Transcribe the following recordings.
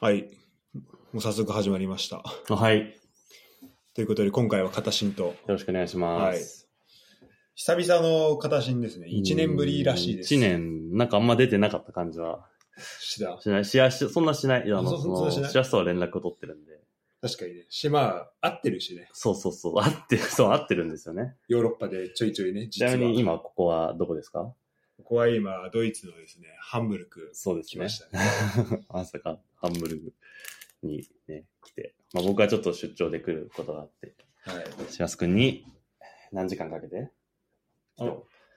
はい。もう早速始まりました。あはい。よということで、今回は片新と、ろしくお願いします。久々の片新ですね。1年ぶりらしいです。1年、なんかあんま出てなかった感じはした。しない。しやし、そんなしない。いや、あの、あそその、そしないしらすとは連絡を取ってるんで。確かにね。し、まあ、合ってるしね。そうそうそう。合ってる、そう、合ってるんですよね。ヨーロッパでちょいちょいね、ち。なみに今、ここはどこですか？ここは今、ドイツのですね、ハンブルクそうですね来ま。したね。まさか、ハンブルグにね、来て。まあ僕はちょっと出張で来ることがあって、はい。しらすくんに何時間かけて？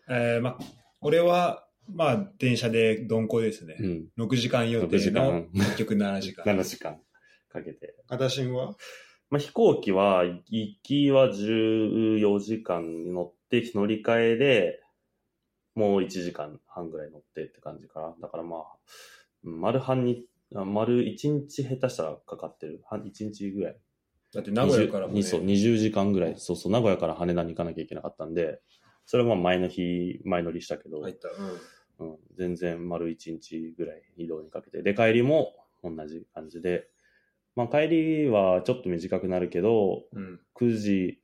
えー、まあ、俺は、まあ、電車で鈍行ですねう。ん。6時間予6時定の間、結局7時間。7時間かけて。片新は？まあ、飛行機は、行きは14時間乗って、乗り換えで、もう1時間半ぐらい乗ってって感じかな。だからまあ、うん丸半に、あ丸1日下手したらかかってる。半1日ぐらい。だって名古屋からも、ね、20そう、20時間ぐらい。そうそう、名古屋から羽田に行かなきゃいけなかったんで、それはまあ前の日、前乗りしたけど、入った。うん。うん、全然丸1日ぐらい移動にかけて。で、帰りも同じ感じで、まあ帰りはちょっと短くなるけど、うん。9時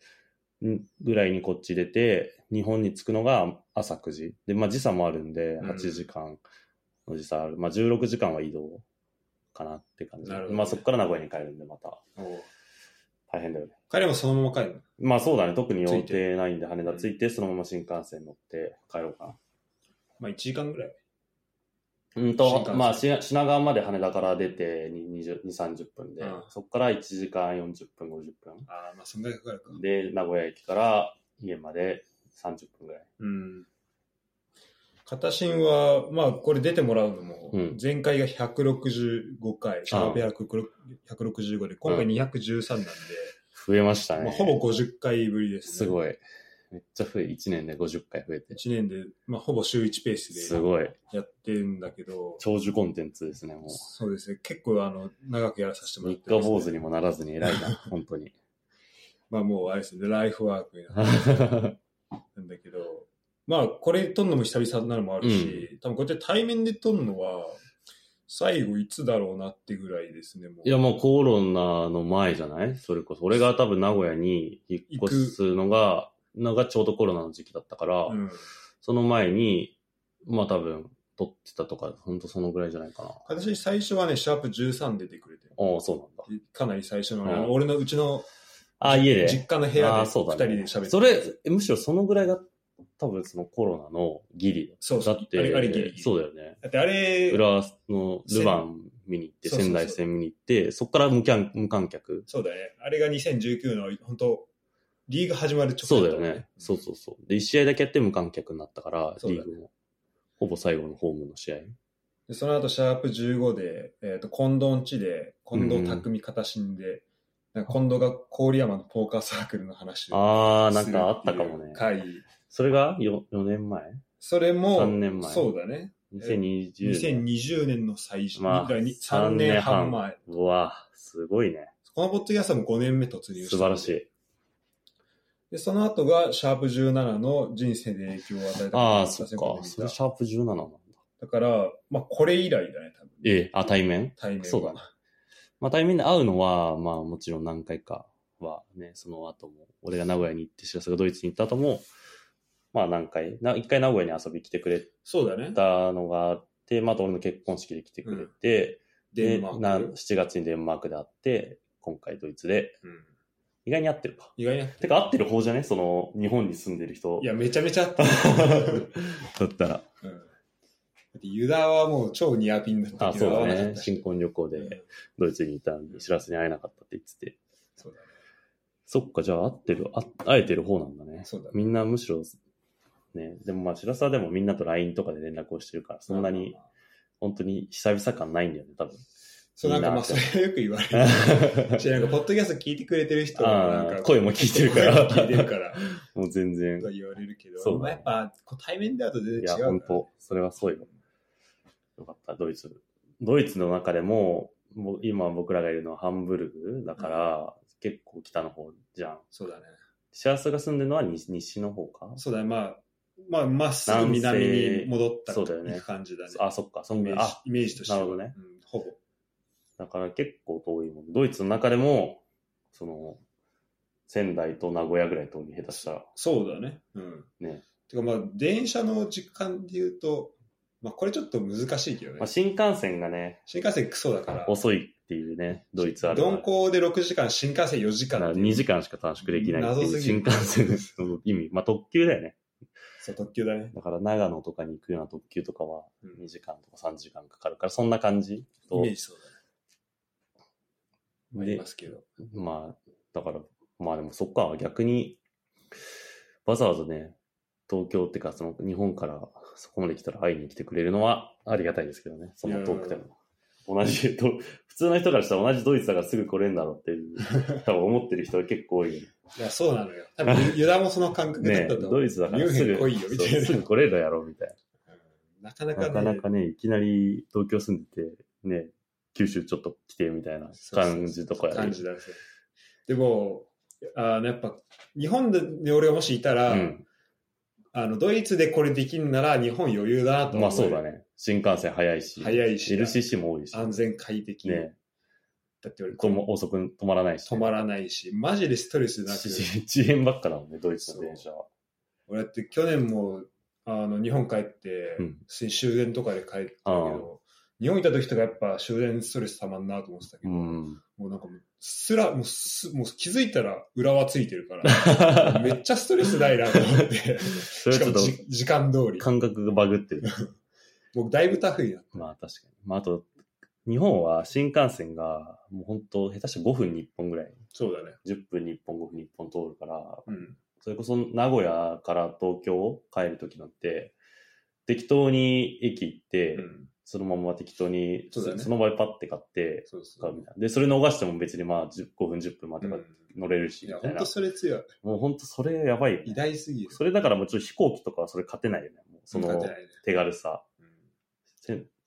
ぐらいにこっち出て、日本に着くのが朝9時。で、まあ時差もあるんで、うん8時間の時差ある。まあ16時間は移動かなって感じ。なるほどねまあそこから名古屋に帰るんで、また大変だよね。彼もそのまま帰るの？まあそうだね、特に予定ないんで、羽田着いて、そのまま新幹線乗って帰ろうかな。まあ1時間ぐらい？うんと、まあ、し品川まで羽田から出て20 2、30分で、うんそこから1時間40分、50ああ、まあそんぐらいかかるか。分。で、名古屋駅から家まで30分ぐらい。うん。片新は、まあこれ出てもらうのもうん、前回が165回、シャープ165で、今回213なんで、増えましたね。まあほぼ50回ぶりですね。すごい。めっちゃ増え、1年で50回増えて。1年で、まあほぼ週1ペースですごい。やってるんだけど、長寿コンテンツですね、もう。そうですね、結構あの、長くやらさせてもらっ三てね、日坊主にもならずに偉いな、本当に。まあもうあれですね、ライフワークになって なんだけど、まあ、これ撮るのも久々なのもあるし、多分こうやって対面で撮るのは、最後いつだろうなってぐらいですね、もう。いや、もうコロナの前じゃない？それこそ。俺が多分名古屋に引っ越すのが、のがちょうどコロナの時期だったから、うん。その前に、まあ多分、撮ってたとか、ほんとそのぐらいじゃないかな。私最初はね、シャープ13出てくれて、ああ、そうなんだ。かなり最初のね、うん俺のうちのああ、家で？実家の部屋で2そうだね人で喋ってそれ、えむしろそのぐらいが、多分そのコロナのギリ。そうだって、あれあれギリそうだよね。だってあれ、浦和のルヴァン見に行って、仙台戦見に行って、そこから無観無観客。そうだね。あれが2019の、本当リーグ始まる直そうだよね。そうそうそう。で、1試合だけやって無観客になったから、リーグも。ほぼ最後のホームの試合。でその後、シャープ15で、えっ、と、近藤んちで、近藤匠片新で、なんか近藤が郡山のポーカーサークルの話をああ、なんかあったかもね。会。それが 4, 4年前？それも、三年前？そうだね。?2020 年。2020年の最初、まあだからに三3年半前。うわすごいね。このポッドキャストも5年目突入した。素晴らしい。で、その後が、シャープ17の人生で影響を与えた。ああ、そっか。そそれシャープ17なんだ。だから、まあ、これ以来だね、多分。ええ、あ、対面？対面はそうだね。まあ対面で会うのは、まあもちろん何回かはね、その後も、俺が名古屋に行って、知らせがドイツに行った後も、まあ何回、な一回名古屋に遊び来てくれ。たのがあって、また俺の結婚式で来てくれて、でデンマーク？な7月にデンマークで会って、今回ドイツで、うん意外に会ってるか。意外にあっててか会ってる方じゃね？その、日本に住んでる人。いや、めちゃめちゃあった。だったら。うん、だってユダはもう超ニアピンだったあ、けど、そうだね。新婚旅行うんでドイツにいたんで、知らせに会えなかったって言ってて。そうだね。そっか、じゃあ会ってる、あ会えてる方なんだね。そうだねみんなむしろ、ね、でもまあ、白沢でもみんなと LINE とかで連絡をしてるから、そんなに、本当に久々感ないんだよね、多分。そう、なんかまあ、それはよく言われる。しなんか、ポッドキャスト聞いてくれてる人はなんか、声も聞いてるから聞いてるから、もう全然と。は言われるけど、そうだねまあやっぱ、対面だと全いや、然違うから、本当それはそうよ。よかった、ドイツ。ドイツの中でも、もう今僕らがいるのはハンブルグだから、結構北の方じゃん。そうだね。幸せが住んでるのは西西の方か？そうだね。まあ、まあ、まっすぐ南に戻ったそうだよね感じだね。あ、そっか、そんぐらい。イメージあ、イメージとしては。なるほどねうん、ほぼ。だから結構遠いもん。ドイツの中でも、その、仙台と名古屋ぐらい遠い下手したら。そうだね。うん。ね。てかまあ、電車の時間で言うと、まあこれちょっと難しいけどねまあ、。新幹線がね、新幹線クソだから。遅いっていうね、ドイツあるある鈍行で6時間、新幹線4時間だから2時間しか短縮できないっていう謎すぎる新幹線の意味。まあ特急だよね。そう、特急だね。だから長野とかに行くような特急とかはうん2時間とか3時間かかるから、そんな感じイとメージそうだね。ありでますけど。まあ、だから、まあでもそっか、逆に、わざわざね、東京ってか、その日本からそこまで来たら会いに来てくれるのはありがたいですけどね、そんな遠くても。同じ、と普通の人からしたら同じドイツだからすぐ来れるんだろうっていう、多分思ってる人が結構多い。いや、そうなのよ。多分、ユダもその感覚だっねたと。ドイツだからすぐ、来いよみたいなすぐ来れるやろ、みたいうんなかなかな。ね、なかなかね、いきなり東京住んでて、ね、九州ちょっと来てみたいな感じとかやる感じだね。でも、あのやっぱ、日本で俺がもしいたら、うん。あの、ドイツでこれできんなら日本余裕だなと思う。まあそうだ。ね。新幹線早いし。早いし LCC も多いし。安全快適。ね。だって俺、とも遅く止まらないし、止まらないし、マジでストレスなく。し 遅延ばっかだもんね、ドイツの電車は。俺だって去年も、あの、日本帰って、うん終電とかで帰ったけど、日本いた時とかやっぱ終電ストレスたまんなと思ってたけど、うん。もうなんかもう、すら、もうす、もう気づいたら裏はついてるから、めっちゃストレスないなと思って。しかもじ時間通り。感覚がバグってる。僕だいぶタフになった。まあ確かに。まああと、日本は新幹線がもう本当下手して5分に1本ぐらい。そうだね。10分に1本、5分に1本通るから、うん。それこそ名古屋から東京帰るときなんて、適当に駅行って、うん。そのまま適当に、その場でパッて買って、そうそ。買うみたいうな。で、それ逃しても別にまあ10 5分、10分待てばうん乗れるし、みたいな本当。それ強い。もう本当それやばい偉大すぎる。それだからもちろん飛行機とかはそれ勝てないよね。その手軽さ。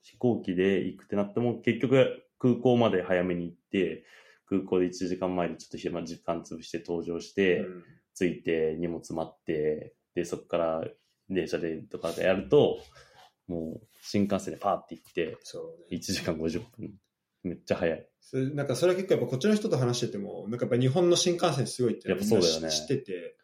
飛行機で行くってなっても結局空港まで早めに行って、空港で1時間前にちょっと暇時間潰して登場して、うん着いて荷物待って、で、そこから電車でとかでやると、もう新幹線でパーって行って、そうね。1時間50分。めっちゃ早い。それなんかそれは結構やっぱこっちの人と話してても、なんかやっぱ日本の新幹線すごいってやっぱそうだよね知ってて、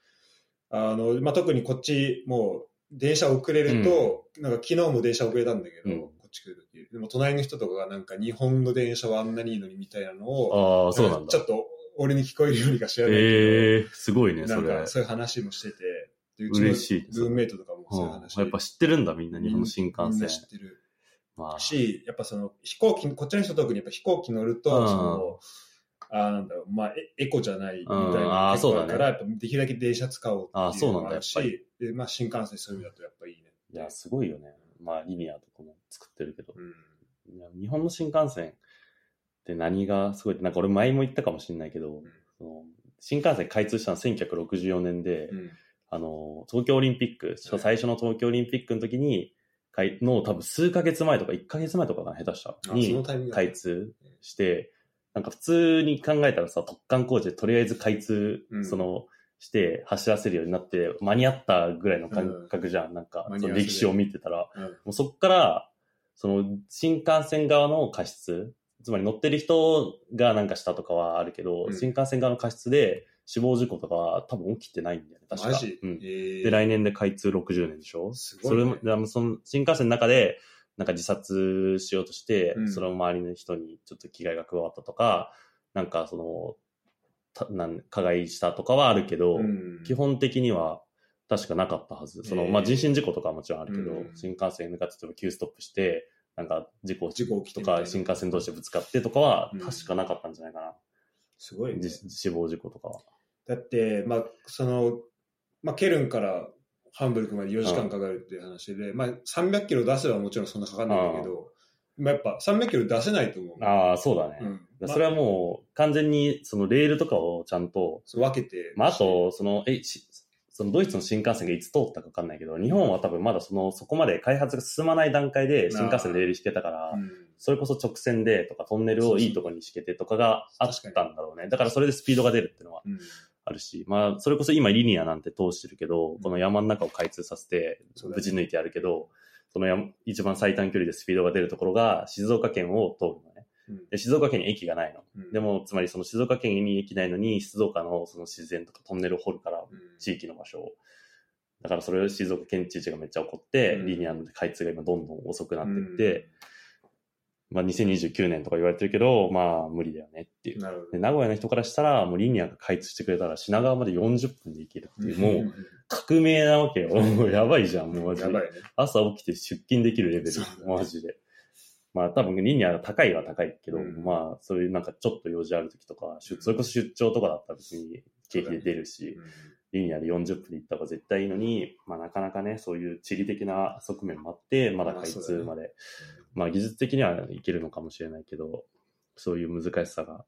あの、まあ、特にこっちもう電車遅れると、なんか昨日も電車遅れたんだけど、うんこっち来るとき。でも隣の人とかがなんか日本の電車はあんなにいいのにみたいなのを、ああ、そうなんだちょ。っと俺に聞こえるようにか知らないけど、ええー、すごいね、それなんか。そういう話もしてて、でうちのルームメイトとかもそういう話、うんやっぱ知ってるんだ、みんな、日本の新幹線。知ってる。まあ、し、やっぱその飛行機、こっちの人特にやっぱ飛行機乗ると、うんその、あーなんだろう、まあ、エエコじゃないみたいうんそうだねから、やっぱできるだけ電車使おうっていうのもあるし、で、まあ、新幹線そういう意味だとやっぱいいね。いや、すごいよね。まあ、リニアとかも作ってるけど。うん。いや日本の新幹線って何がすごいって、なんか俺前も言ったかもしれないけど、その新幹線開通したの1964年で、うん。あの、東京オリンピック、はい最初の東京オリンピックの時に、開の多分数ヶ月前とか1ヶ月前とかが下手したに開通して、なんか普通に考えたらさ、特貫工事でとりあえず開通、うん。その、して走らせるようになって、間に合ったぐらいの感覚じゃん。なんか、その歴史を見てたら、うん。もうそっから、その新幹線側の過失、つまり乗ってる人がなんかしたとかはあるけど、うん。新幹線側の過失で死亡事故とかは多分起きてないんだよね、確か。マジ、うんえ。ーで、来年で開通60年でしょ？すごいねそれも、でもその新幹線の中で、なんか自殺しようとして、うんその周りの人にちょっと危害が加わったとか、なんかその、たなん加害したとかはあるけど、うん基本的には確かなかったはず。その、へーまあ、人身事故とかはもちろんあるけど、うん新幹線が例えば急ストップして、なんか事故事故起きてとか、新幹線同士でぶつかってとかはうん、確かなかったんじゃないかな。すごいね。じ死亡事故とかは。だって、まあ、その、まあ、ケルンからハンブルクまで4時間かかるっていう話で、まあ、300キロ出せばもちろんそんなかかんないんだけど、まあ、やっぱ300キロ出せないと思う。ああ、そうだね。うん。それはもう、完全に、そのレールとかをちゃんと、分けて。まあ、あと、その、え、しそのドイツの新幹線がいつ通ったかわかんないけど、日本は多分まだその、そこまで開発が進まない段階で新幹線レール引けたから、うん。それこそ直線でとかトンネルをいいところに敷けてとかがあったんだろうね。だからそれでスピードが出るっていうのは。うんあるし、まあ、それこそ今リニアなんて通してるけど、ん。この山の中を開通させてぶち抜いてやるけど、その山一番最短距離でスピードが出るところが静岡県を通るのね。うん。で、静岡県に駅がないの。うん。で、も、つまりその静岡県に駅ないのに、静岡のその自然とかトンネルを掘るから、うん。地域の場所を。だからそれを静岡県知事がめっちゃ怒って、うん。リニアの開通が今どんどん遅くなってって、まあ2029年とか言われてるけど、まあ無理だよねっていう。なるほど。で、名古屋の人からしたら、もうリニアが開通してくれたら品川まで40分で行けるっていう、もう革命なわけよ。やばいじゃん、もうマジで。やばいね。朝起きて出勤できるレベル。マジで。まあ多分リニアが高いは高いけど、うん。まあそういうなんかちょっと用事ある時とか、出それこそ出張とかだったら別に経費で出るし、リニアで40分で行った方が絶対いいのに、まあなかなかね、そういう地理的な側面もあって、まだ開通まで。まあ技術的にはいけるのかもしれないけど、そういう難しさが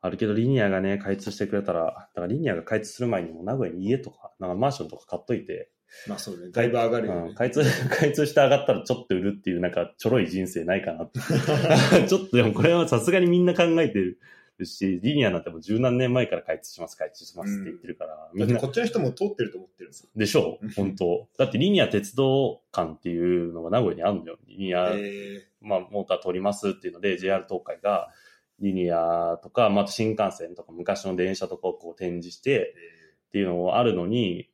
あるけど、リニアがね、開通してくれたら、だからリニアが開通する前にも名古屋に家とか、なんかマンションとか買っといて、まあそうね。だいぶ上がるよねうん。開通、開通して上がったらちょっと売るっていう、なんかちょろい人生ないかな。ちょっとでもこれはさすがにみんな考えてるし、リニアなんてもう十何年前から開通します、開通しますって言ってるから、みんな。だってこ、っちの人も通ってると思ってるんですよ。でしょ？う本当。だってリニア鉄道館っていうのが名古屋にあるんだよ。リニア、え。まあ、モーター取りますっていうので、JR 東海が、リニアとか、まあ、新幹線とか昔の電車とかをこう展示してっていうのがあるのに、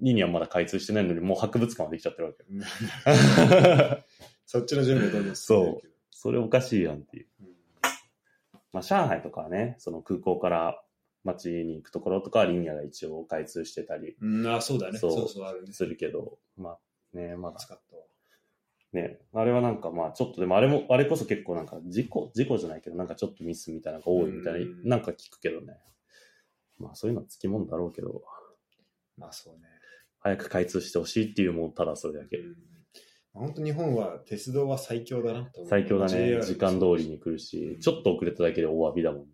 リニアまだ開通してないのにもう博物館はできちゃってるわけ そっちの準備はどんどん進んでるけど。それおかしいやんっていう。うんまあ、上海とかはね、その空港から街に行くところとかはリニアが一応開通してたりうん、あ、そうだね。そそううそう、あるね。するけど、まあね、まだ。ね、あれはなんかまあちょっとでもあれも、あれこそ結構なんか事故、事故じゃないけどなんかちょっとミスみたいなのが多いみたいうんな、なんか聞くけどね。まあそういうのはつきもんだろうけど、まあそうね。早く開通してほしいっていうもうただそれだけ。うん本当日本は鉄道は最強だなと思う。最強だね。時間通りに来るし、ちょっと遅れただけでお詫びだもんうん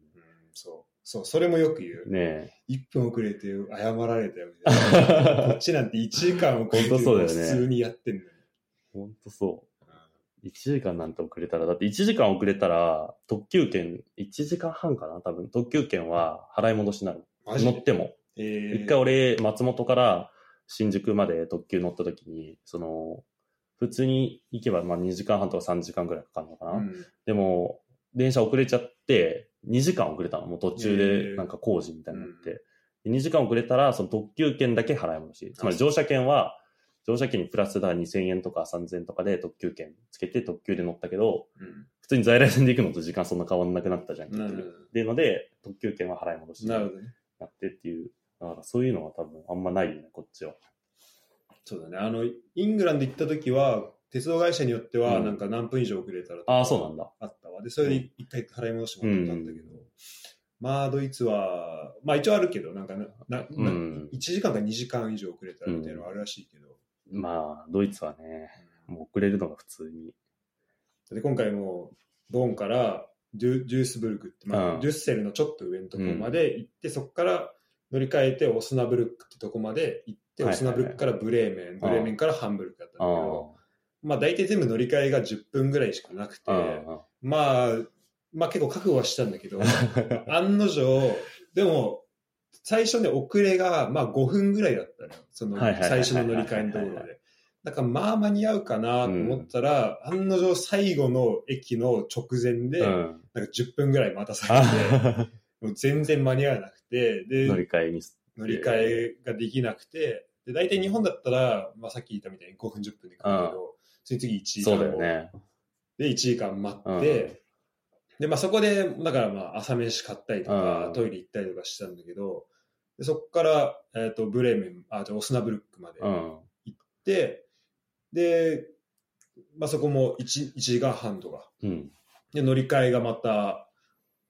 そう。そう、それもよく言う。ね。1分遅れて謝られたよみたいな。こっちなんて1時間遅れて普通にやってんのに。ほんとそう。1時間なんて遅れたら、だって1時間遅れたら、特急券、1時間半かな多分。特急券は払い戻しになる。乗っても。えー一回俺、松本から新宿まで特急乗った時に、その、普通に行けばまあ2時間半とか3時間ぐらいかかるのかな。うんでも、電車遅れちゃって、2時間遅れたの。もう途中へでーなんか工事みたいになって。で2時間遅れたら、その特急券だけ払い戻し。つまりあ乗車券は、乗車券にプラスだから2000円とか3000円とかで特急券つけて特急で乗ったけど、うん普通に在来線で行くのと時間そんな変わんなくなったじゃん。っていうので、特急券は払い戻しにな。ってっていう。だからそういうのは多分あんまないよね、こっちは。そうだね。あの、イングランド行った時は、鉄道会社によっては、うんなんか何分以上遅れたらとかああ、そうなんだ。あったわ。で、それで一回払い戻してもらったんだけど、まあ、ドイツは、まあ一応あるけど、なんかな、な、う。なん1時間か2時間以上遅れたらみたいなのはあるらしいけど、まあ、ドイツはね、もう遅れるのが普通に。で今回もボンからデュデュースブルクって、まあうんデュッセルのちょっと上のところまで行って、そこから乗り換えてオスナブルックってとこまで行って、はいオスナブルックからブレーメン、ブレーメンからハンブルクだったんだけど、まあ大体全部乗り換えが10分ぐらいしかなくて。まあ、まあ結構覚悟はしたんだけど、案の定、でも、最初ね、遅れが、まあ5分ぐらいだったのよ。その、最初の乗り換えのところで。だからまあ間に合うかなと思ったら、案の定最後の駅の直前で、うん。なんか10分ぐらい待たされて、あ もう全然間に合わなくて、で、乗り換えミス。乗り換えができなくて、で、大体日本だったら、まあさっき言ったみたいに5分10分で来るけど、その次1時間そうだよね。で、1時間待って、で、まあそこで、だからまあ朝飯買ったりとか、うんトイレ行ったりとかしたんだけど、でそこから、えっ、と、ブレーメン、あ、じゃあオスナブルックまで行うん。って、で、まあそこも 1, 1時間半とか。うん。で、乗り換えがまた、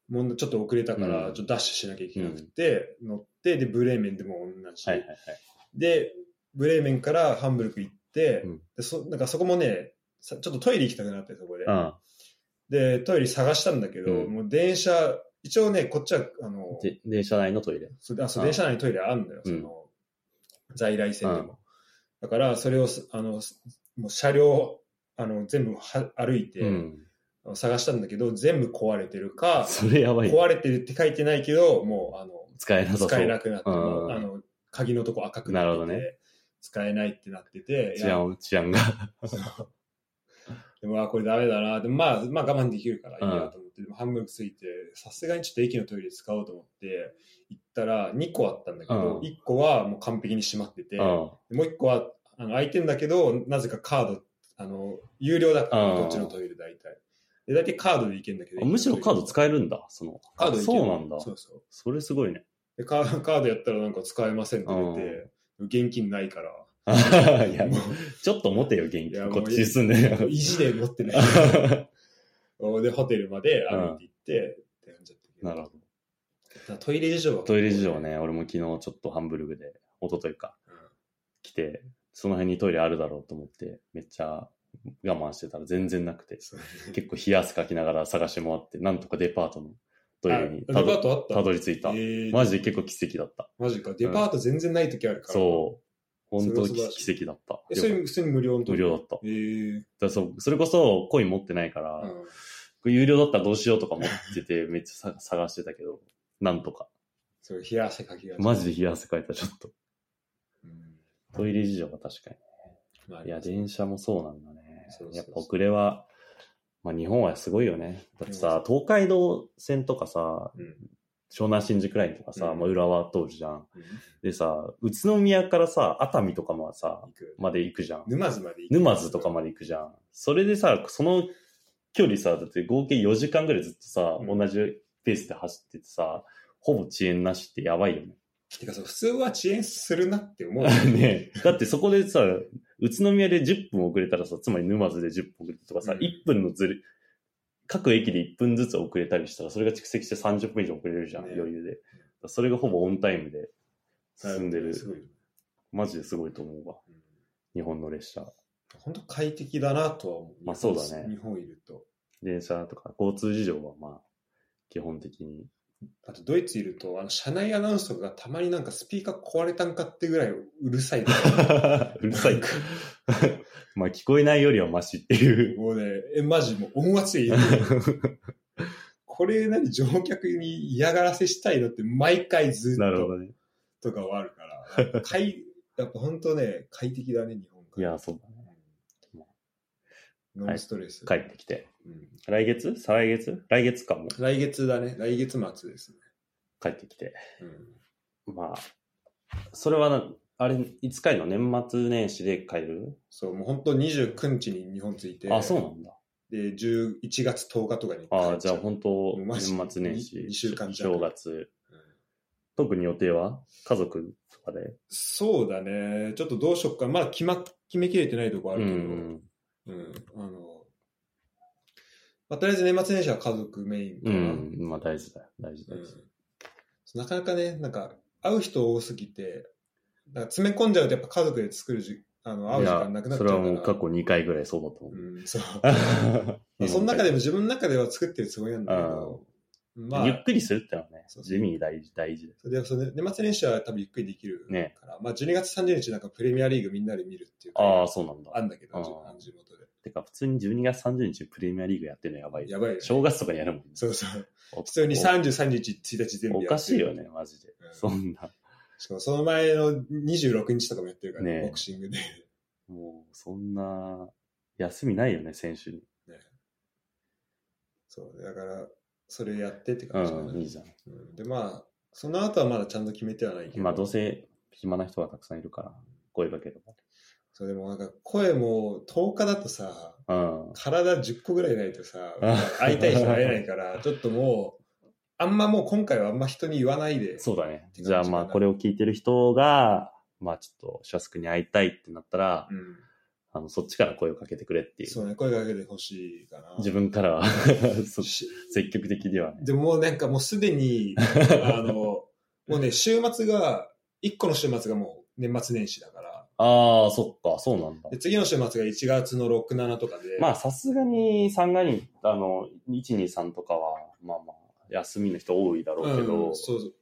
もうちょっと遅れたから、うんちょっとダッシュしなきゃいけなくて、乗って、で、ブレーメンでも同じ。はいはいはい。で、ブレーメンからハンブルク行って、うんでそなんかそこもね、さちょっとトイレ行きたくなって、そこで。うん。で、トイレ探したんだけど、うんもう電車、一応ね、こっちは、あの、で電車内のトイレ？そあそうあ電車内にトイレあるんだよ、うんその、在来線でうんも。だから、それをす、あの、すもう車両、あの、全部は歩いて、うん。探したんだけど、全部壊れてるか、それやばい。壊れてるって書いてないけど、もう、あの、使えな。使えなくなって、あの、鍵のとこ赤くなってて、なるほどね使えないってなってて、治安、治安が。でも、あ、これダメだな。でも、まあ、まあ我慢できるからいいやと思っって、でもハンブルク着いて、さすがにちょっと駅のトイレ使おうと思って、行ったら2個あったんだけど、うん1個はもう完璧に閉まってて、うん。もう1個はあの空いてんだけど、なぜかカード、あの、有料だから、うんこっちのトイレ大体。で、大体カードで行けんだけど。むしろカードえ使えるんだ、その。カードで行けるそうなんだ。そうそう。それすごいね。でカーカードやったらなんか使えませんって出て、現金ないから、いや、もちょっと持てよ、現金。こっちに住んでるう意地で持ってない。で、ホテルまで歩いて行って、って感じだったけどなるほど。トイレ事情はトイレ事情はね、俺も昨日ちょっとハンブルグで、一昨日か、うん来て、その辺にトイレあるだろうと思って、めっちゃ我慢してたら全然なくて、結構冷や汗かきながら探し回って、なんとかデパートのトイレにあデパたどートあった？たどり着いた。えーマジで結構奇跡だった。マジか。デパート全然ない時あるから。そう。本当それは素晴らしい奇跡だった。え、それ普通に無料の時？無料だった。えーらそうそれこそコイン持ってないから、うん有料だったらどうしようとか思ってて、めっちゃさ探してたけど、なんとか。そう、冷や汗かきがち。マジで冷や汗かいた、ちょっと。うんトイレ事情は確かまあに。いや、電車もそうなんだねやっぱ遅れは、まあ日本はすごいよね。だってさ、東海道線とかさ、うん湘南新宿ラインとかさ、うんまあ浦和通るじゃん。うんでさ、宇都宮からさ、熱海とかもさ。まで行くじゃん。沼津まで行く。沼津とかまで行くじゃん。それでさ、その距離さ、だって合計4時間ぐらいずっとさ、うん同じペースで走っててさ、ほぼ遅延なしってやばいよね。てかさ、普通は遅延するなって思う。ねだってそこでさ、宇都宮で10分遅れたらさ、つまり沼津で10分遅れたとかさ、うん1分のずれ、各駅で1分ずつ遅れたりしたら、それが蓄積して30分以上遅れるじゃん、ね余裕で。それがほぼオンタイムで進んでる。マジですごいと思うわ。うん日本の列車。本当快適だなとは思う。まあそうだね日本いると。電車とか交通事情はまあ、基本的に。あとドイツいると、あの、車内アナウンスとかがたまになんかスピーカー壊れたんかってぐらいうるさい。うるさい。まあ聞こえないよりはマシっていう。もうね、え、マジもう音圧で言う。これ何乗客に嫌がらせしたいのって毎回ずっとなるほどね。とかはあるから、やっぱ快やっぱ本当ね、快適だね、日本。いや、そうだね。ノンストレス。帰ってきて。うん来月？再来月？来月かも。来月だね。来月末ですね。帰ってきて。うん、まあ、それはな、あれ、いつ帰るの？年末年始で帰る？そう、もう本当29日に日本着いて、あ、そうなんだ。で、11月10日とかに帰っちあうじゃあ本当年末年始、に二週間弱正月。うん特に予定は？家族とかで？そうだね。ちょっとどうしよっか。まだ決ま、決めきれてないとこあうるけど、ん。うん、あの、まあ、とりあえず年末年始は家族メインかうな。ん。まあ大事だよ。大事だよ。うんなかなかね、なんか、会う人多すぎて、なんか詰め込んじゃうとやっぱ家族で作るじあの会う時間なくなっちゃうから。それはもう過去2回ぐらいそうだと思う。うん、そう。まあその中でも自分の中では作ってるつもりなんだけど、まあ、ゆっくりするってのはね、そうそう地味に大事、大事です。それでその年末年始は多分ゆっくりできるねから、まあ12月30日なんかプレミアリーグみんなで見るっていうああ、あそうなんだ。あんだけど、地元で。てか、普通に12月30日にプレミアリーグやってるのやばい。やばいよね正月とかにやるもんね。そうそう。お普通に33日、1日全部やってるおかしいよね、マジで。うんそんな。しかもその前の26日とかもやってるからね、ねボクシングで。もう、そんな、休みないよね、選手に。ねそう、だから、それやってってう感じかな、ん、いいじゃん。うんで、まあ、その後はまだちゃんと決めてはないけど。まあ、どうせ暇な人がたくさんいるから、声かけれそう、でもなんか声も10日だとさ、ば。うん。体10個ぐらいないとさうん、会いたい人会えないから、ちょっともう、あんまもう今回はあんま人に言わないで。そうだね。じゃあまあ、これを聞いてる人が、まあちょっと、シャスクに会いたいってなったら、うん。あの、そっちから声をかけてくれっていう。そうね、声かけてほしいかな。自分からは そし積極的ではね。でももうなんかもうすでに、あの、もうね、週末が、1個の週末がもう年末年始だから、ああ、そっか、そうなんだで。次の週末が1月の6、7とかで、まあ、さすがに三がに、あの、1、2、3とかは、まあまあ、休みの人多いだろうけど、うん、そうそう。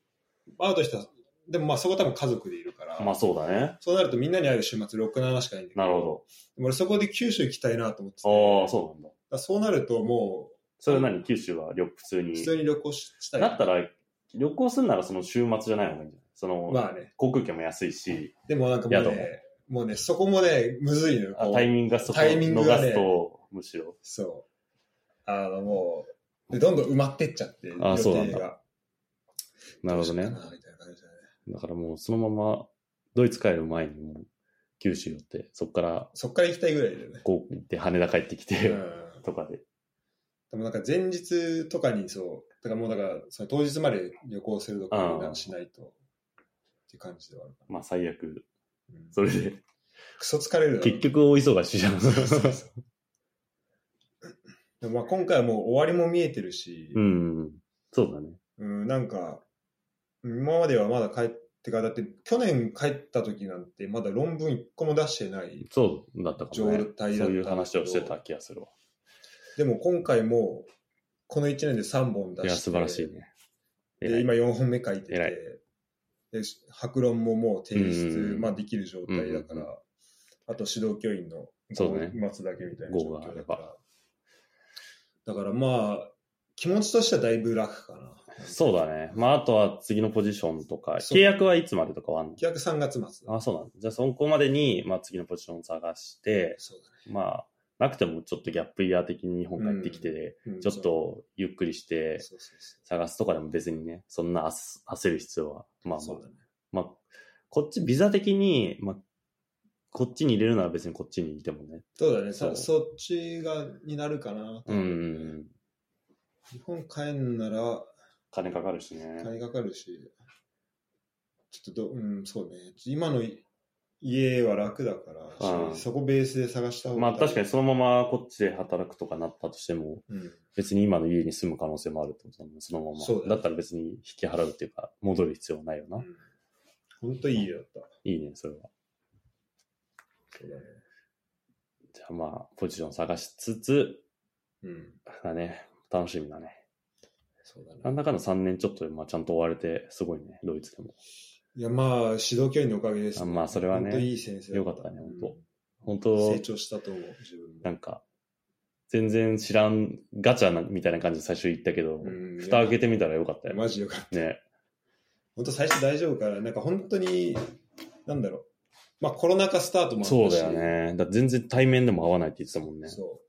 会うとしたら、でもまあそこ多分家族でいるから、まあそうだね。そうなるとみんなに会える週末6、7しかないんだけど、なるほでも俺そこで九州行きたいなと思って。ああ、そうなんだ。だそうなるともそれは何？九州は旅普通う、に。普通に旅行ししたい。だったら、旅行するならその週末じゃない方がいいんじゃない？その、まあね。航空券も安いし、でもなんかもう宿ね、もうね、そこもね、むずいのよ。タイミングがそこタイミングがね逃すと、むしろ。そう。あのもう、で、どんどん埋まってっちゃって、あそうなんだが。なるほどねだからもうそのままドイツ帰る前にもう九州寄って、そこからそっから行きたいぐらいだよね。こう行って羽田帰ってきて、うんとかで。でもなんか前日とかにそう、だからもうだからその当日まで旅行するとかしないとって感じではあるかまあ最悪、な。うんそれで、クソ疲れる結局大忙しじゃん。そうそうそうでもまあ今回はもう終わりも見えてるし、うん。そうだね。うん、なんか、今まではまだ帰ってから、だって去年帰った時なんてまだ論文一個も出してない。そうだったかもね状態だったそういう話をしてた気がするわ。でも今回も、この1年で3本出して。いや、素晴らしいね。偉で、い今4本目書いてて、で、白論ももう提出、うんまあできる状態だから、うんあと指導教員のそうね待つだけみたいな状況だから。だからまあ、気持ちとしてはだいぶ楽かな。そうだね。まあ、あとは次のポジションとか、そう契約はいつまでとかはあんの？契約3月末だ。あ、そうなんだ。じゃあ、そこまでに、まあ、次のポジションを探して、そうまあ、なくてもちょっとギャップイヤー的に日本帰ってきて、だね。うんちょっとゆっくりしてそうそうそ探すとかでも別にね、そんな焦焦る必要は、まあまあうそうだね。まあ、こっちビザ的に、まあ、こっちに入れるなら別にこっちにいてもね。そうだね。そうそそっちが、になるかな。うん。日本帰んなら、金かかるしね。金かかるし、ちょっとど、うん、そうね。今の家は楽だから、うんそこベースで探した方がまあ確かにそのままこっちで働くとかなったとしても、うん。別に今の家に住む可能性もあるってことだもんね、そのまま。だねだったら別に引き払うっていうか、戻る必要はないよな。本当いい家だった。いいね、それは。そうだね。じゃあまあ、ポジション探しつつ、うん。だね、楽しみだね。そうだね。なんだかんだ3年ちょっとで、まあ、ちゃんと終われて、すごいね、ドイツでも。いや、まあ、指導教員のおかげです、あまあそれはね本当いい先生だよかったね本当うん本当成、長したと思う、自分も。なんか、全然知らん、ガチャなみたいな感じで最初言ったけど、うん蓋開けてみたらよかったよ。マジよかった。ね。本当最初大丈夫から、なんか本当に、なんだろう。まあコロナ禍スタートもあったし。そうだよね。だ全然対面でも会わないって言ってたもんね。そう。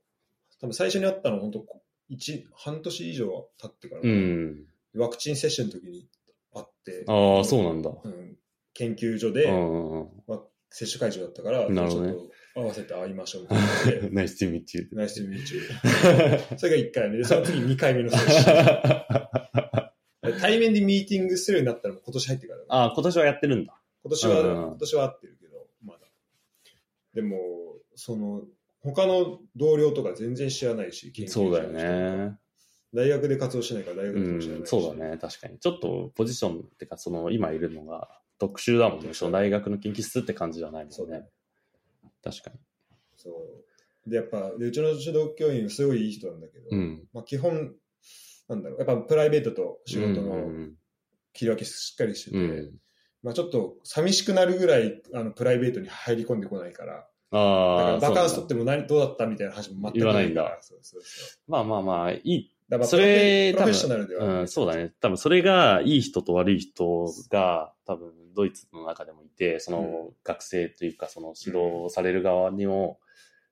多分最初に会ったの本当一半年以上経ってから、うん。ワクチン接種の時に会って、ああ、そうなんだ。うん、研究所うで、あ、接種会場だったから、なるほどねちょっと合わせて会いましょうみたいなのでナイスティミッチュナイスミーチュー。それが1回目で、その次2回目の接種。対面でミーティングするようになったらもう今年入ってからだからああ、今年はやってるんだ。今年は、うん今年は合ってるけど、まだ。でも、その、他の同僚とか全然知らないし、研究そうだよね。大学で活動してないから大学うでも知らないし。ん、そうだね、確かに。ちょっとポジションってか、その今いるのが特殊だもんね。その大学の研究室って感じじゃないもんねそうだね。。確かに。そう。で、やっぱ、でうちの指導教員すごいいい人なんだけど、うん。まあ基本、なんだろう、やっぱプライベートと仕事うのん切り分けしっかりしてて、うん。まあちょっと寂しくなるぐらい、あの、プライベートに入り込んでこないから、だからああ、バカンス取っても何、どうだったみたいな話も全く言わないんだそうそうそう。まあまあまあ、いい。だからそれプロフェッショナルでは、うん、そうだね。多分それがいい人と悪い人が多分ドイツの中でもいて、その学生というかその指導される側にも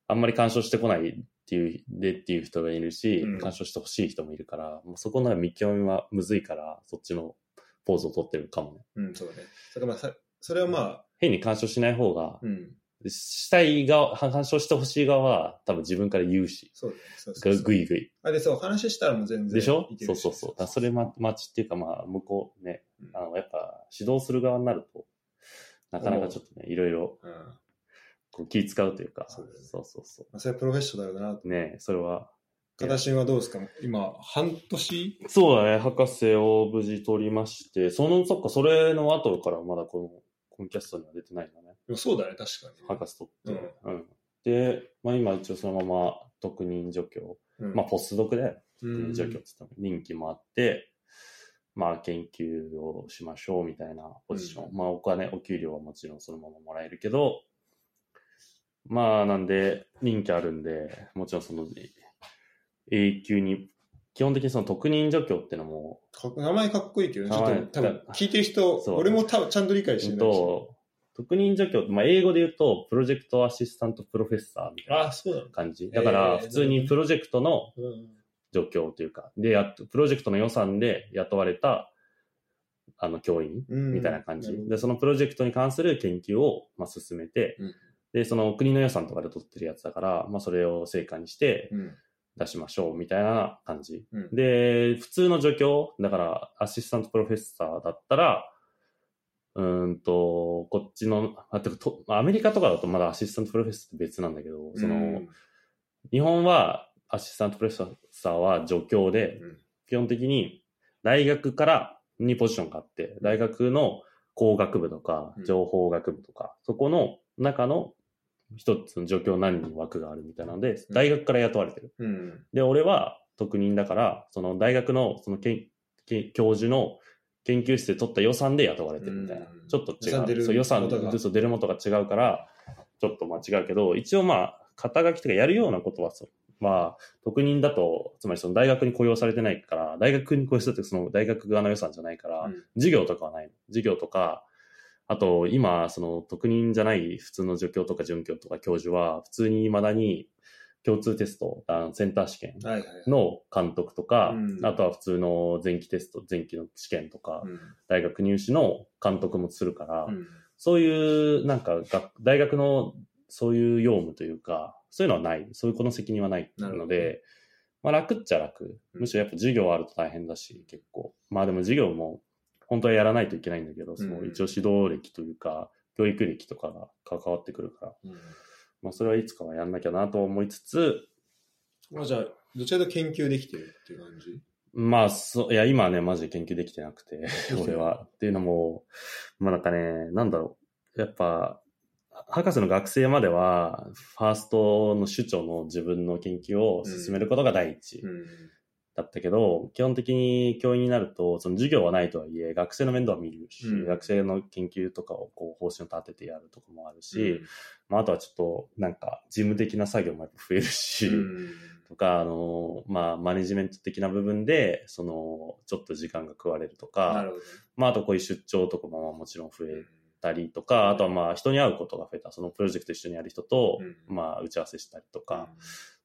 あんまり干渉してこないっていう、でっていう人がいるし、うん干渉してほしい人もいるから、もうそこの見極めはむずいから、そっちのポーズを取ってるかもね。うん、そうだね。それまあさそれはまあ、変に干渉しない方が、うん、したい側、干渉してほしい側は多分自分から言うし、そう。そうそうそうぐぐいぐい。あで、そう、話したらもう全然でしょそうそうそう。だそれま、待ちっていうか、まあ、向こうね、うんあの、やっぱ、指導する側になると、なかなかちょっとね、いろいろうん。まこう気使うというか、そうそうそうそあ、それはプロフェッショナルだなと。う。ねそれは。形はどうですか？今、半年？そうだね、博士を無事取りまして、その、そっか、それの後からまだこの、コンキャストには出てないんだね。そうだね、確かに。博士取って。うん。で、まあ今一応そのまま特任助教、うんまあポスドクでうん助教って言っても任期もあって、まあ研究をしましょうみたいなポジション。うまあお金、お給料はもちろんそのままもらえるけど、まあなんで任期あるんで、もちろんその永久に、基本的にその特任助教ってのも、か名前かっこいいけどね、ちょっと多分聞いてる人、俺も多分ちゃんと理解してうんないし。と、特任助教、まあ英語で言うと、プロジェクトアシスタントプロフェッサーみたいな感じ。だから、普通にプロジェクトのうん助教というか、で、やっプロジェクトの予算で雇われた、あの、教員うんみたいな感じ。で、そのプロジェクトに関する研究を、まあ、進めて、うんで、その国の予算とかで取ってるやつだから、まあ、それを成果にしてうん出しましょうみたいな感じ。うんで、普通の助教、だからアシスタントプロフェッサーだったら、うーんと、こっちの、あ、てかとアメリカとかだとまだアシスタントプロフェッサーって別なんだけど、その、うん日本はアシスタントプロフェッサーは助教で、うん。基本的に大学からにポジションがあって、大学の工学部とかうん。情報学部とか、そこの中の一つの助教何人枠があるみたいなので、うん。大学から雇われてる。うん。で、俺は特任だから、その大学のそのけんけ教授の研究室で取った予算で雇われてるみたいな。うんちょっと違う。予算出るそう予算元がそう出る元が違うから、ちょっとまあ違うけど、一応まあ、肩書きとかやるようなことはそう、まあ、特任だと、つまりその大学に雇用されてないから、大学に雇用されてその大学側の予算じゃないから、うん授業とかはない。授業とか、あと今、その特任じゃない普通の助教とか准教とか教授は、普通に未だに共通テスト、あのセンター試験はいはいはい。の監督とか、うんあとは普通の前期テスト、前期の試験とか、うん大学入試の監督もするから、うんそういう、なんか学、大学のそういう用務というか、そういうのはない。そういうこの責任はないので、まあ楽っちゃ楽。うんむしろやっぱ授業あると大変だし、結構。まあでも授業も本当はやらないといけないんだけど、そのうん一応指導歴というか、教育歴とかが関わってくるから、うんまあそれはいつかはやんなきゃなと思いつつ、まあじゃあ、どちらか研究できてるっていう感じ？まあ、そう、いや、今はね、マジで研究できてなくて 俺は。っていうのも、まあなんかね、なんだろう。やっぱ、博士の学生までは、ファーストの首長の自分の研究を進めることが第一うん。だったけど、基本的に教員になると、その授業はないとはいえ、学生の面倒は見るし、うん。学生の研究とかをこう方針を立ててやるとかもあるし、うん。まああとはちょっと、なんか、事務的な作業もやっぱ増えるし、うん。とか、あの、まあ、マネジメント的な部分で、その、ちょっと時間が食われるとなか。まあ、あとこういう出張とかもまあもちろん増えたりとか、あとはまあ、人に会うことが増えた。そのプロジェクト一緒にやる人と、うん。まあ、打ち合わせしたりとか、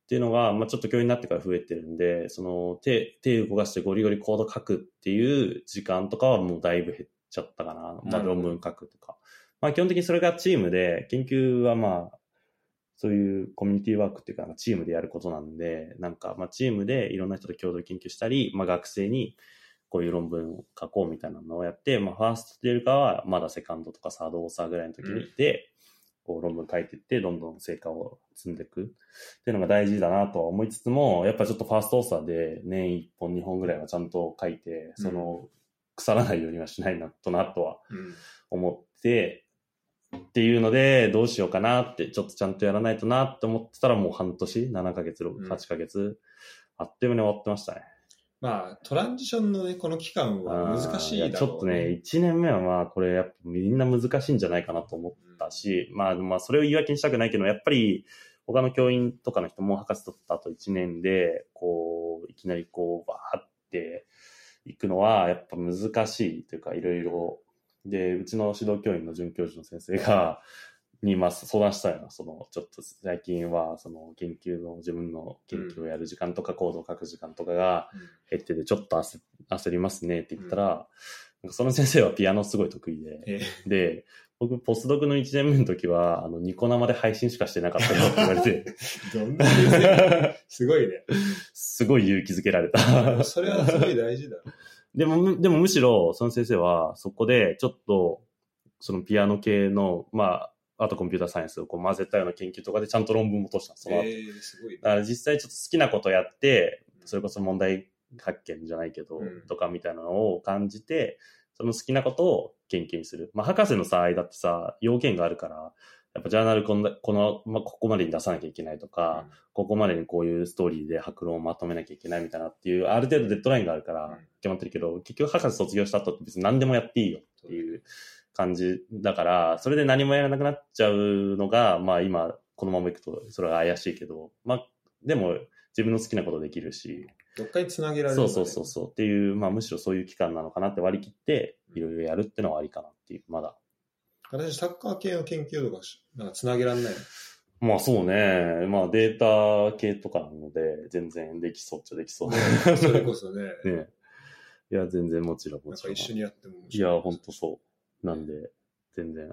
っていうのが、まあ、ちょっと教員になってから増えてるんで、その、手、手動かしてゴリゴリコード書くっていう時間とかはもうだいぶ減っちゃったかな。まあ、論文書くとか。まあ、基本的にそれがチームで、研究はまあ、そういうコミュニティワークっていうか、チームでやることなんで、なんか、まあ、チームでいろんな人と共同研究したり、まあ、学生にこういう論文を書こうみたいなのをやって、まあ、ファーストというよりかは、まだセカンドとかサードオーサーぐらいの時にいて、こう論文書いていって、どんどん成果を積んでいくっていうのが大事だなとは思いつつも、やっぱちょっとファーストオーサーで年1本2本ぐらいはちゃんと書いて、その、腐らないようにはしないなとなとはうん思って、っていうので、どうしようかなって、ちょっとちゃんとやらないとなって思ってたらもう半年、7ヶ月、ん8ヶ月、あっという間に終わってましたね。まあ、トランジションのね、この期間は難しいだろう、あーやちょっとね、1年目はまあ、これやっぱみんな難しいんじゃないかなと思ったし、まあ、まあ、それを言い訳にしたくないけど、やっぱり、他の教員とかの人も博士取った後1年で、こう、いきなりこう、バーっていくのは、やっぱ難しいというか、いろいろ。で、うちの指導教員の准教授の先生が、に、まあ、相談したよな。その、ちょっと最近は、その、研究の、自分の研究をやる時間とか、コードを書く時間とかが減ってて、ちょっと焦焦りますねって言ったら、なんかその先生はピアノすごい得意で、えで、僕、ポスドクの1年目の時は、あの、ニコ生で配信しかしてなかったよって言われて、どんな すごいね。すごい勇気づけられた。それはすごい大事だ。でも、むでもむしろ、その先生は、そこで、ちょっと、そのピアノ系の、まあ、あとコンピューターサイエンスをこう混ぜたような研究とかでちゃんと論文も落としたのその後。えー、すごいね。だから実際ちょっと好きなことやって、それこそ問題発見じゃないけど、うん。とかみたいなのを感じて、その好きなことを研究にする。まあ、博士のさ、間ってさ、要件があるから、やっぱジャーナルこんなこの、まあ、ここまでに出さなきゃいけないとか、ここまでにこういうストーリーで白論をまとめなきゃいけないみたいなっていう、ある程度デッドラインがあるかうん。ら決まってるけど、結局博士卒業した後って別に何でもやっていいよっていう感じだから、それで何もやらなくなっちゃうのが、まあ今、このままいくとそれは怪しいけど、まあ、でも自分の好きなことできるし、どっかにつなげられる、そうそうそうそうっていう、まあむしろそういう期間なのかなって割り切って、いろいろやるってのはありかなっていう、まだ。私、サッカー系の研究とかし、なんかつなげられないの？まあそうね。まあデータ系とかなので、全然できそうっちゃできそう。それこそね、ね。いや、全然もちろん、もちろん。なんか一緒にやっても面い。や、ほんとそう。なんで、全然、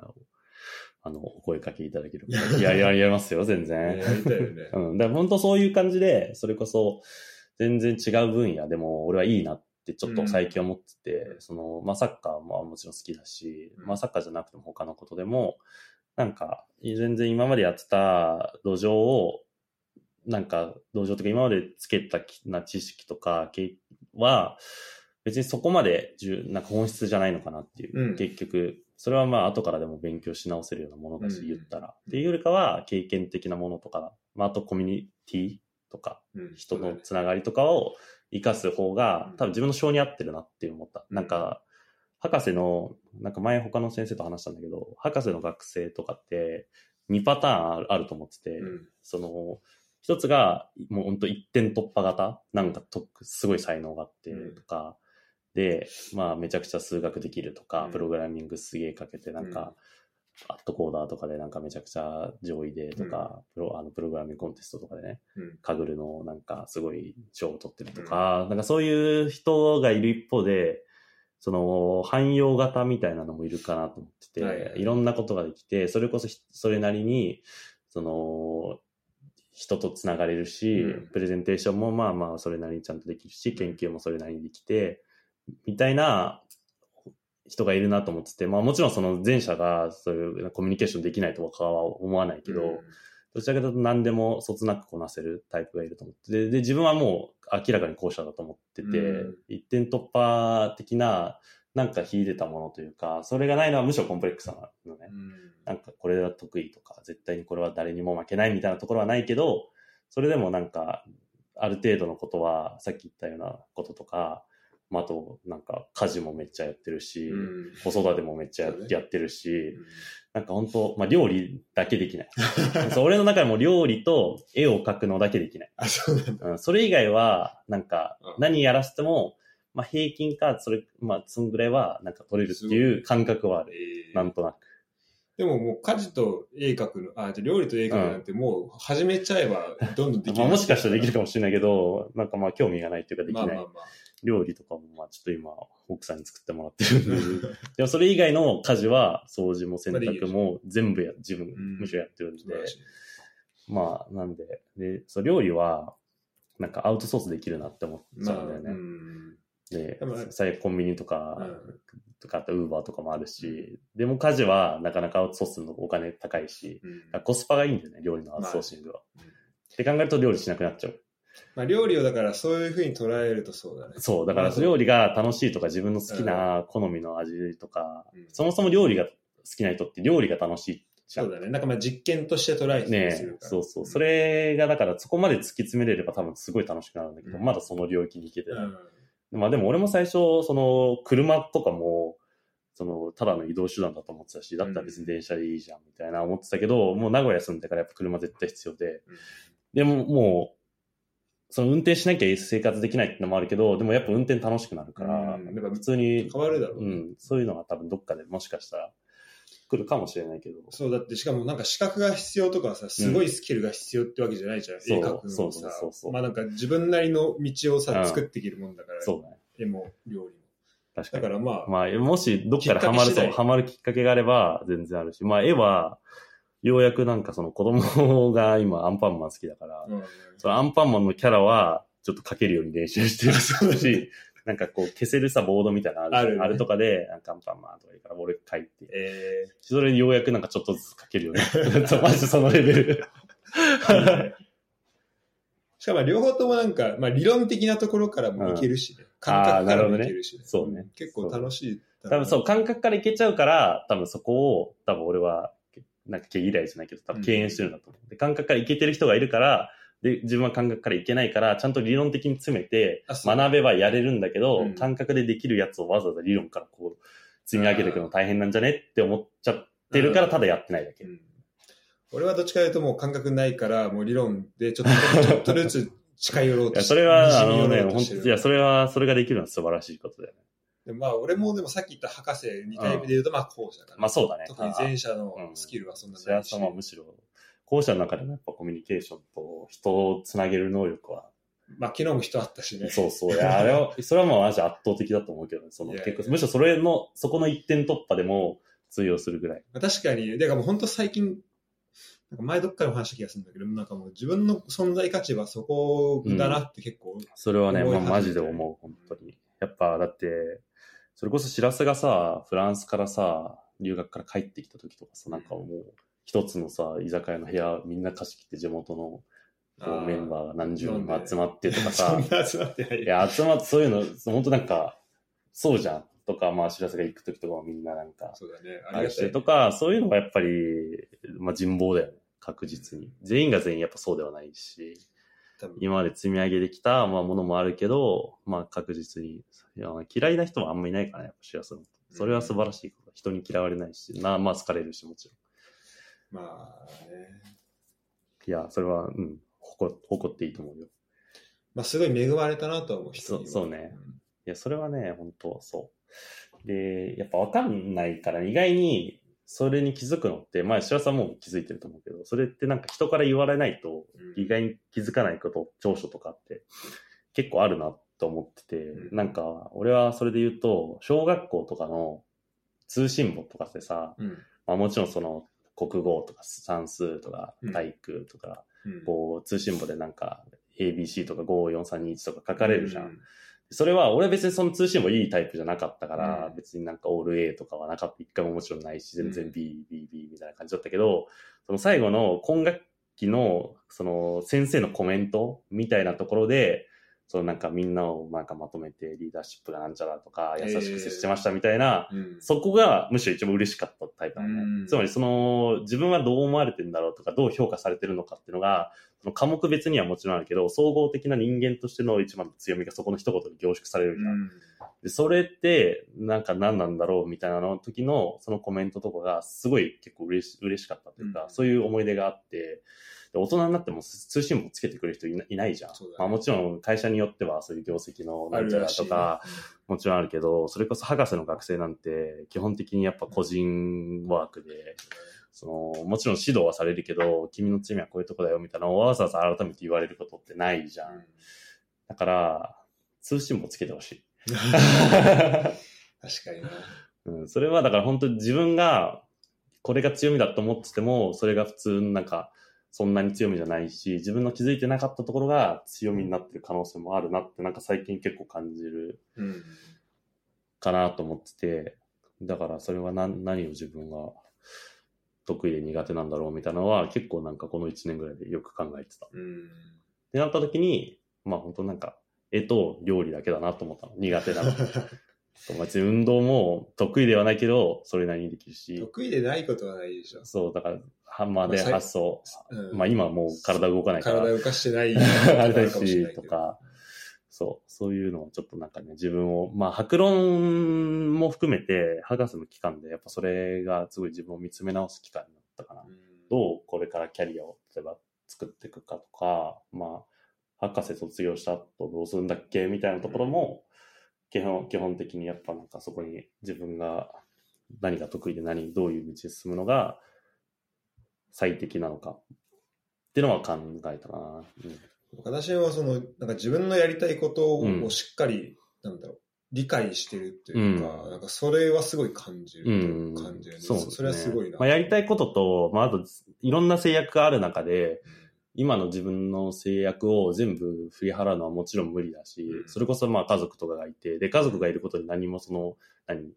あの、お声かけいただける。いや、やりますよ、全ね然。やりたいよね。うん。だから本当そういう感じで、それこそ、全然違う分野でも、俺はいいなってちょっと最近思ってて、うんその、まあ、サッカーももちろん好きだし、うんまあ、サッカーじゃなくても他のことでも、なんか、全然今までやってた土壌を、なんか、土壌とか今までつけたきな知識とか経は、別にそこまで重なんか本質じゃないのかなっていう。うん。結局、それはまあ後からでも勉強し直せるようなものだし、うん言ったら。っていうよりかは、経験的なものとか、まあ、あとコミュニティとか、うん。人のつながりとかを活かす方がうん。多分自分の性に合ってるなって思った。うん。なんか、博士の、なんか前他の先生と話したんだけど、博士の学生とかって2パターンあると思ってて、うん。その、一つがもう本当一点突破型、なんかとすごい才能があってうん。とか、で、まあめちゃくちゃ数学できるとか、うん。プログラミングすげえかけてなんか、アットコーダーとかでなんかめちゃくちゃ上位でとか、プロあのプログラミングコンテストとかでね、うん。カグルのなんかすごい賞を取ってるとか、なんかそういう人がいる一方で、その汎用型みたいなのもいるかなと思ってて、はいはいい。ろんなことができて、それこそひそれなりに、その、人とつながれるし、うん。プレゼンテーションもまあまあそれなりにちゃんとできるし、研究もそれなりにできて、みたいな人がいるなと思ってて、まあもちろんその前者がそういうコミュニケーションできないとかは思わないけど、うん。どちらかというと何でもそつなくこなせるタイプがいると思ってで、で、自分はもう明らかに後者だと思ってて、うん。一点突破的な、なんか秀でたものというか、それがないのはむしろコンプレックスなのね。うん。なんかこれは得意とか、絶対にこれは誰にも負けないみたいなところはないけど、それでもなんか、ある程度のことは、さっき言ったようなこととか、まあ、あと、なんか家事もめっちゃやってるし、うん子育てもめっちゃやってるし、なんか本当、まあ、料理だけできない。そう俺の中でも料理と絵を描くのだけできない。あ、そうなんだ。うん、それ以外は、なんかうん、何やらせても、まあ、平均か、それ、まあ、そんぐらいは、なんか取れるっていう感覚はある。えーなんとなく。でももう家事と絵描くの、あ、じゃあ料理と絵描くなんてもう始めちゃえばどんどんできる。まあ、もしかしたらできるかもしれないけど、なんかまあ、興味がないっていうかできない。まあまあまあ。料理とかも、まあ、ちょっと今、奥さんに作ってもらってるんで。でも、それ以外の家事は、掃除も洗濯も全部や、自分、ん。むしろやってるんで。まあ、なんで、で、そう、料理は、なんかアウトソースできるなって思っちゃうんだよね。うん。で最悪コンビニとか、うん。とか、あとウーバーとかもあるし、でも家事はなかなかアウトソースのお金高いし、うん。コスパがいいんだよね、料理のアウトソーシングは。って考えると料理しなくなっちゃう。まあ料理をだからそういうふうに捉えるとそうだね。そう、だからまあ料理が楽しいとか自分の好きな好みの味とか、うんそもそも料理が好きな人って料理が楽しいじゃん。そうだね。なんかまあ実験として捉えてね。そうそう。それがだからそこまで突き詰めれれば多分すごい楽しくなるんだけど、うんまだその領域に行けてない。うん。まあでも俺も最初、その車とかも、その、ただの移動手段だと思ってたし、だったら別に電車でいいじゃんみたいな思ってたけど、もう名古屋住んでからやっぱ車絶対必要で、でももう、その運転しなきゃ生活できないってのもあるけど、でもやっぱ運転楽しくなるから、うん普通に、変わるだろうね。うん、そういうのが多分どっかでもしかしたら来るかもしれないけど、そう、だってしかもなんか資格が必要とかさ、すごいスキルが必要ってわけじゃないじゃん。そう絵描くのそうもさそう。まあなんか自分なりの道をさ、うん作っていけるもんだから、そうね。絵も料理も。確かに。だからまあ、まあ、もしどっかでハマると、ハマるきっかけがあれば全然あるし、まあ絵は、ようやくなんかその子供が今アンパンマン好きだから、うんそのアンパンマンのキャラはちょっと描けるように練習してるし、なんかこう消せるさ、ボードみたいなのあるねあれとかで、なんかアンパンマンとかいいから俺描いて、えそれでようやくなんかちょっとずつ描けるようになった。マジでそのレベル。ー しかも両方ともなんか、まあ理論的なところからもいけるしね。感あー覚からもいけるしね。そうね結構楽しい。多分そう、感覚からいけちゃうから、多分そこを、多分俺は、なんか毛嫌いじゃないけど、多分敬遠してるんだと思う。で、感覚からいけてる人がいるから、で、自分は感覚からいけないから、ちゃんと理論的に詰めて学べばやれるんだけど、うん。感覚でできるやつをわざわざ理論からこう、積み上げていくの大変なんじゃねって思っちゃってるから、うんただやってないだけ。うん。俺はどっちかというともう感覚ないから、もう理論でちょっと、ちょっとずつ近寄ろうとしてそれは、あのね、いや、それは、それができるのは素晴らしいことだよね。でまあ俺もでもさっき言った博士2タイプで言うと、まあ後者かな。まあそうだね。特に前者のスキルはそんなないし。幸せはむしろ、校舎の中でもやっぱコミュニケーションと人をつなげる能力は、まあ昨日も人あったしね。そうそう。いや、あれは、それはもうマジ圧倒的だと思うけどね。その結構、むしろそれの、そこの一点突破でも通用するぐらい。まあ確かに、だからもう本当最近、なんか前どっかでも話した気がするんだけど、なんかもう自分の存在価値はそこだなって結構、それはね、まあ、マジで思う、本当に。やっぱ、だって、それこそしらすがさ、フランスからさ、留学から帰ってきた時とかさ、なんかもう、一つのさ、居酒屋の部屋みんな貸し切って地元のこうメンバーが何十人も集まってとかそさ 集まってないいや、集まって、そういうの、本当なんか、そうじゃん。とか、まあ、しらすが行く時とかもみんななんか、そうだね。ああれし。てとか、そういうのがやっぱり、まあ、人望だよね。確実に。全員が全員やっぱそうではないし、今まで積み上げてきた、まあ、ものもあるけど、まあ、確実に。いや嫌いな人もあんまいないからね、やっぱしらすの。それは素晴らしいこと。人に嫌われないし、なまあ、好かれるし、もちろん。まあね。いや、それは、うん、誇誇っていいと思うよ。まあすごい恵まれたなとは思う人にはそうそうねいや、それはね、本当そう。で、やっぱわかんないから、意外に、それに気づくのって、まあ、白さんも気づいてると思うけど、それってなんか人から言われないと、うん意外に気づかないこと、長所とかって、結構あるなと思ってて、うんなんか、俺はそれで言うと、小学校とかの通信簿とかってさ、うん。まあもちろんその、国語とか算数とかうん体育とか、うん。こう、通信簿でなんか、ABC とか54321とか書かれるじゃん。うそれは、俺は別にその通信もいいタイプじゃなかったから、うん別になんかオール A とかはなかった。一回ももちろんないし、全然うん B、B、B みたいな感じだったけど、その最後の今学期の、その先生のコメントみたいなところで、そのなんかみんなをなんかまとめてリーダーシップがなんちゃらとか、優しく接してましたみたいな、うん。そこがむしろ一番嬉しかったタイプなのね。うんつまりその自分はどう思われてるんだろうとか、どう評価されてるのかっていうのが、その科目別にはもちろんあるけど、総合的な人間としての一番の強みがそこの一言に凝縮されるじゃん。うんでそれってなんか何なんだろうみたいなの時のそのコメントとかがすごい結構嬉し嬉しかったというか、うんそういう思い出があって、で大人になっても通信簿つけてくる人いないじゃん。ねまあ、もちろん会社によってはそういう業績のなんちゃらとあか、るらしいもちろんあるけど、それこそ博士の学生なんて、基本的にやっぱ個人ワークで、その、もちろん指導はされるけど、君の罪はこういうとこだよみたいなのをわざわざ改めて言われることってないじゃん。だから、通信簿つけてほしい。う ん確かにな。うん、それはだから本当に自分が、これが強みだと思ってても、それが普通なんか、そんなに強みじゃないし、自分の気づいてなかったところが強みになってる可能性もあるなって、なんか最近結構感じるうん。かなと思ってて、だからそれは何何を自分が得意で苦手なんだろうみたいなのは結構なんかこの1年ぐらいでよく考えてた。っうん。てなった時に、まあ本当なんか絵と料理だけだなと思ったの。苦手なの。別に運動も得意ではないけど、それなりにできるし、得意でないことはないでしょ。そう、だからハンマーで発想。うんまあ今はもう体動かないから、体動かしてない あしとか、そう、そういうのをちょっとなんかね、自分を、まあ、白論も含めて、博士の期間で、やっぱそれがすごい自分を見つめ直す期間になったかな。うんどうこれからキャリアを、例えば作っていくかとか、まあ、博士卒業した後どうするんだっけみたいなところも、基本、基本的にやっぱなんかそこに自分が何が得意で何、どういう道に進むのが最適なのか。っていうのは考えたな。うん。私はその、なんか自分のやりたいことうん。をしっかり、なんだろう、理解してるっていうか、うん。なんかそれはすごい感じる、うん。感じる。ね。そうですね。それはすごいな。まあ、やりたいことと、まあ、あと、いろんな制約がある中で、今の自分の制約を全部振り払うのはもちろん無理だし、うん。それこそまあ家族とかがいて、で、家族がいることに何もその、何、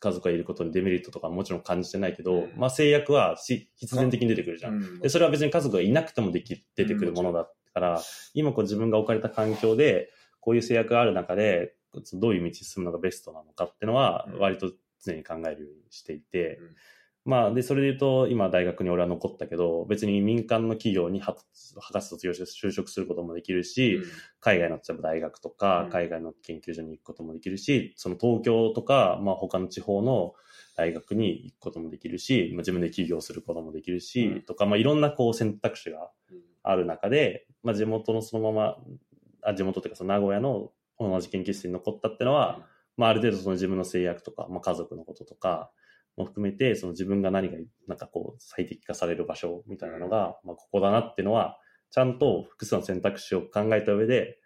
家族がいることにデメリットとかもちろん感じてないけど、うん。まあ制約はし必然的に出てくるじゃん。うん。で、それは別に家族がいなくてもでき、出てくるものだから、今こう自分が置かれた環境で、こういう制約がある中で、どういう道に進むのがベストなのかっていうのはうん、割と常に考えるようにしていて、うんまあ、で、それで言うと、今大学に俺は残ったけど、別に民間の企業には博士卒業して就職することもできるし、海外の例えば大学とかうん、海外の研究所に行くこともできるし、その東京とか、まあ他の地方の大学に行くこともできるし、まあ、自分で起業することもできるし、うん。とか、まあいろんなこう選択肢がうん。ある中で、まあ地元のそのまま、あ地元っていうかその名古屋の同じ研究室に残ったっていうのは、まあある程度その自分の制約とか、まあ家族のこととか、も含めて、その自分が何が、なんかこう、最適化される場所みたいなのが、まあ、ここだなっていうのは、ちゃんと複数の選択肢を考えた上で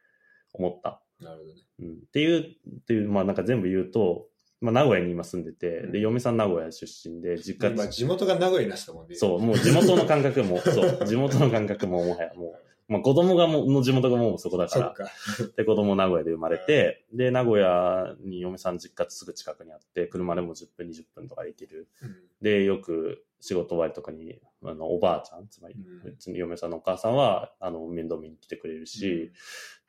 思った。なるほどね。うん、っていう、っていう、まあなんか全部言うと、まあ名古屋に今住んでて、うんで、嫁さん名古屋出身で、実家、今、地元が名古屋になってたもんね。そう、もう地元の感覚も、そう、地元の感覚ももはやもう、まあ子供がもう、の地元がもうそこだから、か。で、子供名古屋で生まれて、で、名古屋に嫁さん実家すぐ近くにあって、車でも10分、20分とかで行ける。うん。で、よく仕事終わりとかに、あの、おばあちゃん、つまり、うん。うちの嫁さんのお母さんは、あの、面倒見に来てくれるし、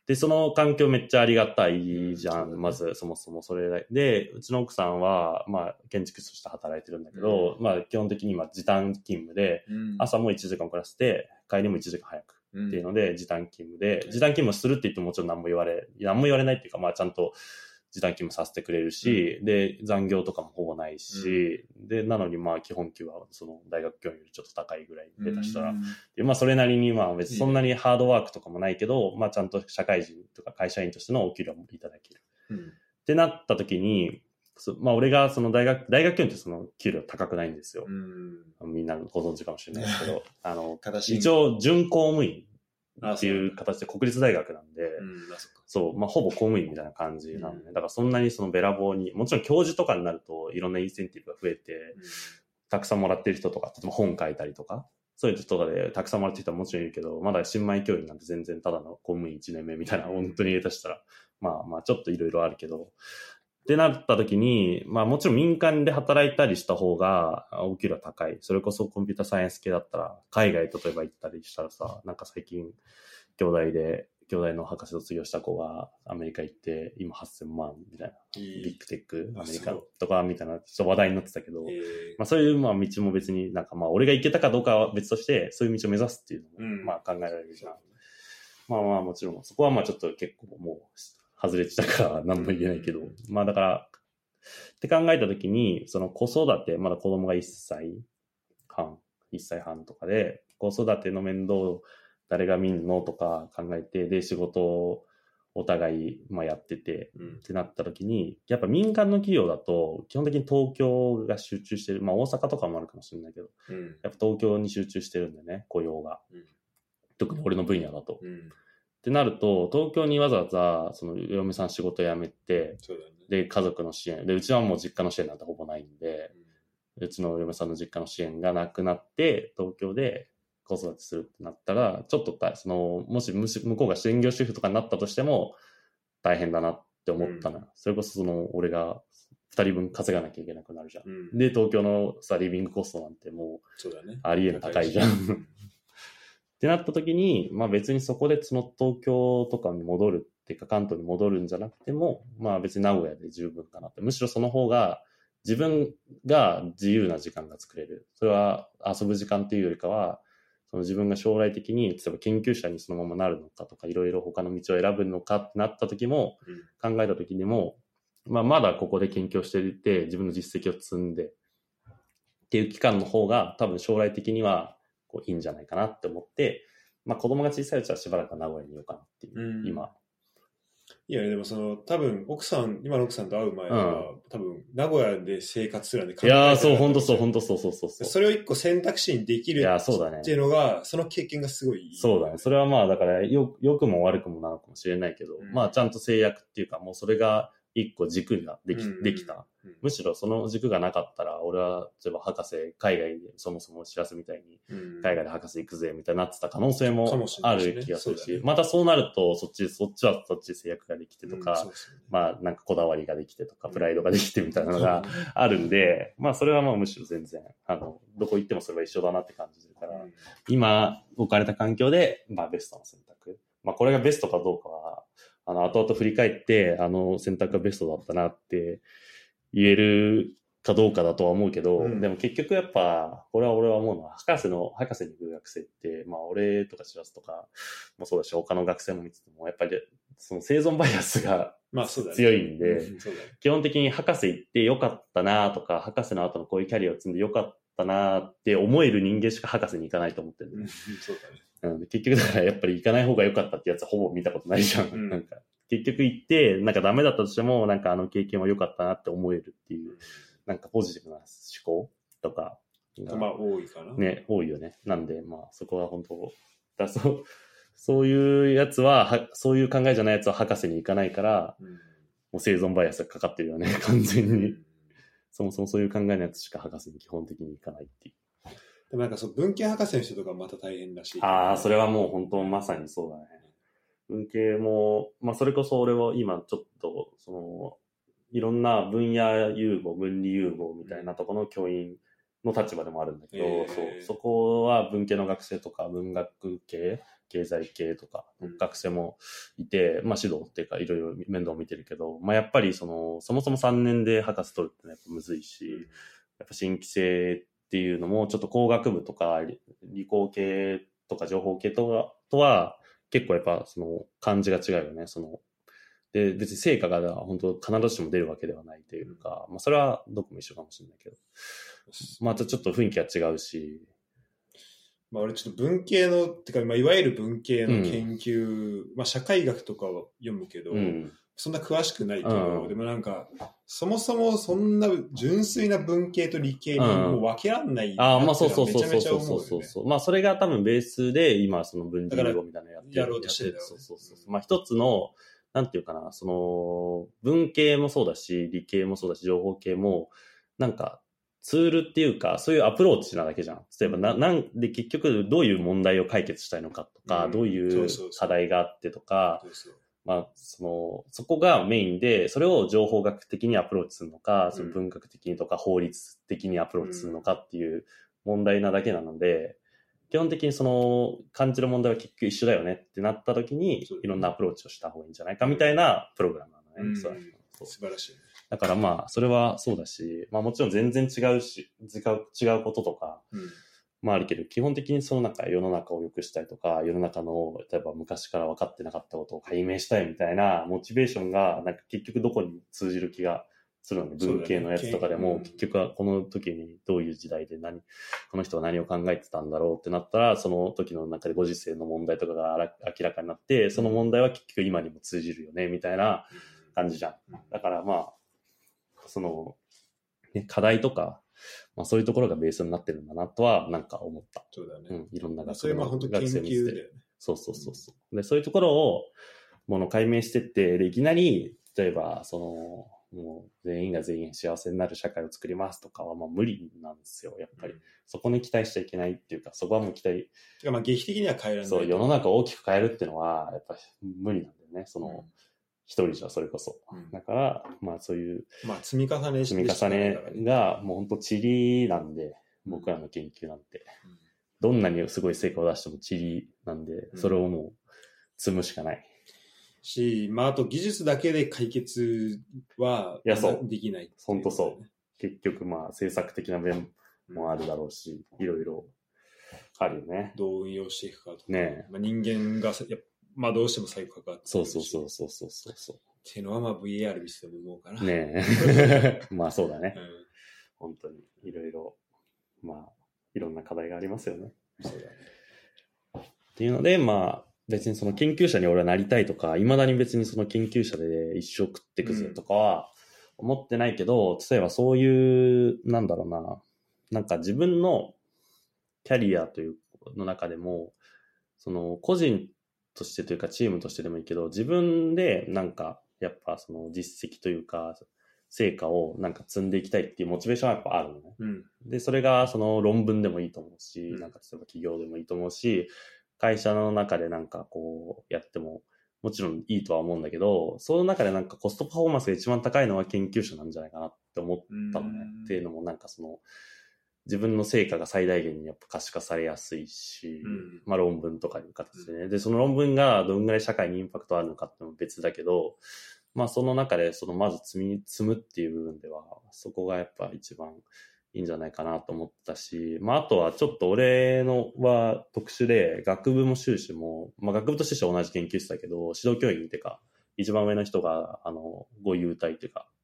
で、その環境めっちゃありがたいじゃん、うん。まず、そもそもそれで、うちの奥さんは、まあ、建築士として働いてるんだけど、まあ、基本的に今、時短勤務で、うん。朝も1時間遅らせて、帰りも1時間早くうんっていうので、時短勤務で、時短勤務するって言ってももちろん何も言われ、何も言われないっていうか、まあ、ちゃんと、時短勤務させてくれるし、で、残業とかもほぼないし、で、なのにまあ基本給はその大学教員よりちょっと高いぐらい下手したら、うんでまあそれなりにまあ別にそんなにハードワークとかもないけど、まあちゃんと社会人とか会社員としてのお給料もいただける。うん。ってなった時に、そまあ俺がその大学、大学教員ってその給料高くないんですよ。うん。みんなご存知かもしれないですけど、あの、形一応準公務員あっていう形で国立大学なんで。そう、まあ、ほぼ公務員みたいな感じなのね。だからそんなにそのべらぼうに、もちろん教授とかになるといろんなインセンティブが増えて、たくさんもらってる人とか、例えば本書いたりとか、そういう人とかでたくさんもらってる人はもちろんいるけど、まだ新米教員なんて全然ただの公務員1年目みたいな、本当に下手したら、まあまあちょっといろいろあるけど、ってなった時に、まあもちろん民間で働いたりした方がお給料高い。それこそコンピュータサイエンス系だったら、海外例えば行ったりしたらさ、なんか最近、兄弟で、兄弟の博士卒業した子がアメリカ行って、今8000万みたいな、いいビッグテック、あアメリカとかみたいな、ちょっと話題になってたけど、え。ーまあそういうまあ道も別になんかまあ俺が行けたかどうかは別として、そういう道を目指すっていうのうん。もまあ考えられるじゃん。まあまあもちろん、そこはまあちょっと結構もう外れてたから何も言えないけど、うんまあだから、って考えたときに、その子育て、まだ子供が1歳半、1歳半とかで、子育ての面倒誰が見んのとか考えて、で仕事をお互いまあやってて、うんってなった時に、やっぱ民間の企業だと、基本的に東京が集中してる。まあ大阪とかもあるかもしれないけど、うんやっぱ東京に集中してるんだよね、雇用が。うん特に俺の分野だと。っうんてなると、東京にわざわざ、その嫁さん仕事辞めて、ね。で、家族の支援。で、うちはもう実家の支援なんてほぼないんで、うちの嫁さんの実家の支援がなくなって、東京で子育てするってなったら、ちょっとたその、もし向こうが専業主婦とかになったとしても、大変だなって思ったのよ。それこそその、俺が二人分稼がなきゃいけなくなるじゃん。うんで、東京のさ、リビングコストなんてもう、そうだね。ありえない高いじゃん。ってなった時に、まあ別にそこでその東京とかに戻るっていうか関東に戻るんじゃなくても、まあ別に名古屋で十分かなって。むしろその方が自分が自由な時間が作れる。それは遊ぶ時間っていうよりかは、その自分が将来的に、例えば研究者にそのままなるのかとか、いろいろ他の道を選ぶのかってなった時も、考えた時にも、まあまだここで研究していて、自分の実績を積んで、っていう期間の方が多分将来的にはこういいんじゃないかなって思って、まあ子供が小さいうちはしばらくは名古屋にいようかなっていう、うん今。いやね、でもその、多分奥さん、今の奥さんと会う前は、多分名古屋で生活するなんていやー、そう、本当当そう、本当そうそうそうそう。それを一個選択肢にできるいやそうだねっていうのが、その経験がすごい。そうだね。それはまあ、だからよ、良くも悪くもなのかもしれないけど、うんまあ、ちゃんと制約っていうか、もうそれが一個軸ができ,、うんできた。。うん。むしろその軸がなかったら、俺は、例えば博士、海外でそもそも知らずみたいに、うん。海外で博士行くぜみたいになってた可能性かもある気がするし、またそうなると、そっち、そっちはそっちで制約ができてとか、まあ、なんかこだわりができてとか、うん。プライドができてみたいなのがあるんで、まあ、それはまあむしろ全然、あの、どこ行ってもそれは一緒だなって感じするから、うん。今置かれた環境で、まあ、ベストの選択。まあ、これがベストかどうかは、あの、後々振り返って、あの選択がベストだったなって言えるかどうかだとは思うけど、うんでも結局やっぱ、これは俺は思うのは、博士の、博士に行く学生って、まあ、俺とか知らずとかもそうだし、他の学生も見てても、やっぱり、その生存バイアスが。強いんで、うんそうだね。基本的に博士行ってよかったなとか、博士の後のこういうキャリアを積んでよかったなって思える人間しか博士に行かないと思ってるうんそうだね。うん、結局だからやっぱり行かない方が良かったってやつはほぼ見たことないじゃん。うんなんか結局行って、なんかダメだったとしても、なんかあの経験は良かったなって思えるっていうなんかポジティブな思考とかがまあ多いかな。ね、多いよね。なんで、まあ、そこは本当、だそう、そういうやつはは、そういう考えじゃないやつは博士に行かないから、うん。もう生存バイアスがかかってるよね、完全に。うんそもそもそういう考えのやつしか博士に基本的に行かないっていう。でもなんかそう、文系博士の人とかまた大変だし。ああ、それはもう本当まさにそうだね。文系も、まあそれこそ俺は今ちょっと、その、いろんな分野融合、分離融合みたいなところの教員の立場でもあるんだけど、へー。そうそこは文系の学生とか文学系、経済系とかうん学生もいて、まあ指導っていうかいろいろ面倒を見てるけど、まあやっぱりその、そもそも3年で博士取るってやっぱむずいし、やっぱ新規性っていうのも、ちょっと工学部とか理理工系とか情報系とはとは結構やっぱその感じが違うよね。そので別に成果が本当必ずしも出るわけではないというか、まあそれはどこも一緒かもしれないけど、またちょっと雰囲気が違うし、まあ俺ちょっと文系の、ってか、まあいわゆる文系の研究、まあ社会学とかは読むけど、うん、そんな詳しくないけど、うん。でもなんか、そもそもそんな純粋な文系と理系にもう分けらんないああ、まあそうそうそうめちゃそうそう。めちゃ思うよね。そうそう。まあそれが多分ベースで今その分離融合みたいなのやってるやろうとしてるね。そうそうそう。まあ一つの、なんていうかな、その文系もそうだし、理系もそうだし、情報系も、なんかツールっていうか、そういうアプローチなだけじゃん。例えばな、なんで結局どういう問題を解決したいのかとか、うん。どういう。課題があってとか、そうそうまあ、その、そこがメインで、それを情報学的にアプローチするのか、うん。その文学的にとか法律的にアプローチするのかっていう問題なだけなので、基本的にその感じる問題は結局一緒だよねってなった時にいろんなアプローチをした方がいいんじゃないかみたいなプログラムなのね。うん。そう。素晴らしいね。だからまあ、それはそうだし、まあもちろん全然違うし、違う違うこととか、うんまああるけど、基本的にその中、世の中を良くしたいとか、世の中の、例えば昔から分かってなかったことを解明したいみたいなモチベーションが、なんか結局どこに通じる気がするの文系のやつとかでも、うん結局はこの時にどういう時代で何、この人は何を考えてたんだろうってなったら、その時の中でご時世の問題とかが明らかになって、その問題は結局今にも通じるよね、みたいな感じじゃん。だからまあ、その、ね、課題とか、まあそういうところがベースになってるんだなとは、なんか思った。そうだね。うん、いろんなまあ学それは本当研学生見てね。そうそうそうそう。で、そういうところを、もの解明してって、で、いきなり、例えば、その、もう全員が全員幸せになる社会を作りますとかは、まあ無理なんですよ、やっぱり。うんそこに期待しちゃいけないっていうか、そこはもう期待、てかまあ劇的には変えられない。そう、世の中を大きく変えるっていうのは、やっぱり無理なんだよね、その、一人じゃそれこそ。うんだから、まあそういうまあ積み重ね積み重ねが、もう本当地理なんで、僕らの研究なんて。どんなにすごい成果を出しても地理なんで、うんそれをもう積むしかない。し、まああと技術だけで解決はいやそうできないっていほんとそう。結局まあ政策的な面もあるだろうし、いろいろあるよね。どう運用していくかとか。ねえ。まあ、人間がさやっぱまあどうしても最後関わってくそうそうそうそうそうそうそっていうのはまあ VAR 見せても思うかな。う。ねえ。まあそうだねう。ん。本当にいろいろ、まあ、いろんな課題がありますよね。そうだね。っていうので、まあ、別にその研究者に俺はなりたいとか、いまだに別にその研究者で一生食ってくぜとかは思ってないけど、例えばそういう、なんだろうな、なんか自分のキャリアというの中でも、その個人としてというかチームとしてでもいいけど、自分でなんかやっぱその実績というか、成果をなんか積んでいきたいっていうモチベーションはやっぱあるのね。うん。で、それがその論文でもいいと思うし、うんなんか例えば企業でもいいと思うし、会社の中でなんかこうやってももちろんいいとは思うんだけど、その中でなんかコストパフォーマンスが一番高いのは研究者なんじゃないかなって思ったのねうん。っていうのもなんかその自分の成果が最大限にやっぱ可視化されやすいし、うんまあ論文とかいう形でね。で、その論文がどんぐらい社会にインパクトあるのかってのも別だけど、まあその中でそのまず積み、積むっていう部分では、そこがやっぱ一番いいんじゃないかなと思ったし、まああとはちょっと俺のは特殊で、学部も修士も、まあ学部と修士は同じ研究室だけど、指導教員っていうか、一番上の人が、あの、ご優待っていうか、うん。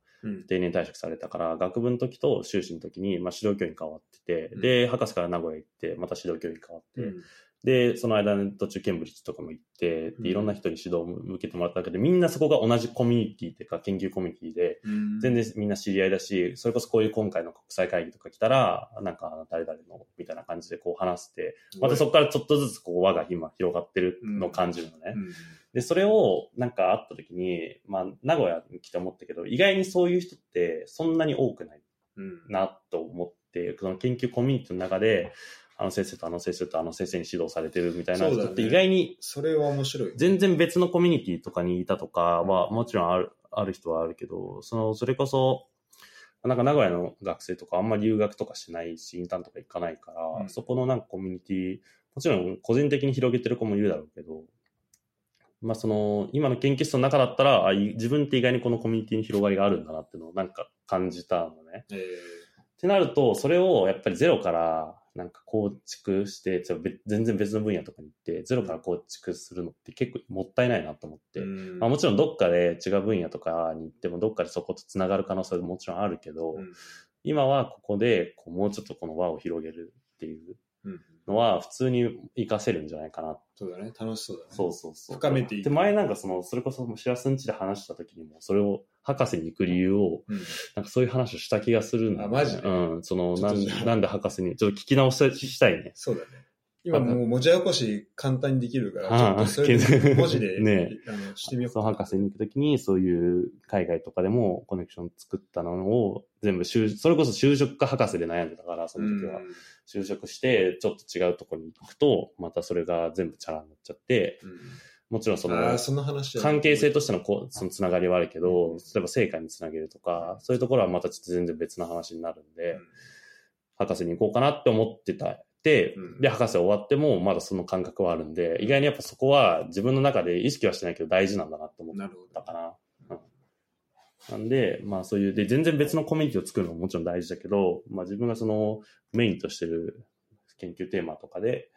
定年退職されたから、学部の時と修士の時に、まあ、指導教員変わってて、うん。で、博士から名古屋行って、また指導教員変わって、うんで、その間に途中ケンブリッジとかも行って、うん。でいろんな人に指導も受けてもらったわけで、みんなそこが同じコミュニティっていうか研究コミュニティで、全然みんな知り合いだし、それこそこういう今回の国際会議とか来たら、なんか誰々のみたいな感じでこう話して、またそこからちょっとずつこう輪が今広がってるのを感じるのね。うん。で、それをなんか会った時に、まあ名古屋に来て思ったけど、意外にそういう人ってそんなに多くないうんなと思って、その研究コミュニティの中で、あの先生とあの先生とあの先生に指導されてるみたいな人って意外にそれは面白い。全然別のコミュニティとかにいたとかはもちろんあるある人はあるけど、そのそれこそ、なんか名古屋の学生とかあんまり留学とかしないし、インターンとか行かないから、うんそこのなんかコミュニティ、もちろん個人的に広げてる子もいるだろうけど、まあその、今の研究室の中だったら、あい自分って意外にこのコミュニティに広がりがあるんだなっていうのをなんか感じたのね。えってなると、それをやっぱりゼロからなんか構築して、ちょっと別全然別の分野とかに行って、ゼロから構築するのって結構もったいないなと思って、ーまあ、もちろんどっかで違う分野とかに行っても、どっかでそことつながる可能性ももちろんあるけど、うん今はここでこうもうちょっとこの輪を広げるっていううんのは普通に活かせるんじゃないかな。そうだね、楽しそうだね。そうそうそう。深めていくで、前なんかその、それこそしらすんちで話した時にも、それを博士に行く理由を、うん。なんかそういう話をした気がするんだよ。ねあマジで？うん。その、なんなんで博士に、ちょっと聞き直ししたいね。そうだね。今もう文字起こし簡単にできるから、ちょっとそれで文字で、ねあのしてみようその博士に行くときに、そういう海外とかでもコネクション作ったのを全部就、それこそ就職か博士で悩んでたから、その時は。うん。就職して、ちょっと違うところに行くと、またそれが全部チャラになっちゃって、もちろんそのその話は関係性としてのこうそのつながりはあるけど、例えば成果につなげるとか、そういうところはまたちょっと全然別の話になるんで、博士に行こうかなって思ってた。でうん、で、博士終わってもまだその感覚はあるんで、意外にやっぱそこは自分の中で意識はしてないけど大事なんだなって思っ。たかな。うんなんで、まあそういう、で、全然別のコミュニティを作るのももちろん大事だけど、まあ自分がそのメインとしてる研究テーマとかで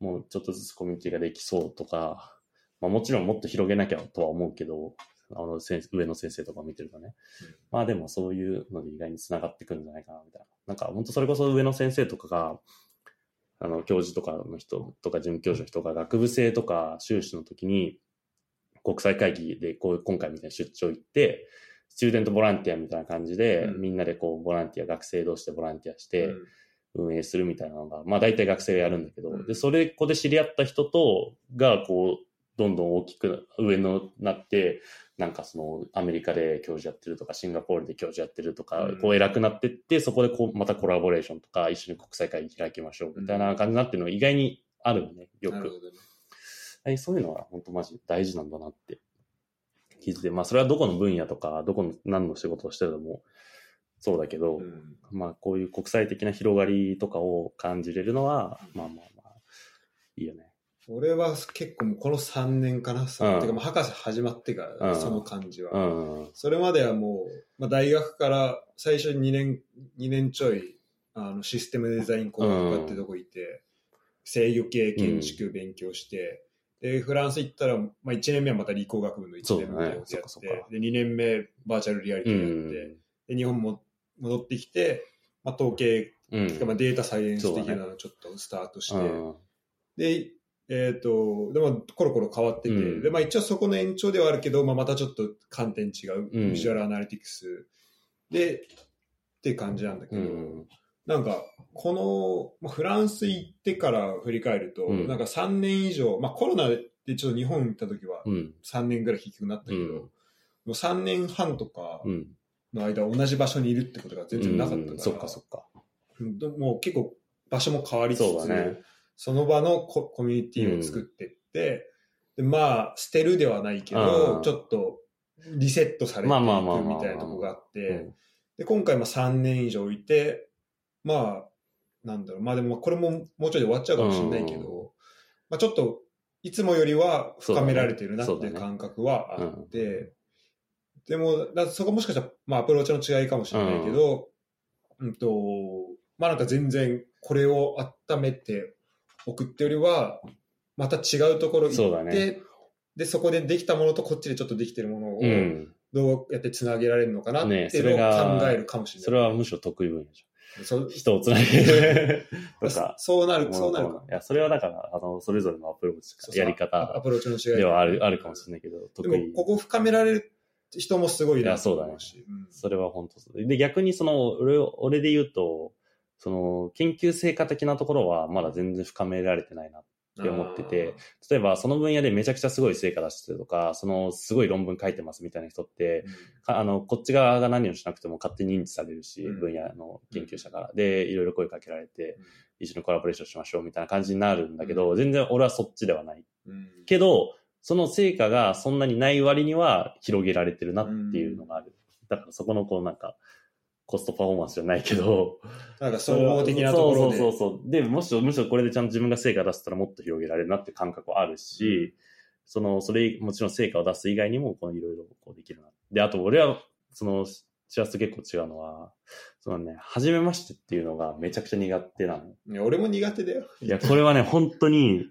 もうちょっとずつコミュニティができそうとか、まあもちろんもっと広げなきゃとは思うけど、あの先上の先生とか見てるとね。うんまあでもそういうので意外につながってくるんじゃないかなみたいな。なんか本当それこそ上の先生とかが、あの教授とかの人とか准教授の人が学部生とか修士の時に国際会議でこう今回みたいな出張行って、スチューデントボランティアみたいな感じで、うんみんなでこうボランティア、学生同士でボランティアして、うん運営するみたいなのが、まあ大体学生がやるんだけど、うんで、それ、ここで知り合った人と、が、こう、どんどん大きく上のなって、なんかその、アメリカで教授やってるとか、シンガポールで教授やってるとか、うんこう偉くなってって、そこでこう、またコラボレーションとか、一緒に国際会議開きましょうみたいな感じになってるのが意外にあるのね、よく。ね。はいそういうのは本当マジ大事なんだなって気づいて、まあそれはどこの分野とか、どこの何の仕事をしてるのもそうだけど、うんまあこういう国際的な広がりとかを感じれるのは、まあまあまあ、いいよね。俺は結構もうこの3年かな、うんてかもう博士始まってから、うんその感じは。うん。それまではもう、まあ、大学から最初に2年、2年ちょい、あのシステムデザイン工学科ってとこいて、制御系建築勉強して、で、フランス行ったら、まあ、1年目はまた理工学部の1年目をやって、そうだねそっかそっかで、2年目バーチャルリアリテうィやって、ん。で、日本も戻ってきて、まあ、統計、うん。てかまあデータサイエンス的なのをちょっとスタートして、うんで、えっ、と、でも、コロコロ変わってて、うんで、まあ一応そこの延長ではあるけど、まあまたちょっと観点違う、うんビジュアルアナリティクスで、って感じなんだけど、うん。なんか、この、まあ、フランス行ってから振り返ると、うんなんか3年以上、まあコロナでちょっと日本行った時はうん。3年ぐらい結局なったけど、うんもう3年半とかうん。の間同じ場所にいるってことが全然なかったから、うんそっかそっか。うんもう結構場所も変わりつつ、そうだね。その場のココミュニティを作っていって、でまあ、捨てるではないけど、うんちょっとリセットされていくみたいなとこがあっうてん、で、今回まあ3年以上いて、まあ、なんだろう、まあでもこれももうちょいで終わっちゃうかもしれないけど、まあちょっと、いつもよりは深められてるなっていう感覚はあって、でも、だそこもしかしたら、まあアプローチの違いかもしれないけど、うんと、まあなんか全然これを温めておくってよりは、また違うところそう行って、だね。で、そこでできたものとこっちでちょっとできてるものをうん。どうやってつなげられるのかなってねいうのをそれが考えるかもしれない。それはむしろ得意分野じそ人をつないでとか。そうなる、そうなるか。いや、それはだから、あの、それぞれのアプローチやりア方プローチの違いではある、あるかもしれないけど、で得意も、。ここ深められる人もすごいないやそうだねと思しうんそれは本当そうで、逆にその、俺を、俺で言うと、その、研究成果的なところはまだ全然深められてないなって思ってて、例えばその分野でめちゃくちゃすごい成果出してるとか、そのすごい論文書いてますみたいな人って、かあの、こっち側が何をしなくても勝手に認知されるし、うん。分野の研究者から。で、いろいろ声かけられて、うん。一緒にコラボレーションしましょうみたいな感じになるんだけど、全然俺はそっちではない。うん。けど、その成果がそんなにない割には広げられてるなっていうのがある。だからそこのこうなんか、コストパフォーマンスじゃないけど、なんか総合的なところで。そうそうそう。で、むしろ、むしろこれでちゃんと自分が成果出せたらもっと広げられるなって感覚はあるし、その、それ、もちろん成果を出す以外にも、このいろいろこうできるな。で、あと俺は、その、シラスと結構違うのは、そのね、初めましてっていうのがめちゃくちゃ苦手なの。いや俺も苦手だよ。いや、これはね、本当に、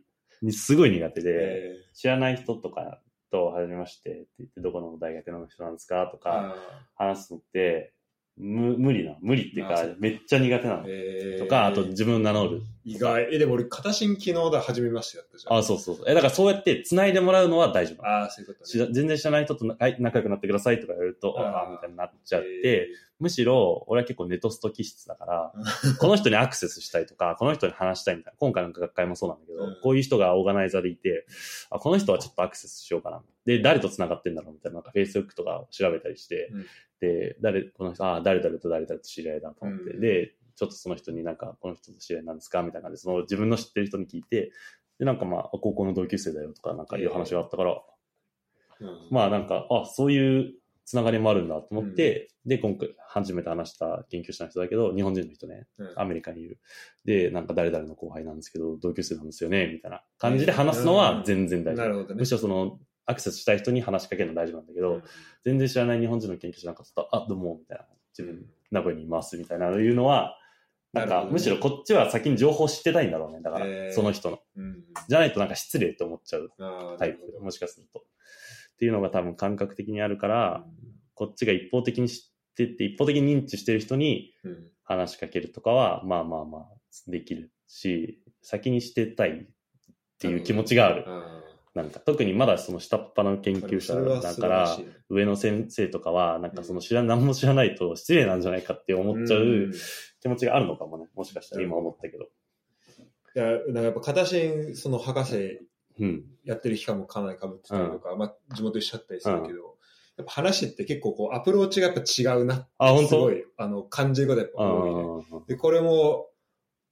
すごい苦手で、え知らない人とかと、初めましてって言って、どこの大学の人なんですかとーか、あ話すのって、む無理な。無理っていうかめっちゃ苦手なのー。えーとか、あと自分を名乗る。意外。え、でも俺、片新昨日だ、初めましてやったじゃん。あ、そうそうそう。え、だからそうやって繋いでもらうのは大丈夫。ああ、そういうことね。全然知らない人となはい仲良くなってくださいとか言われると、あーああ、みたいになっちゃって、むしろ、俺は結構ネトスト気質だから、え ーこの人にアクセスしたいとか、この人に話したいみたいな、今回の学会もそうなんだけど、うんこういう人がオーガナイザーでいて、あ、この人はちょっとアクセスしようかな。で、誰と繋がってんだろうみたいな、なんか Facebook とか調べたりして、うんで、誰、この人、あ、誰々と誰々と知り合いだと思って、うんで、ちょっとその人になんか、この人と知り合いなんですか？みたいな感じで、その自分の知ってる人に聞いて、で、なんかまあ、高校の同級生だよとか、なんかいう話があったから、うん。まあなんか、あ、そういうつながりもあるんだと思って、で、今回初めて話した研究者の人だけど、日本人の人ね、うん。アメリカにいる。で、なんか誰々の後輩なんですけど、同級生なんですよね、みたいな感じで話すのは全然大丈夫。なるほどね。むしろその、アクセスしたい人に話しかけるの大丈夫なんだけど、うん。全然知らない日本人の研究者なんかちょっと、あ、どうも、みたいな。自分、名古屋にいます、みたいなのいうのは、なんか、むしろこっちは先に情報を知ってたいんだろうね。だから、その人の。うんじゃないとなんか失礼って思っちゃうタイプ。もしかすると。っていうのが多分感覚的にあるから、こっちが一方的に知ってって、一方的に認知してる人にうん話しかけるとかは、まあまあまあ、できるし、先にしてたいっていう気持ちがある。あなんか、特にまだその下っ端の研ー究者だから上の先生とかは、なんかその知ら、何も知らないと失礼なんじゃないかって思っちゃう気持ちがあるのかもね。もしかしたら今思ったけど。いや、なんかやっぱ、片新、その博士うん。やってる期間もかなり被ってたりとか、まあ、地元一緒だったりするけど、やっぱ話って結構こう、アプローチがやっぱ違うなって、すごい、あの、感じることやっぱあ多いね。ーで、これも、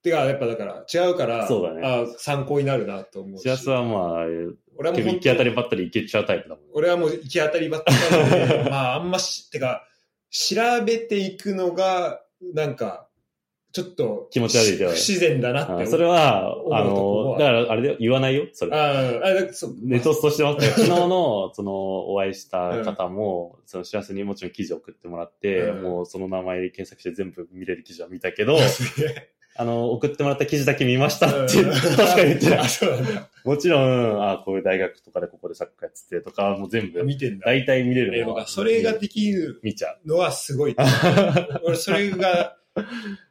てか、やっぱだから、違うから、そうだねあ参考になるなと思うし。シラスはまあ、俺はもう本行き当たり当ばったり行けちゃうタイプだもんね。俺はもう行き当たりばったりで、まあ、あんまし、てか、調べていくのが、なんか、ちょっと、気持ち悪いけど不自然だなってそれは、あの、はだからあれだよ、言わないよ、それ。ああ、あだそうネトストしてますよ。昨日の、その、お会いした方も、その、知らせにもちろん記事送ってもらって、うんもうその名前で検索して全部見れる記事は見たけど、あの、送ってもらった記事だけ見ましたって、うん 確かに言ってたあ、。そうなんだ。もちろん、あこういう大学とかでここでサッカーやっててとか、もう全部、見てんだ。大体見れるのは。えそれができる見ちゃう。のはすごい。俺、それが、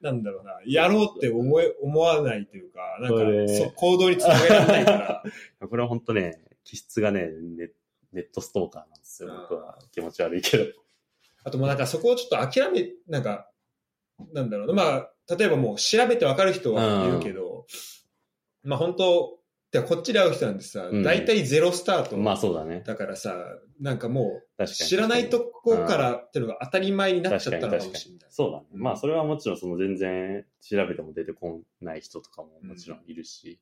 なんだろうな、やろうって思え、思わないというか、なんか、そう行動につなげられないから、これは本当ね、気質がね、ネネットストーカーなんですよ、僕は。気持ち悪いけど。あともうなんかそこをちょっと諦め、なんか、なんだろうな、まあ、例えばもう調べてわかる人はいるけど、まあ本当、てかこっちで会う人なんてさ、うん大体ゼロスタート。まあそうだね。だからさ、なんかもう。知らないとこからっていうのが当たり前になっちゃったのか確かにもしれない。そうだね。うんまあ、それはもちろん、その全然調べても出てこない人とかももちろんいるし、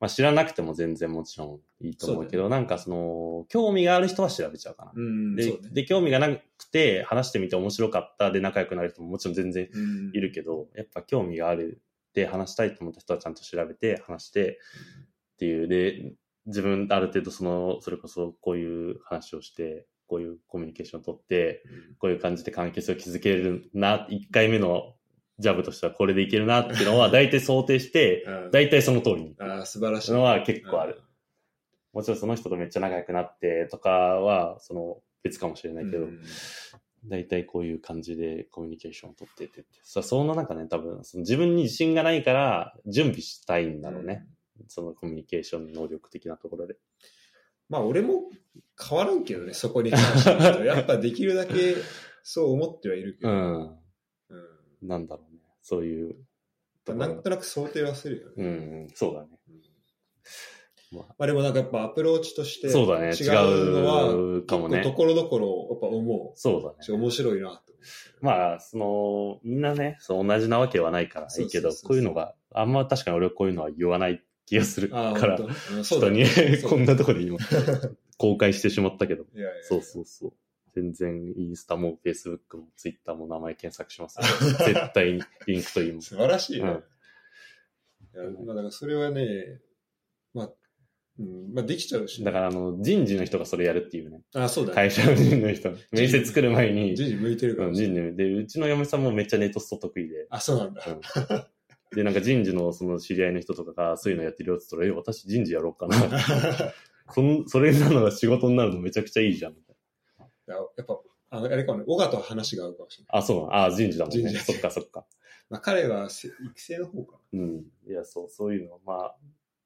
まあ、知らなくても全然もちろんいいと思うけど、なんかその、興味がある人は調べちゃうかな。うん、で。で、興味がなくて話してみて面白かったで仲良くなる人ももちろん全然うんいるけど、やっぱ興味があるで話したいと思った人はちゃんと調べて話してっていう、で、自分ある程度その、それこそこういう話をして、こういうコミュニケーションを取って、こういう感じで関係性を築けるな、1回目のジャブとしてはこれでいけるなっていうのは 大体想定して、うん大体その通りにああ、素晴らしい。のは結構ある。もちろんその人とめっちゃ仲良くなってとかは、その別かもしれないけど、うん大体こういう感じでコミュニケーションを取ってってって。さその中ね、多分、その自分に自信がないから準備したいんだろうね。そのコミュニケーション能力的なところで。まあ俺も変わらんけどね、そこに関しては。やっぱできるだけそう思ってはいるけど。うん。うんなんだろうね。そういう。なんとなく想定はするよね。うんうん、そうだね。うんまあまあでもなんかやっぱアプローチとしてそうだね違うのは、違うかもねところどころやっぱ思そうだね。面白いなと。まあ、その、みんなね、そう同じなわけはないからいいけど、そうそうそうそうこういうのが、あんま確かに俺はこういうのは言わない気がするから、人にこんなとこで今、公開してしまったけど。いやいやいやそうそうそう。全然、インスタも、フェイスブックも、ツイッターも名前検索します。絶対にリンクと言います。素晴らしいね。うんいやまあ、だからそれはね、まあ、うん、まあできちゃうしね、だから、あの、人事の人がそれやるっていうね。あ、そうだね。会社の人事の人。面接来る前に、人事向いてるかうんら。人事で、うちの嫁さんもめっちゃネトスト得意で。あ、そうなんだ。で、なんか人事のその知り合いの人とかがそういうのやってるよって言ったら、え、私人事やろうかな。こんそれなのが仕事になるのめちゃくちゃいいじゃん。やっぱ、あのあれかもね、小川とは話が合うかもしれない。あ、そうなのあ、人事だもんね。人事そっかそっか。まあ、彼はせ育成の方かうん。いや、そう、そういうの。まあ、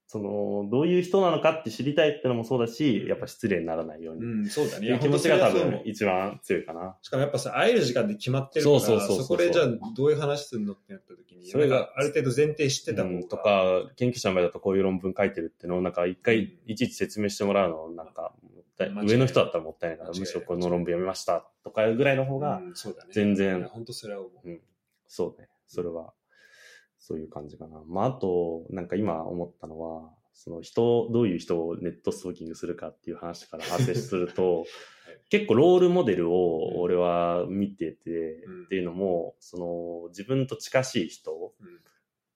その、どういう人なのかって知りたいってのもそうだし、やっぱ失礼にならないように。な。うん、そうだね。気持ちが多分一番強いかな。しかもやっぱさ、会える時間で決まってるから、そうそうそうそこでじゃあどういう話するのってなった時に、それがある程度前提知ってた方が、うんとか、研究者の場合だとこういう論文書いてるってのを、なんか一回うんいちいち説明してもらうのを、なんか、上の人だったらもったいないから、むしろこの論文読みましたとかぐらいの方が、うん、そうだね。全然本当それは思う。うん、そうね。それは、そういう感じかな。まあ、あと、なんか今思ったのは、その人、どういう人をネットストーキングするかっていう話から派生すると、結構ロールモデルを俺は見てて、うん。っていうのも、その自分と近しい人うん。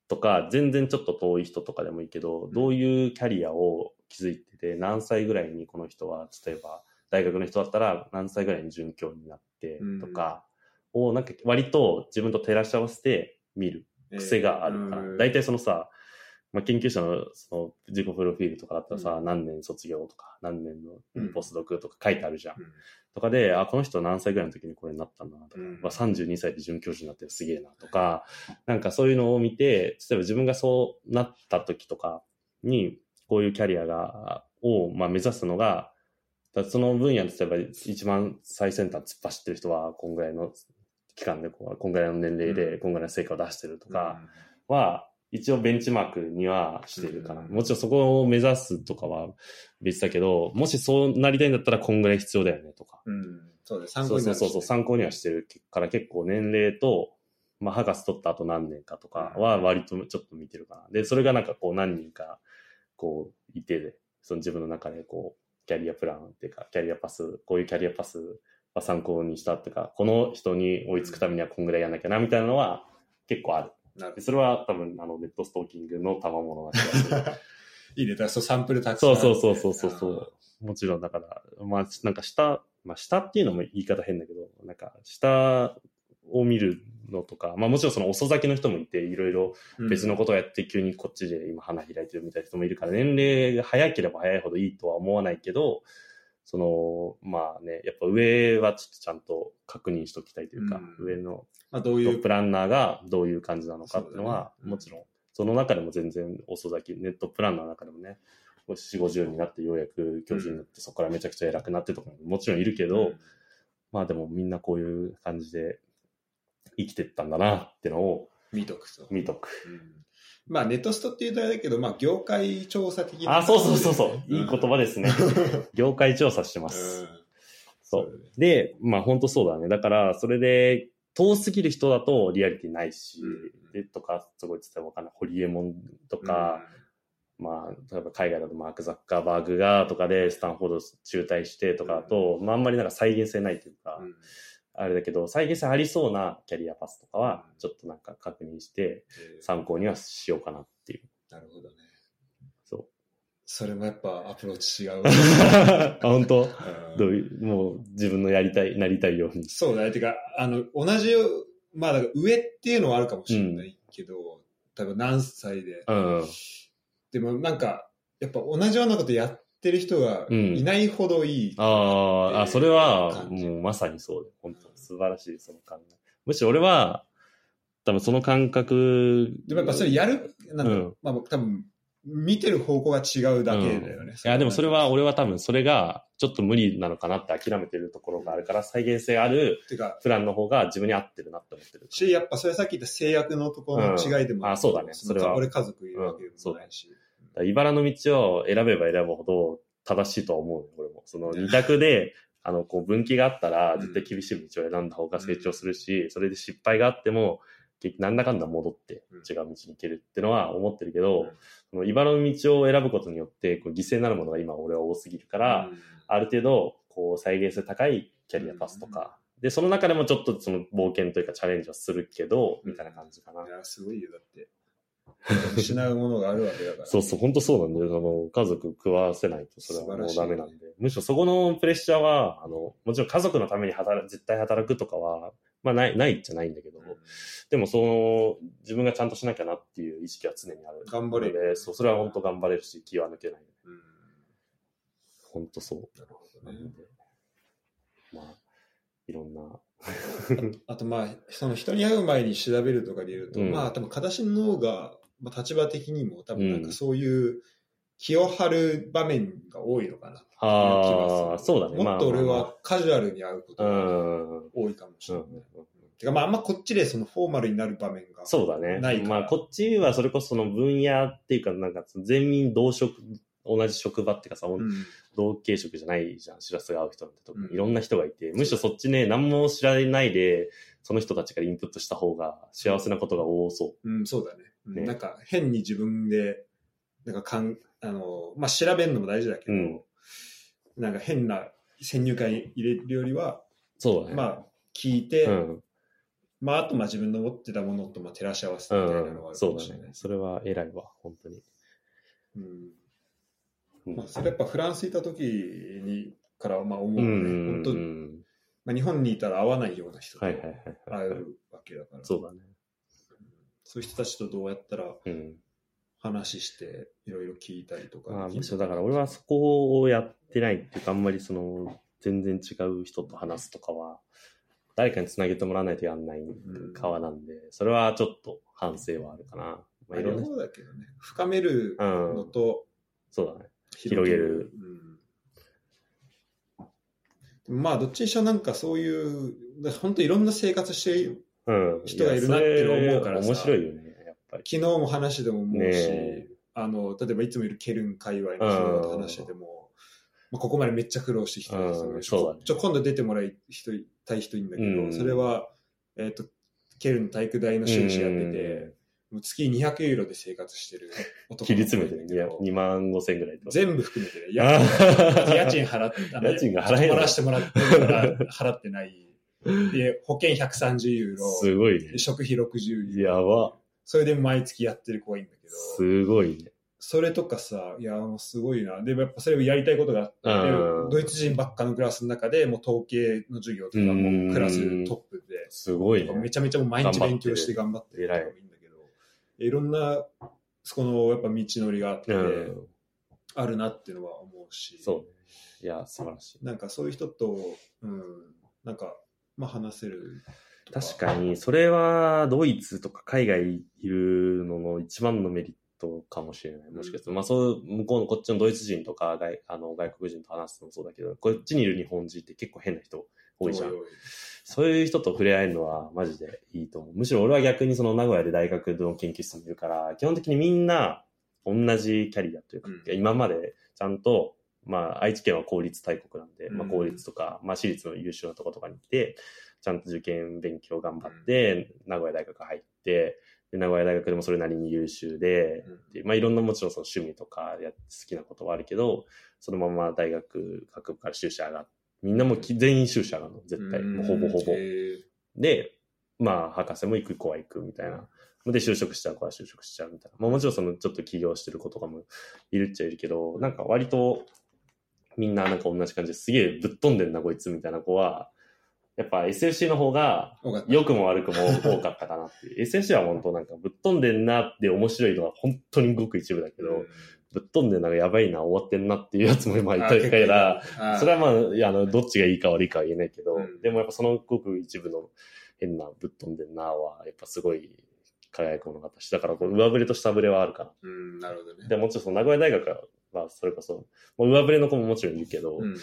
とか、全然ちょっと遠い人とかでもいいけど、ん。どういうキャリアを築いてて、何歳ぐらいにこの人は、例えば大学の人だったら何歳ぐらいに准教になってとかを、なんか割と自分と照らし合わせて見る癖があるから、うん大体そのさ、まあ、研究者のその自己プロフィールとかだったらさ、何年卒業とか、何年うん。のポスドクとか書いてあるじゃん。うん。とかで、あ、この人何歳ぐらいの時にこれになったんだなとか、うん。まあ、32歳で准教授になってすげえなとか、なんかそういうのを見て、例えば自分がそうなった時とかに、こういうキャリアが、を、まあ、目指すのが、その分野で例えば一番最先端突っ走ってる人は、こんぐらいの期間でこんぐらいの年齢で、うんこんぐらいの成果を出してるとか、は、一応ベンチマークにはしてるかな。うんもちろんそこを目指すとかは別だけど、もしそうなりたいんだったらこんぐらい必要だよねとか。そうだね。参そう考になるしそうそうそう、参考にはしてるから結構年齢と、まあ、博士取った後何年かとかは割とちょっと見てるかな。で、それがなんかこう何人かこういて、その自分の中でこう、キャリアプランっていうか、キャリアパス、こういうキャリアパスは参考にしたっていうか、この人に追いつくためにはこんぐらいやんなきゃなみたいなのは結構ある。なるでそれは多分あのネットストーキングの賜物な気がする。いいね。だからそうサンプルたくさんそう。そうそうそうそうそう。もちろんだから、まあなんか下、まあ下っていうのも言い方変だけど、なんか下を見るのとか、まあもちろんその遅咲きの人もいて、いろいろうん別のことをやって急にこっちで今花開いてるみたいな人もいるから、年齢が早ければ早いほどいいとは思わないけど、その、まあね、やっぱ上はちょっとちゃんと確認しときたいというか、うん上のトップランナーがどういう感じなのかっていうのは、ねうんもちろん、その中でも全然遅咲き、ネットプランナーの中でもね、4、50になってようやく教授になって、そこからめちゃくちゃ偉くなってとかももちろんいるけど、うんまあでもみんなこういう感じで生きてったんだなってのを見とくと。見とく。うんまあネットストって言うとあれだけど、まあ業界調査的な。あ、そうそうそうそう。んいい言葉ですね。業界調査してます。うんそう。で、まあ本当そうだね。だから、それで、遠すぎる人だとリアリティないし、うんで、とか、すごい伝えわかんない。ホリエモンとか、まあ、例えば海外だとマーク・ザッカーバーグがとかでスタンフォード中退してとかだと、まああんまりなんか再現性ないというか、うんうんあれだけど、再現性ありそうなキャリアパスとかはう、んちょっとなんか確認してえー参考にはしようかなっていう。なるほどね。そう。それもやっぱアプローチ違う。あ、本当？うんどういう、もう自分のやりたい、なりたいように。そうだね。てか、あの、同じよ、まあ、だから上っていうのはあるかもしれないけど、多分何歳で。うん。でもなんか、やっぱ同じようなことやってる人がうんいないほどいい。あーあ、それはもうまさにそうで、本当素晴らしい、その考え。むしろ俺は、多分その感覚。でもやっぱそれやる、なんか、うんまあ多分、見てる方向が違うだけだよね。いや、でもそれは、俺は多分それがちょっと無理なのかなって諦めてるところがあるから、再現性あるプランの方が自分に合ってるなって思ってる。し、やっぱそれさっき言った制約のところの違いでも、うんあそうだねそれは俺家族いるわけでもないし。だから茨の道を選べば選ぶほど正しいとは思うよ、俺も。その二択で、あの、こう分岐があったら、絶対厳しい道を選んだ方が成長するし、それで失敗があっても、結局なんだかんだ戻ってうん。違う道に行けるってのは思ってるけど、うん。その茨の道を選ぶことによって、こう犠牲になるものが今俺は多すぎるから、うん。ある程度、こう、再現性高いキャリアパスとか、で、その中でもちょっとその冒険というかチャレンジはするけど、みたいな感じかな。いや、すごいよ、だって。失うものがあるわけだから。そうそう、本当そうなんだよ。あの、家族食わせないとそれはもうダメなん素で。むしろそこのプレッシャーは、あの、もちろん家族のために働絶対働くとかは、まあない、ないっちゃないんだけど、うんでもその、自分がちゃんとしなきゃなっていう意識は常にある。頑張れるそう、それは本当頑張れるし、気は抜けない。うん本当そう。なるほどねまあ、いろんな、あとまあ、その人に会う前に調べるとかで言うと、うんまあ多分、形の方が、まあ、立場的にも多分なんかそういう気を張る場面が多いのかなああ。そうだね。もっと俺まあはカジュアルに会うことが。多いかもしうんれない。てかまああんまこっちでそのフォーマルになる場面が。そうだね。ないまあ、こっちはそれこそその分野っていうか、なんか、全員同職、同じ職場っていうかさ、うん同系職じゃないじゃん、しらすが合う人なんて特にうんいろんな人がいて、むしろそっちね、何も知らないで、その人たちからインプットした方が幸せなことが多そうん、そうだね。うんねなんか変に自分で、なんかかん、あの、まあ調べるのも大事だけど、うんなんか変な先入観入れるよりは、う。そうだね。まあ聞いて、うん。まああとまあ自分の持ってたものとまあ照らし合わせてうみたいなのがあん。るかそうだもしれない。ね。それは偉いわ、本当に。うんうんまあ、それやっぱフランスいた時にからまあ思うね、うん。本当、うんまあ、日本にいたら会わないような人と会はいはいはいはい。うわけだから、そうだね。そういう人たちとどうやったらうん。話していろいろ聞いたりとかまあ、できるむしろだから俺はそこをやってないっていうか、あんまりその、全然違う人と話すとかは、誰かにつなげてもらわないとやんない側なんで、それはちょっと反省はあるかな。まあ、まあ、いろんなだけどね深めるのとそうだね。広げるうんまあどっちにしろなんかそういう本当いろんな生活して。人がいるなって思うからさ。いやそれ面白いよね、やっぱり。昨日も話でも思うし、ねあの例えばいつもいるケルン界隈の人と話してても、まあ、ここまでめっちゃ苦労してきたんですようんそうだね。ちょ今度出てもらいたい人いるんだけど、うん。それは、えっとケルン体育大の修士やってて、月200ユーロで生活してる男切り詰めてね、る2万5千ぐらいと。全部含めてね、あ家 家賃払って、家賃が払えない。泊まらせてもらって払ってない。で、保険130ユーロ。すごいねで。食費60ユーロ。やば。それで毎月やってる子がいいんだけど、すごいね。それとかさ、いや、もうすごいな。でもやっぱそれをやりたいことがあって、うんドイツ人ばっかのクラスの中で、もう統計の授業とかもクラストップで、すごいね。めちゃめちゃもう毎日勉強して頑張ってる人がいいんだけど、いろんな、そこのやっぱ道のりがあって、うん。あるなっていうのは思うし、そうね。いや、素晴らしい。なんかそういう人と、うん、なんか、まあ話せると確かに、それはドイツとか海外いるのの一番のメリットかもしれない。もしかすると、まあそう、向こうのこっちのドイツ人とか外あの外国人と話すのもそうだけど、こっちにいる日本人って結構変な人多いじゃん。そういう人と触れ合えるのはマジでいいと思う。むしろ俺は逆にその名古屋で大学の研究室にいるから、基本的にみんな同じキャリアというか、うん。今までちゃんと、まあ愛知県は公立大国なんで、うんまあ公立とか、まあ私立の優秀なとことかに行って、ちゃんと受験勉強頑張って、名古屋大学入って、で名古屋大学でもそれなりに優秀で、うんでまあいろんなもちろんその趣味とかや好きなことはあるけど、そのまま大学学部から修士上がって、みんなもき全員修士上がるの、絶対。もうほぼほぼ。へで、まあ、博士も行く子は行くみたいな。で、就職しちゃう子は就職しちゃうみたいな。まあ、もちろんその、ちょっと起業してる子とかもいるっちゃいるけど、なんか割と、みんななんか同じ感じですげえぶっ飛んでるな、こいつみたいな子は、やっぱ SFC の方が、良くも悪くも多かったかなっていう。SFC は本当なんかぶっ飛んでんなって面白いのは本当にごく一部だけど、ぶっ飛んでなんかやばいな、終わってんなっていうやつも今いたから、あそれはまあ、いやあの、どっちがいいか悪いかは言えないけど、うんでもやっぱそのごく一部の変なぶっ飛んでんなは、やっぱすごい輝くものがあったし、だからこう上振れと下振れはあるかな。うん、なるほどね。でもちろんその名古屋大学は、まあそれこそ、まあ上振れの子ももちろんいるけど、うん。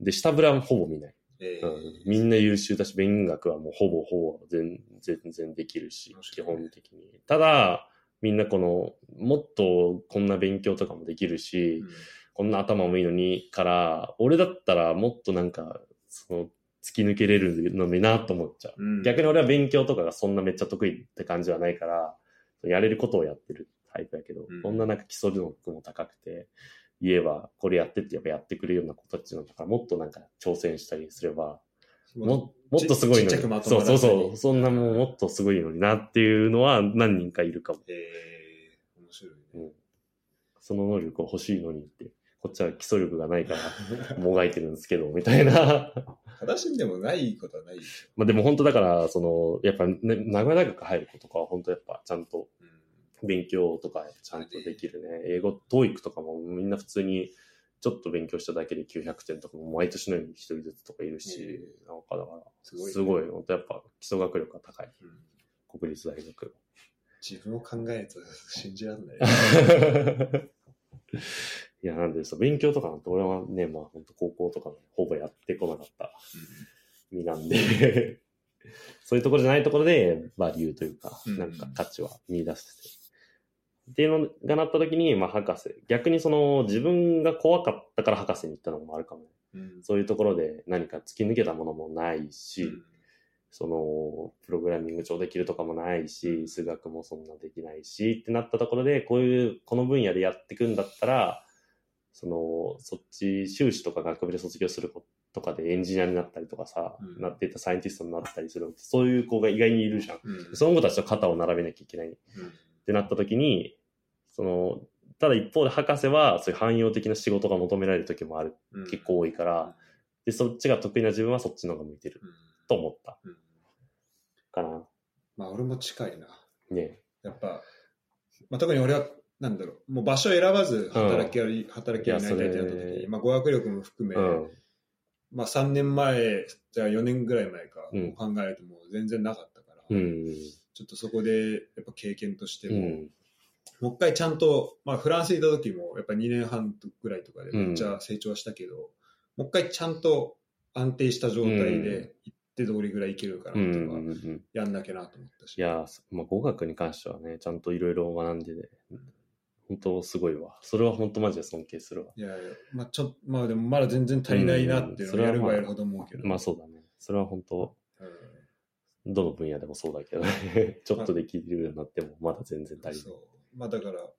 で、下振れはほぼ見ない。えーうん、みんな優秀だし、勉学はもうほぼほぼ全全然できるし面、基本的に。ただ、みんなこの、もっとこんな勉強とかもできるし、うんこんな頭もいいのに、から、俺だったらもっとなんか、その、突き抜けれるのになと思っちゃう。うん逆に俺は勉強とかがそんなめっちゃ得意って感じはないから、やれることをやってるタイプだけど、うんこんななんか基礎力も高くて、言えばこれやってってやっぱやってくれるような子たちなんだから、もっとなんか挑戦したりすれば、ももっとすごいのちちっちゃくまに。そうそうそう。そんなもんもっとすごいのになっていうのは何人かいるかも。えー、面白いね。うん。その能力を欲しいのにって、こっちは基礎力がないから、もがいてるんですけど、みたいな。正しんでもないことはないまあでも本当だから、その、やっぱ、ね、名古屋大学入る子とかは本当やっぱちゃんとょ。勉強とかちゃんとできるね。英語、TOEIC とかもみんな普通にちょっと勉強しただけで900点とかも毎年のように一人ずつとかいるし、なんかだから、すごいねすごい、本当やっぱ基礎学力が高い。国立大学。自分を考えると信じられない。いや、なんで、そう、勉強とかなんて俺はね、まあ本当高校とかねほぼやってこなかった身なんで、そういうところじゃないところで、バリューというか、うんなんか価値は見出してて。っていうのがなった時に、まあ博士。逆にその自分が怖かったから博士に行ったのもあるかもね。うん。そういうところで何か突き抜けたものもないし、うん。その、プログラミング超できるとかもないし、数学もそんなできないし、ってなったところで、こういう、この分野でやっていくんだったら、その、そっち、修士とか学部で卒業する子とかでエンジニアになったりとかさ、うん。なっていったサイエンティストになったりする、そういう子が意外にいるじゃん。その子たちと肩を並べなきゃいけないっうんてなった時に、その、ただ一方で博士はそういう汎用的な仕事が求められる時もある、うん。結構多いから、で、そっちが得意な自分はそっちの方が向いてる。うん。と思った。うん。かな。まあ俺も近いな。ね。やっぱ、まあ、特に俺は、なんだろう、もう場所を選ばず働きやり、働きやりになりたいってなった時に、まあ語学力も含め、うん。まあ3年前、じゃあ4年ぐらい前か、うん。考えるともう全然なかったから、うん。ちょっとそこでやっぱ経験としても、うん。もう一回ちゃんと、まあフランスにいた時もやっぱ2年半ぐらいとかでめっちゃ成長はしたけど、もう一回ちゃんと安定した状態で一手通りぐらいいけるかなうん。とか、うん。やんなきゃなと思ったし。いや、まあ、語学に関してはね、ちゃんといろいろ学んでて、本当すごいわ。それは本当マジで尊敬するわ。いやいや、まあちょまあでもまだ全然足りないなっていうのをやればやるほど思うけど。まあそうだね。それは本当、うんどの分野でもそうだけどね。ちょっとできるようになっても、まだ全然足りない。まあだから、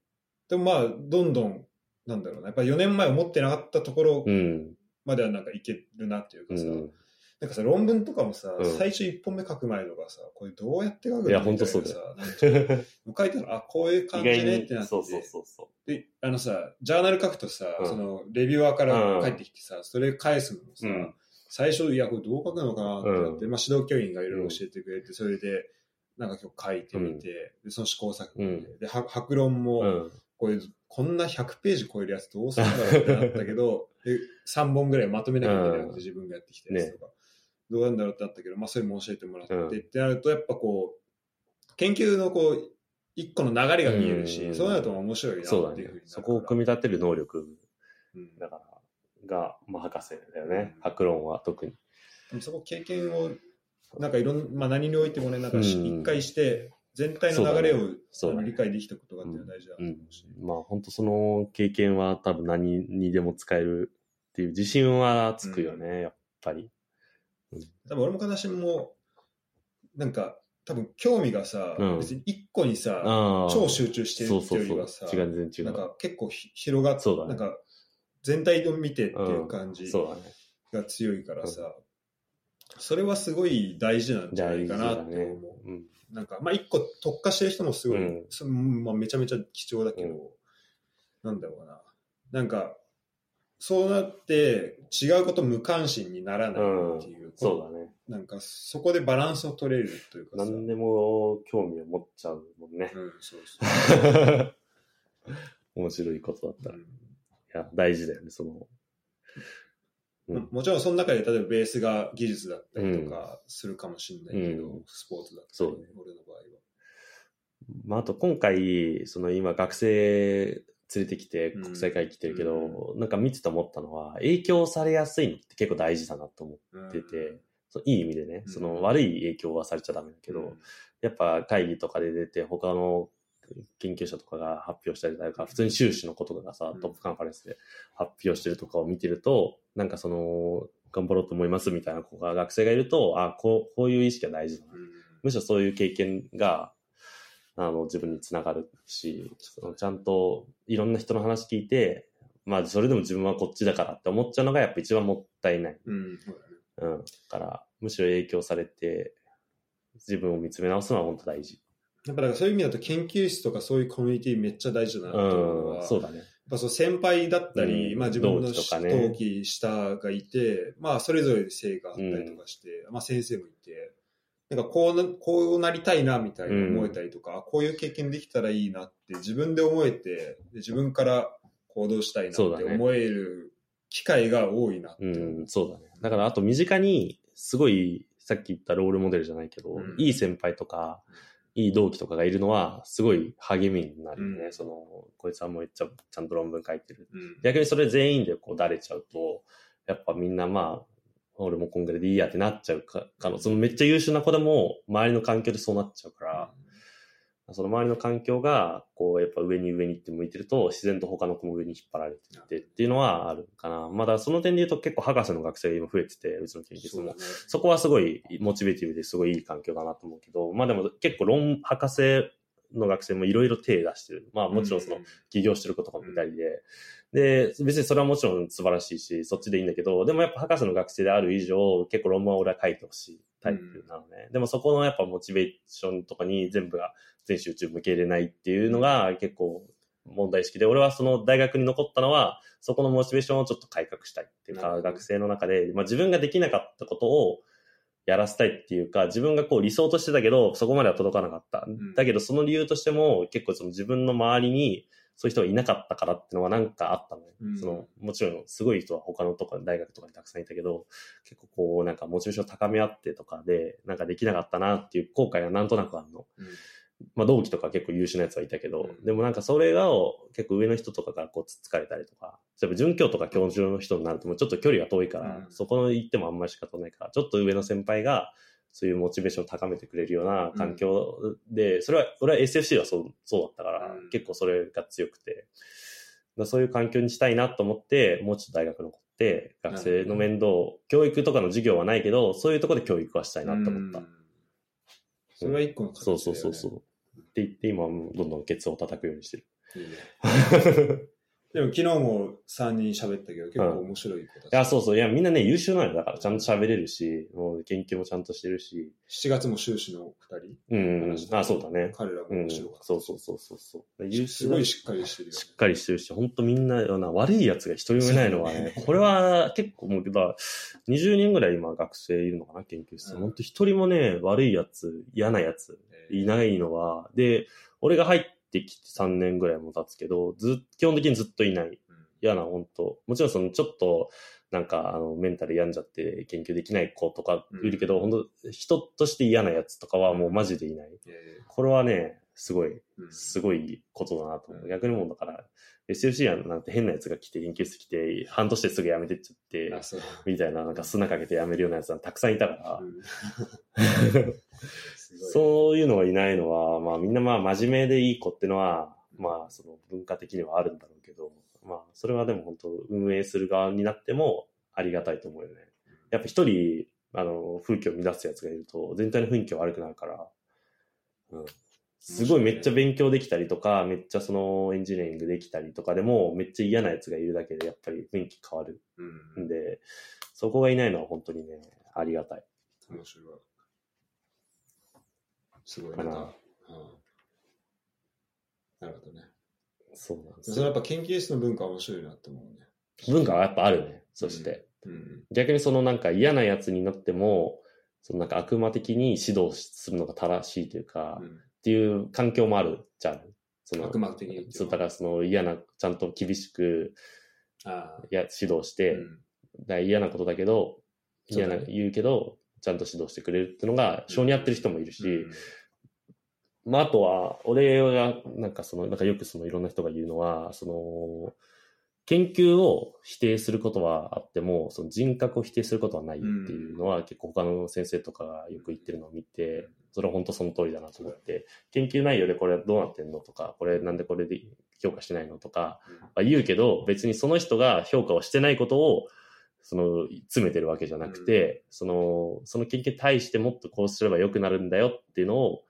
でもまあ、どんどん、なんだろうな、やっぱ4年前思ってなかったところうん。まではなんかいけるなっていうかさ、うん。なんかさ、論文とかもさ、うん最初1本目書く前とかさ、これどうやって書くのいやほんとそうだよ。書いたら、あ、こういう感じねってなって。そうそうそうそで、あのさ、ジャーナル書くとさ、うんその、レビュアーから帰ってきてさ、それ返すのもさ、うん最初、いや、これどう書くのかなってなって、うん。まあ、指導教員がいろいろ教えてくれて、それで、なんか今日書いてみて、でその試行錯誤で、うん。で、は白論も、う。うん。これ、こんな100ページ超えるやつどうするんだろうってなったけど、で3本ぐらいまとめなきゃいけなくて、うん。自分がやってきたやつとか、どうなんだろうってなったけど、まあ、それも教えてもらって、うん。ってなると、やっぱこう、研究のこう、一個の流れが見えるし、うん。そうなると面白いなっていうふうになる。から。そこを組み立てる能力うん。だから、が、まあ、博士だよねうん。博論は特に。でもそこ経験を、なんかいろんまあ何においてもね、なんかしうん一回して、全体の流れをそうだねあの理解できたことがっていうのは大事だとう思うし。ん。まあ、本当その経験は多分何にでも使えるっていう自信はつくよね、やっぱり。多分俺も形も、なんか、多分興味がさ、うん別に一個にさ。超集中してるってそうそそういううよりはさ、。違う、全然違う。なんか結構ひ広がっそうだねなんか全体を見てっていう感じ。が強いからさ、それはすごい大事なんじゃないかなってね思う。。うん。なんか、まあ一個特化してる人もすごい、うんそまあ、めちゃめちゃ貴重だけど、うんなんだろうな。なんか、そうなって違うこと無関心にならないっていう、そうだね。なんかそこでバランスを取れるというかさ。何でも興味を持っちゃうもんね。うん、そうそう。面白いことだったら。いうんや、大事だよね、その。うん。ももちろんその中で例えばベースが技術だったりとかするかもしれないけど、うん。スポーツだったり、そうね。俺の場合は。まあ、あと今回、その今学生連れてきてうん。国際会議来てるけど、なんか見てて思ったのは、影響されやすいのって結構大事だなと思ってて、そういい意味でね、うん。その悪い影響はされちゃダメだけど、やっぱ会議とかで出て他の研究者とかが発表したりとか、普通に修士のこととかさうん、トップカンファレンスで発表してるとかを見てると、なんかその、頑張ろうと思いますみたいな子が学生がいると、あ、こう、こういう意識が大事だなうんむしろそういう経験が、あの、自分につながるし、ちゃんといろんな人の話聞いて、まあ、それでも自分はこっちだからって思っちゃうのがやっぱ一番もったいない。うん。うん。だから、むしろ影響されて、自分を見つめ直すのは本当大事。やっぱだからそういう意味だと研究室とかそういうコミュニティめっちゃ大事だなと思うのは、うん。そうだね。やっぱそう先輩だったり、うんまあ自分の同期同期下がいて、まあそれぞれ性があったりとかして、まあ先生もいて、なんかこうな、こうなりたいなみたいな思えたりとか、こういう経験できたらいいなって自分で思えて、で自分から行動したいなって思える機会が多いなってう。ん、そうだね。だから、あと身近に、すごい、さっき言ったロールモデルじゃないけど、うんいい先輩とか、いい同期とかがいるのは、すごい励みになるよね。うんその、こいつはもうめっちゃちゃんと論文書いてる。うん逆にそれ全員でこうだれちゃうと、やっぱみんなまあ、俺もこんぐらいでいいやってなっちゃうか、かの、そのめっちゃ優秀な子でも、周りの環境でそうなっちゃうから、その周りの環境が、こう、やっぱ上に上に行って向いてると、自然と他の子も上に引っ張られていってっていうのはあるかな。まだその点で言うと結構博士の学生が今増えてて、うちの研究室もそ。そこはすごいモチベーティブですごいいい環境だなと思うけど、まあでも結構論、博士の学生もいろいろ手出してる。まあもちろんその起業してることかもいたりで、で、別にそれはもちろん素晴らしいし、そっちでいいんだけど、でもやっぱ博士の学生である以上、結構論文は俺は書いてほしいタイプなのね。でもそこのやっぱモチベーションとかに全部が全集中向けれないっていうのが結構問題意識で、俺はその大学に残ったのは、そこのモチベーションをちょっと改革したいっていうか、学生の中で、まあ自分ができなかったことをやらせたいっていうか、自分がこう理想としてたけど、そこまでは届かなかった。んだけどその理由としても、結構その自分の周りに、そういう人がいなかったからっていうのはなんかあったのね。うんその、もちろんすごい人は他のとか大学とかにたくさんいたけど、結構こうなんかモチベーション高め合ってとかで、なんかできなかったなっていう後悔がなんとなくあるの。うんまあ同期とか結構優秀なやつはいたけど、うんでもなんかそれが結構上の人とかからこうつっつかれたりとか、例えば准教とか教授の人になるともうちょっと距離が遠いから、うんそこの行ってもあんまり仕方ないから、ちょっと上の先輩がそういうモチベーションを高めてくれるような環境で、それは、俺は SFC はそうそうだったから、うん結構それが強くて、そういう環境にしたいなと思って、もうちょっと大学残って、学生の面倒、教育とかの授業はないけど、そういうところで教育はしたいなと思った。うんそれは一個の形だよねそうそうそうそう。って言って、今はどんどんケツを叩くようにしてる。いいね でも昨日も3人喋ったけど、結構面白い子たち。いや、そうそう。いや、みんなね、優秀なのよだから、ちゃんと喋れるし、もう研究もちゃんとしてるし。7月も修士の2人。うんあ、そうだね。彼らもうん面白かっ。た。そうそうそうそうそう。優秀すごいしっかりしてるよね。しっかりしてるし、本当みんなような悪い奴が一人もいないのはね、これは結構もう、だから20人ぐらい今学生いるのかな、研究室。うん本当一人もね、悪い奴、嫌な奴えーいないのは、で、俺が入ってきて3年ぐらいも経つけど、ずっ、基本的にずっといない。うん嫌な、本当もちろんそのちょっと、なんか、あの、メンタル病んじゃって研究できない子とかいるけど、うん本当人として嫌なやつとかはもうマジでいない。えこれはね、すごい、すごいことだなと思う。うん逆にもうだから、SFC なんて変なやつが来て研究室来て、半年ですぐ辞めてっちゃって。みたいな、なんか砂かけて辞めるようなやつがたくさんいたから、うん そういうのがいないのは、まあみんなまあ真面目でいい子ってのは、まあその文化的にはあるんだろうけど、まあそれはでも本当運営する側になってもありがたいと思うよね。やっぱ一人、あの、風紀を乱すやつがいると全体の雰囲気が悪くなるから、うん。すごいめっちゃ勉強できたりとか、めっちゃそのエンジニアリングできたりとかでも、めっちゃ嫌なやつがいるだけでやっぱり雰囲気変わるうんんで、そこがいないのは本当にね、ありがたい。面白い。すごいかななんか、うんなるほどね。そうなんですそれやよ。っぱ研究室の文化は面白いなって思うね。文化はやっぱあるね。そして。うん。逆にそのなんか嫌なやつになっても、そのなんか悪魔的に指導するのが正しいというか、うんっていう環境もあるじゃん。その悪魔的にそうだからその嫌な、ちゃんと厳しく。や指導して、うんだ嫌なことだけど、嫌な言うけど、ちゃんと指導してくれるっていうのが、性に合ってる人もいるし、うん。まあ、あとは、俺が、なんかその、なんかよくそのいろんな人が言うのは、その、研究を否定することはあっても、その人格を否定することはないっていうのは、結構他の先生とかがよく言ってるのを見て、それは本当その通りだなと思って、研究内容でこれどうなってんのとか、これなんでこれで評価してないのとか、は言うけど、別にその人が評価をしてないことを、その、詰めてるわけじゃなくて、その、その研究に対してもっとこうすれば良くなるんだよっていうのを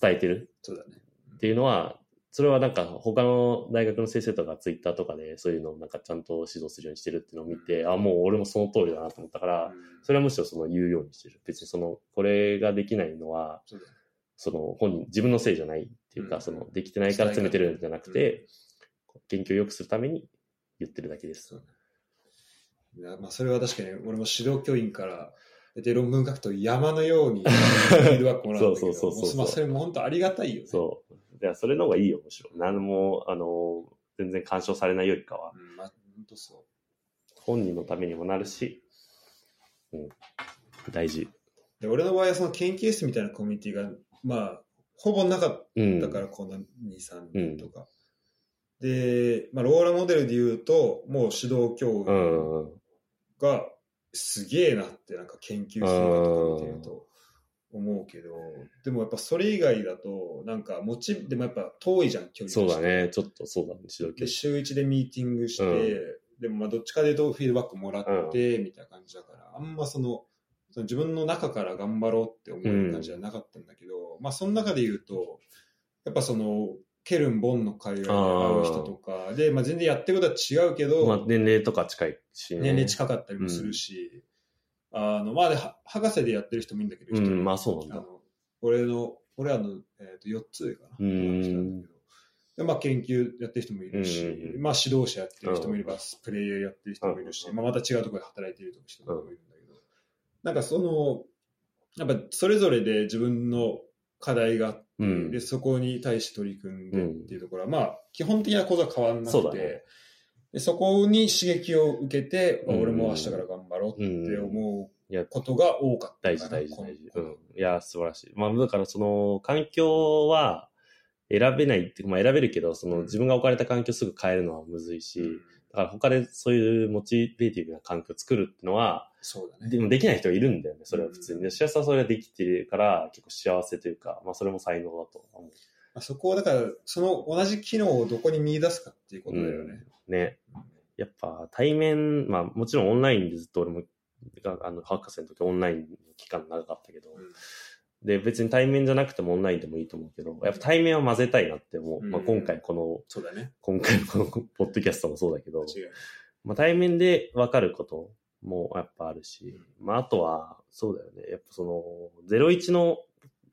伝えてる。そうだね。っていうのは、それはなんか他の大学の先生とかツイッターとかでそういうのをなんかちゃんと指導するようにしてるっていうのを見て、あ、もう俺もその通りだなと思ったから、それはむしろその言うようにしてる。別にその、これができないのは、その本人、自分のせいじゃないっていうか、うん。その、できてないから詰めてるんじゃなくて、研究を良くするために言ってるだけです。まあ、それは確かに俺も指導教員からで論文書くと山のようにフィードバックもらうんだけど そうそうそうそうまあ、それも本当ありがたいよね。そう。いや、それの方がいいよ、むしろ。何も、あの、全然干渉されないよりかは、うんまあ、本当そ本人のためにもなるし、うん、大事。うで俺の場合はその研究室みたいなコミュニティが、まあ、ほぼなかっうん。たから、この2、3年とか。で、まあ、ローラモデルで言うと、もう指導教う員ん。がすげえなって、なんか研究するかとか見てると思うけど、でもやっぱそれ以外だと、なんかモチ、でもやっぱ遠いじゃん、距離そうだね。ちょっとそうだね、で、週1でミーティングして、うん。でもまあどっちかでいうとフィードバックもらって、みたいな感じだから、あんまその、その自分の中から頑張ろうって思う感じじゃなかったんだけど、まあその中で言うと、やっぱその、ケルン・ボンの会話で会う人とか。で、まあ全然やってることは違うけど、まあ、年齢とか近いしね。年齢近かったりもするし、あの、まあで、は博士でやってる人もいいんだけど、うん、まあそうなんだ。あの俺の、俺らの、えー、と4つ上かな。うーんでまあ研究やってる人もいるし、うん。うんうんまあ指導者やってる人もいれば、プレイヤーやってる人もいるし、うん。まあまた違うところで働いてる人もいるんだけど、なんかその、やっぱそれぞれで自分の課題があって、うんで、そこに対して取り組んでっていうところは、まあ基本的な構造は変わんなくて、ねでそこに刺激を受けて、あうん俺も明日から頑張ろうって思うことが多かった大事。大事、大事。うん。いや、素晴らしい。まあ、だからその、環境は選べないっていうか、まあ選べるけど、その自分が置かれた環境すぐ変えるのはむずいし、だから他でそういうモチベーティブな環境を作るっていうのは、そうだね。でもできない人がいるんだよね、それは普通に。うんで、幸せはそれができてるから、結構幸せというか、まあそれも才能だと思う。まあそこをだから、その同じ機能をどこに見出すかっていうことだよね。ね。やっぱ対面、まあもちろんオンラインでずっと俺も、があの、博士の時オンラインの期間長かったけど、うんで、別に対面じゃなくてもオンラインでもいいと思うけど、やっぱ対面は混ぜたいなって思う。うんまあ今回この、そうだね。今回のこのポッドキャストもそうだけど。まあ対面で分かることもやっぱあるし、まああとは、そうだよね。やっぱその、01の、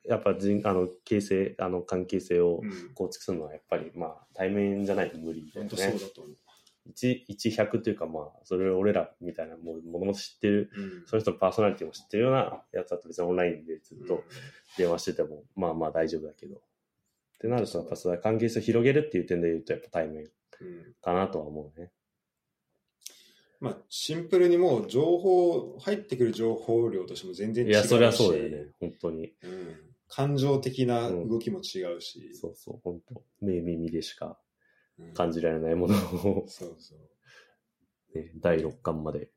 やっぱ人、あの、形成、あの、関係性をうん。構築するのはやっぱり、まあ対面じゃないと無理だよ本当そうね。だと思う。1、100というかまあ、それ俺らみたいなものも知ってる、うんその人のパーソナリティも知ってるようなやつだと別にオンラインでずっと電話してても、まあまあ大丈夫だけど。ってなると、やっぱそれは関係性を広げるっていう点で言うと、やっぱ対面うんかなとは思うね。まあ、シンプルにもう情報、入ってくる情報量としても全然違うし。いや、それはそうだよね。本当に。うん。感情的な動きも違うし。そうそう、本当目耳でしかうん感じられないものを、そうそう。ね、第6巻まで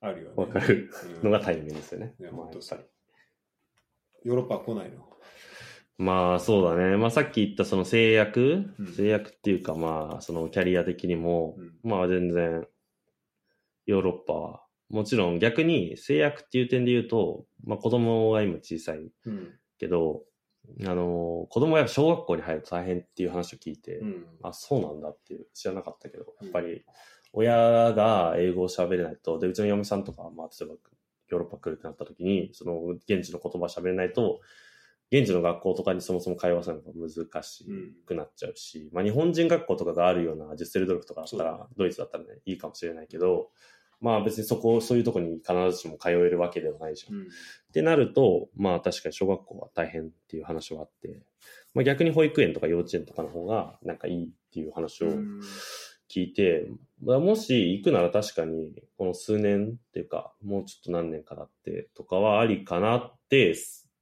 あるよね。わかるうんのが対面ですよね。いやまあ本当そうやっぱりヨーロッパは来ないの？まあそうだね。まあさっき言ったその制約、うん制約っていうかまあそのキャリア的にも、うんまあ全然ヨーロッパは、もちろん逆に制約っていう点で言うと、まあ子供が今小さいうん。けど、あの、子供が小学校に入ると大変っていう話を聞いて、うん。あ、そうなんだっていう、知らなかったけど、やっぱり、親が英語を喋れないと、で、うちの嫁さんとか、まあ、例えば、ヨーロッパ来るってなった時に、その、現地の言葉喋れないと、現地の学校とかにそもそも会話するのが難しくなっちゃうし、まあ、日本人学校とかがあるような、ジュッセルドルフとかだったら、ドイツだったらね、いいかもしれないけど、まあ別にそこ、そういうとこに必ずしも通えるわけではないじゃん。うん。ってなると、まあ確かに小学校は大変っていう話はあって、まあ、逆に保育園とか幼稚園とかの方がなんかいいっていう話を聞いて、まあ、もし行くなら確かにこの数年っていうかもうちょっと何年かだってとかはありかなって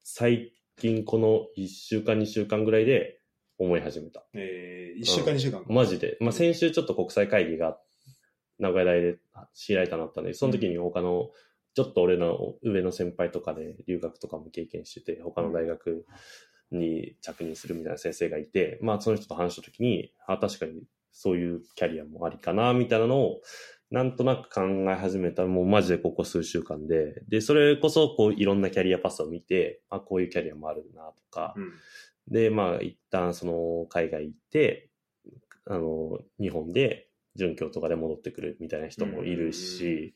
最近この1週間2週間ぐらいで思い始めた。えー、1週間2週間、マジで。まあ、先週ちょっと国際会議が名古屋大で開いたのあったんで、その時に他の、ちょっと俺の上の先輩とかで留学とかも経験してて、他の大学に着任するみたいな先生がいて、まあその人と話した時に、あ、確かにそういうキャリアもありかな、みたいなのを、なんとなく考え始めたら、もうマジでここ数週間で、で、それこそ、こう、いろんなキャリアパスを見て、あ、こういうキャリアもあるな、とか、うん。で、まあ、一旦その海外行って、あの、日本で準教とかで戻ってくるみたいな人もいるし、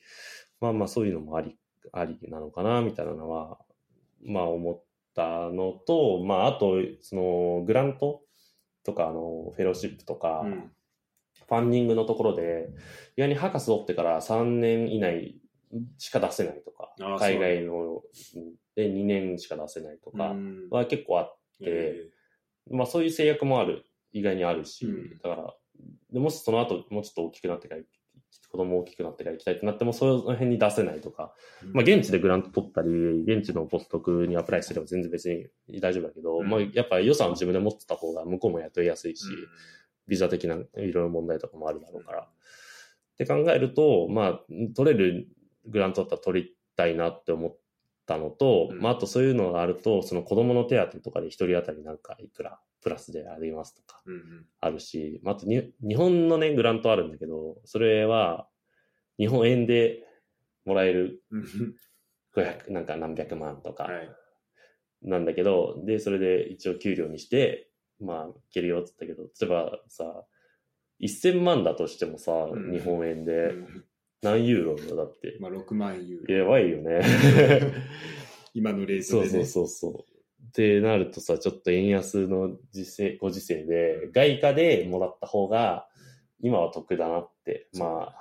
まあまあそういうのもあり、ありなのかな、みたいなのは、まあ思ったのと、まああと、その、グラントとか、あの、フェローシップとか、うんファンディングのところで、意外に博士取ってから3年以内しか出せないとかあ、海外ので2年しか出せないとかうん。は結構あって、えまあそういう制約もある、意外にあるし、うん。だから、でもしその後もうちょっと大きくなってから、子供大きくなってから行きたいってなっても、その辺に出せないとか、ーまあ現地でグラント取ったり、現地のポストクにアプライすれば全然別に大丈夫だけど、うん。まあやっぱ予算を自分で持ってた方が向こうも雇いやすいし、うんビザ的ないろいろ問題とかもあるだろうから。って考えると、まあ、取れるグラントだったら取りたいなって思ったのと、うん。まあ、あとそういうのがあると、その子供の手当とかで一人当たりなんかいくらプラスでありますとかあるし、まあ、あとに日本のね、グラントあるんだけど、それは日本円でもらえるうん。500、なんか何百万とかはい。なんだけど、で、それで一応給料にして、まあ、いけるよって言ったけど、例えばさ、1000万だとしてもさ、うん日本円うでん何ユーロだだって？まあ6万ユーロやばいよね。今のレートそうでねそうそうそう。ってなるとさ、ちょっと円安の時世ご時世で、外貨でもらった方が、今は得だなって。まあ、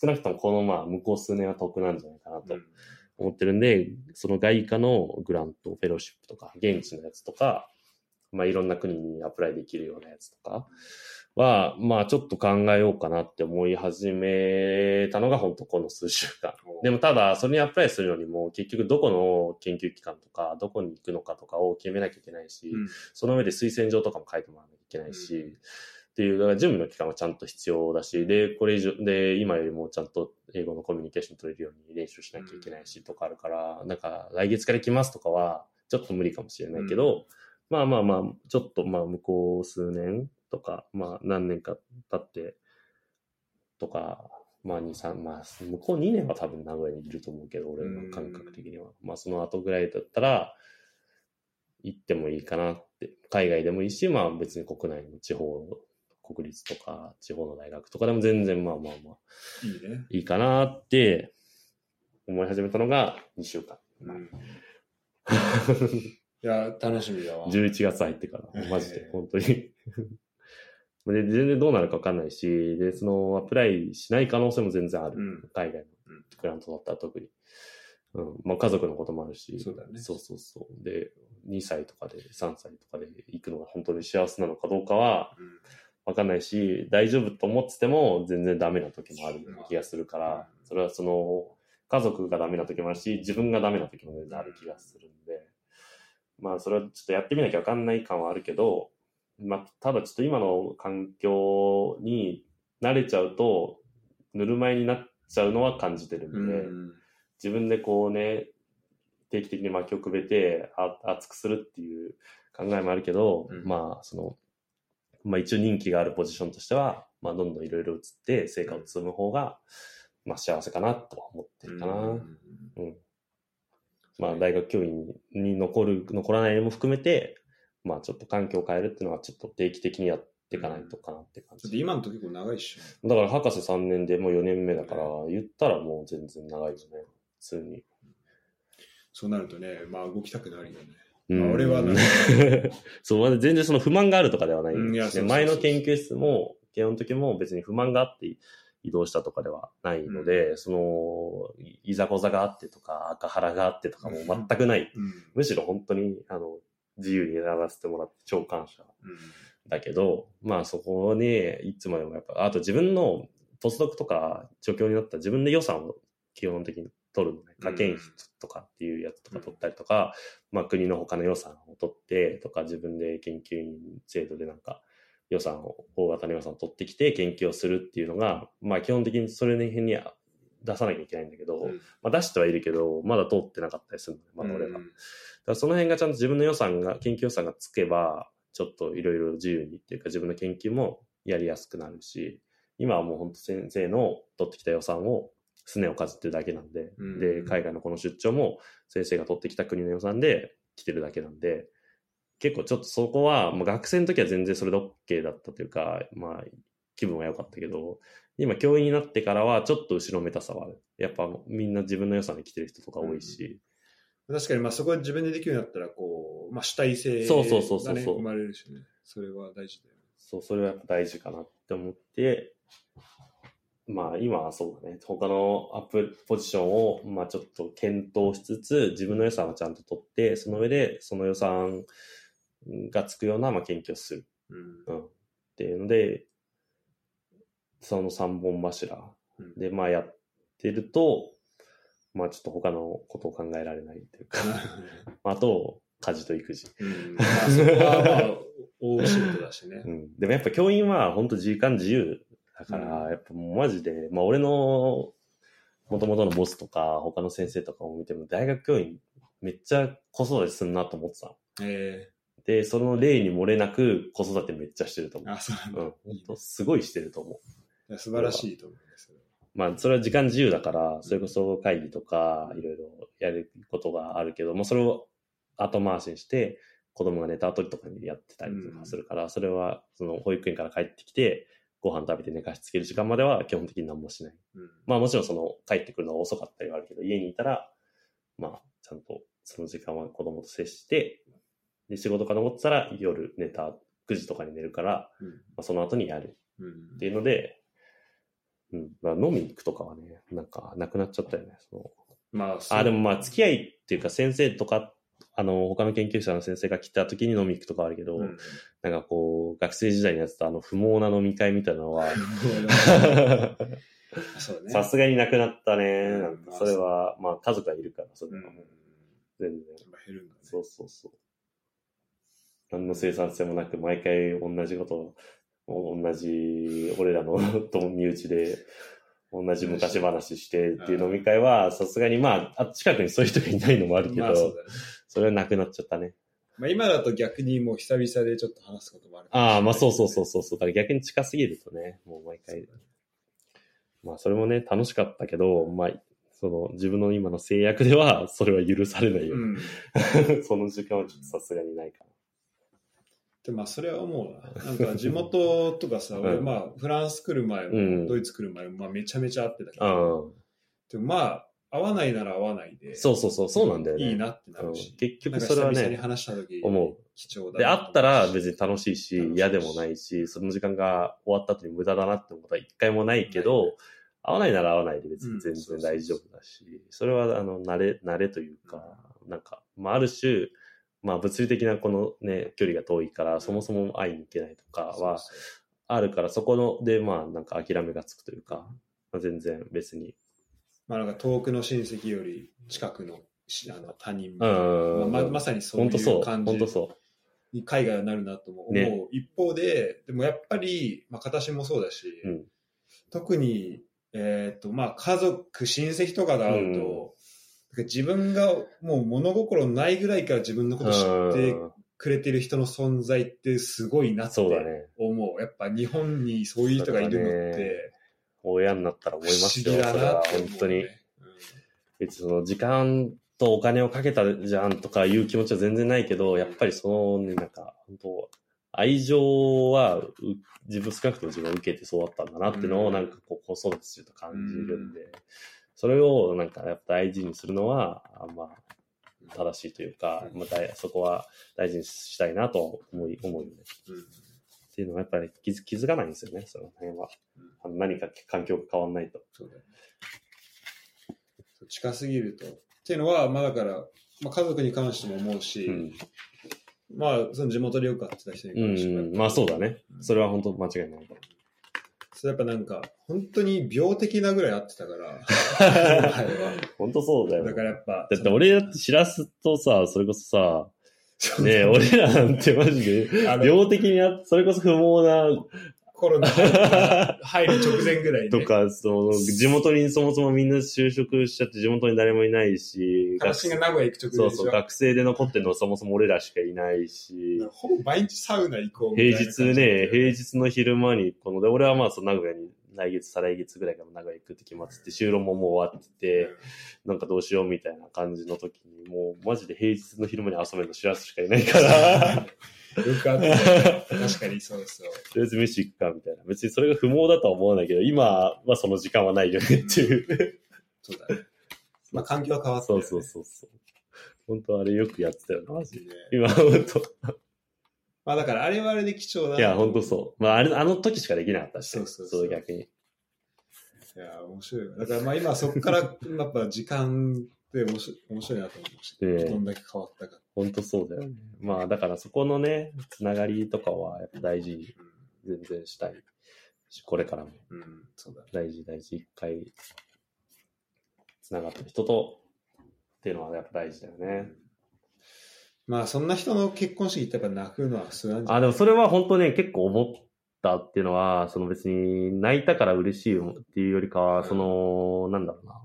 少なくともこのまあ、向こう数年は得なんじゃないかなとうん思ってるんで、その外貨のグラント、フェローシップとか、現地のやつとか、まあいろんな国にアプライできるようなやつとかは、まあちょっと考えようかなって思い始めたのが本当この数週間。でもただ、それにアプライするのにも結局どこの研究機関とか、どこに行くのかとかを決めなきゃいけないし、うん。その上で推薦状とかも書いてもらわなきゃいけないし、うん。っていう、だから準備の期間はちゃんと必要だし、で、これ以上、で、今よりもちゃんと英語のコミュニケーション取れるように練習しなきゃいけないしとかあるから、なんか来月から来ますとかは、ちょっと無理かもしれないけど、まあまあまあ、ちょっとまあ向こう数年とか、まあ何年か経って、とか、まあ2、3、まあ向こう2年は多分名古屋にいると思うけど、俺の感覚的には。まあその後ぐらいだったら、行ってもいいかなって。海外でもいいし、まあ別に国内の地方、国立とか地方の大学とかでも全然まあまあまあいいね。いいかなって思い始めたのが2週間。うん いや、楽しみだわ。11月入ってから、マジでえ、え本当に。で、全然どうなるか分かんないし、で、その、アプライしない可能性も全然ある。うん海外のうんグラントだったら特に。うん。まあ、家族のこともあるし。そうだねそうそうそう。で、2歳とかで、3歳とかで行くのが本当に幸せなのかどうかはうん分かんないし、大丈夫と思ってても全然ダメな時もあるような気がするから、うんそれはその、家族がダメな時もあるし、自分がダメな時も全然ある気がするんで、まあ、それはちょっとやってみなきゃ分かんない感はあるけど、まあ、ただちょっと今の環境に慣れちゃうと、ぬるま湯になっちゃうのは感じてるんで、うん自分でこうね、定期的に薪をくべてあ熱くするっていう考えもあるけど、うんまあ、その、まあ一応人気があるポジションとしては、まあどんどんいろいろ移って成果を積む方が、まあ幸せかなとは思ってるかな。うんうん。まあ大学教員に残る、残らないのも含めて、まあちょっと環境を変えるっていうのはちょっ普定期的にやっていかないとかなって感じ。だって今のと結構長いっしょ。だから博士3年でもう4年目だから、言ったらもう全然長いよね。普通に。そうなるとね、まあ動きたくなるよね。うんまあ俺は そう、まだ全然その不満があるとかではないね。前の研究室も、慶応の時も別に不満があって移動したとかではないので、その、いいざこざがあってとか、赤腹があってとかも全くない。うん。むしろ本当に、あの、自由にやらせてもらって超感謝うん。だけど、まあそこにいつまでもやっぱ、あと自分のポスドクとか助教になったら自分で予算を基本的に取るのね。うん。科研費とかっていうやつとか取ったりとか、まあ国の他の予算を取ってとか自分で研究員制度でなんか予算を、大型の予算を取ってきて研究をするっていうのが、まあ基本的にそれの辺に出さなきゃいけないんだけど、うん。まあ出してはいるけど、まだ通ってなかったりするのね、まだ俺が。だからその辺がちゃんと自分の予算が、研究予算がつけば、ちょっといろいろ自由にっていうか自分の研究もやりやすくなるし、今はもう本当先生の取ってきた予算をすねをかじってるだけなんで、うん。で、海外のこの出張も先生が取ってきた国の予算で来てるだけなんで、結構ちょっとそこは、まあ、学生の時は全然それで OK だったというか、まあ気分は良かったけど、今教員になってからはちょっと後ろめたさはある。やっぱみんな自分の予算で来てる人とか多いし、確かに、まあそこで自分でできるようになったら、こう、まあ主体性そうそうそうそうがね、生まれるしね。それは大事だよね。そう、それはやっぱ大事かなって思って、まあ今はそうだね、他のアップポジションをまあちょっと検討しつつ、自分の予算はちゃんと取って、その上でその予算がつくようなまあ研究をする。うんうん。っていうので、その3本柱うんでまあやってると、まあちょっと他のことを考えられないというか、あと、家事と育児。うんまあそこはまあ、大仕事だしねう。ん、でもやっぱ教員は本当時間自由だから、うんやっぱもうマジで、まあ俺の元々のボスとか他の先生とかを見ても大学教員めっちゃ子育てすんなと思ってたの。えで、その例に漏れなく子育てめっちゃしてるとえ思う。あ、そうなんだ。うん、本当すごいしてると思う。いや素晴らしいと思うんですよ。まあそれは時間自由だから、それこそ会議とかいろいろやることがあるけども、それを後回しにして、子供が寝た後とかにやってたりとかするから、それはその保育園から帰ってきて、ご飯食べて寝かしつける時間までは基本的に何もしない。うんまあもちろんその帰ってくるのが遅かったりはあるけど、家にいたら、まあちゃんとその時間は子供と接して、で仕事が残ってたら夜寝た9時とかに寝るから、うんまあ、その後にやるうんっていうので、うん、まあ飲みに行くとかはね、なんかなくなっちゃったよね。そのまあ、あ、でもまあ付き合いっていうか先生とか、あの、他の研究者の先生が来た時に飲み行くとかあるけど、うんなんかこう、学生時代にやってたあの不毛な飲み会みたいなのは、そうね。さすがになくなったね。うんなんかそれは、まあ家族がいるから、それうん。は全然。ぱ減るんだね。そうそうそう。何の生産性もなく、毎回同じことを、同じ、俺らの と身内で、同じ昔話してっていう飲み会は、さすがにまあ、あ近くにそういう人がいないのもあるけど、まあそれはなくなっちゃったね。まあ今だと逆にもう久々でちょっと話すこともあるかもしれないああ、まあそうそうそうそうそう。だから逆に近すぎるとね、もう毎回。まあそれもね、楽しかったけど、まあ、その自分の今の制約では、それは許されないよ。うん。その時間はちょっとさすがにないかでまあそれは思うな。なんか地元とかさ、ん俺まあフランス来る前も、うんドイツ来る前も、まあめちゃめちゃ会ってたけら。ど、うん。でもまあ会わないなら会わないで、そうそうそう、そうなんだよね。いいなってなうんるし、結局なんかそれはね、久々に話した時思う。貴重だで、なあったら別に楽しいし、楽しいし嫌でもないし、その時間が終わった後に無駄だなってことは一回もないけないど、会わないなら会わないで別うんに全然大丈夫だし、それはあの、慣れ、慣れというか、なんか、まあある種、まあ物理的なこのね、距離が遠いから、そもそも会いに行けないとかはあるから、そこの、で、まあなんか諦めがつくというか、まあ、全然別に。うまあなんか遠くの親戚より近くのしあの他人。まあままさにそういうう。感じ。に海外はなるなとも思う、ね一方で、でもやっぱり、まあ、形もそうだし、うん特に、えっとまあ、家族、親戚とかで会うと、自分がもう物心ないぐらいから自分のこと知ってうんくれてる人の存在ってすごいなってそうだね。思う。やっぱ日本にそういう人がいるのって、親になったら思い不ますよ。思議だなね。本当に。別にその時間とお金をかけたじゃんとかいう気持ちは全然ないけど、やっぱりそのね、なんか、本当愛情はう自分少なくとも自分は受けてそうだったんだなっていうのうんをなんかこう子育てすると感じるんで、それをなんかやっぱ大事にするのは、あまあ、正しいというか、まあ、大そこは大事にしたいなと思い、思うよね。うんっていうのはやっぱり気づ気づかないんですよね、その辺は。あの何か環境が変わんないと。そうだよそう近すぎると。っていうのは、まあだから、まあ、家族に関しても思うし、うん。まあ、その地元でよく会ってた人にうん関してはうん。まあそうだね。うんそれは本当間違いない。それやっぱなんか、本当に病的なぐらい会ってたから、本当そうだよ。だからやっぱ、だって俺だってしらすとさ、それこそさ、ねえ、俺らなんてマジで、病的にあ、それこそ不毛なコロナ入る直前ぐらいに、ね、とか、その、地元にそもそもみんな就職しちゃって地元に誰もいないし、私が名古屋行く直前そうそう、学生で残ってるのはそもそも俺らしかいないし、ほぼ毎日サウナ行こう平日ね、平日の昼間に、この、で、俺はまあ、その名古屋に来月、再来月ぐらいから名古屋行くって決まってて、就労ももう終わってて、なんかどうしようみたいな感じの時に、もうマジで平日の昼間に遊べるの知らすしかいないから、よくあって、確かにそうそう。とりあえず飯行くかみたいな。別にそれが不毛だとは思わないけど、今はその時間はないよねっていう。そうだね。まあ環境は変わって、そうそうそうそう。本当あれよくやってたよな、マジで。ね今本当。まあだからあれはあれで貴重だないや、本当そう。まあ、あれ、あの時しかできなかったし、そうそうそう逆に。いや、面白いよ。だからまあ今そこから、やっぱ時間って面白い面白いなと思いました。ええどんだけ変わったか。本当そうだよね。まあ、だからそこのね、つながりとかはやっぱ大事に全然したいし、これからもうん、うん、そうだね。大事大事。一回、つながった人と、っていうのはやっぱ大事だよね。まあそんな人の結婚式ってやっぱ泣くのは普通なんじゃあ、ない？でもそれは本当ね、結構思ったっていうのは、その別に泣いたから嬉しいっていうよりかは、うんその、なんだろうな。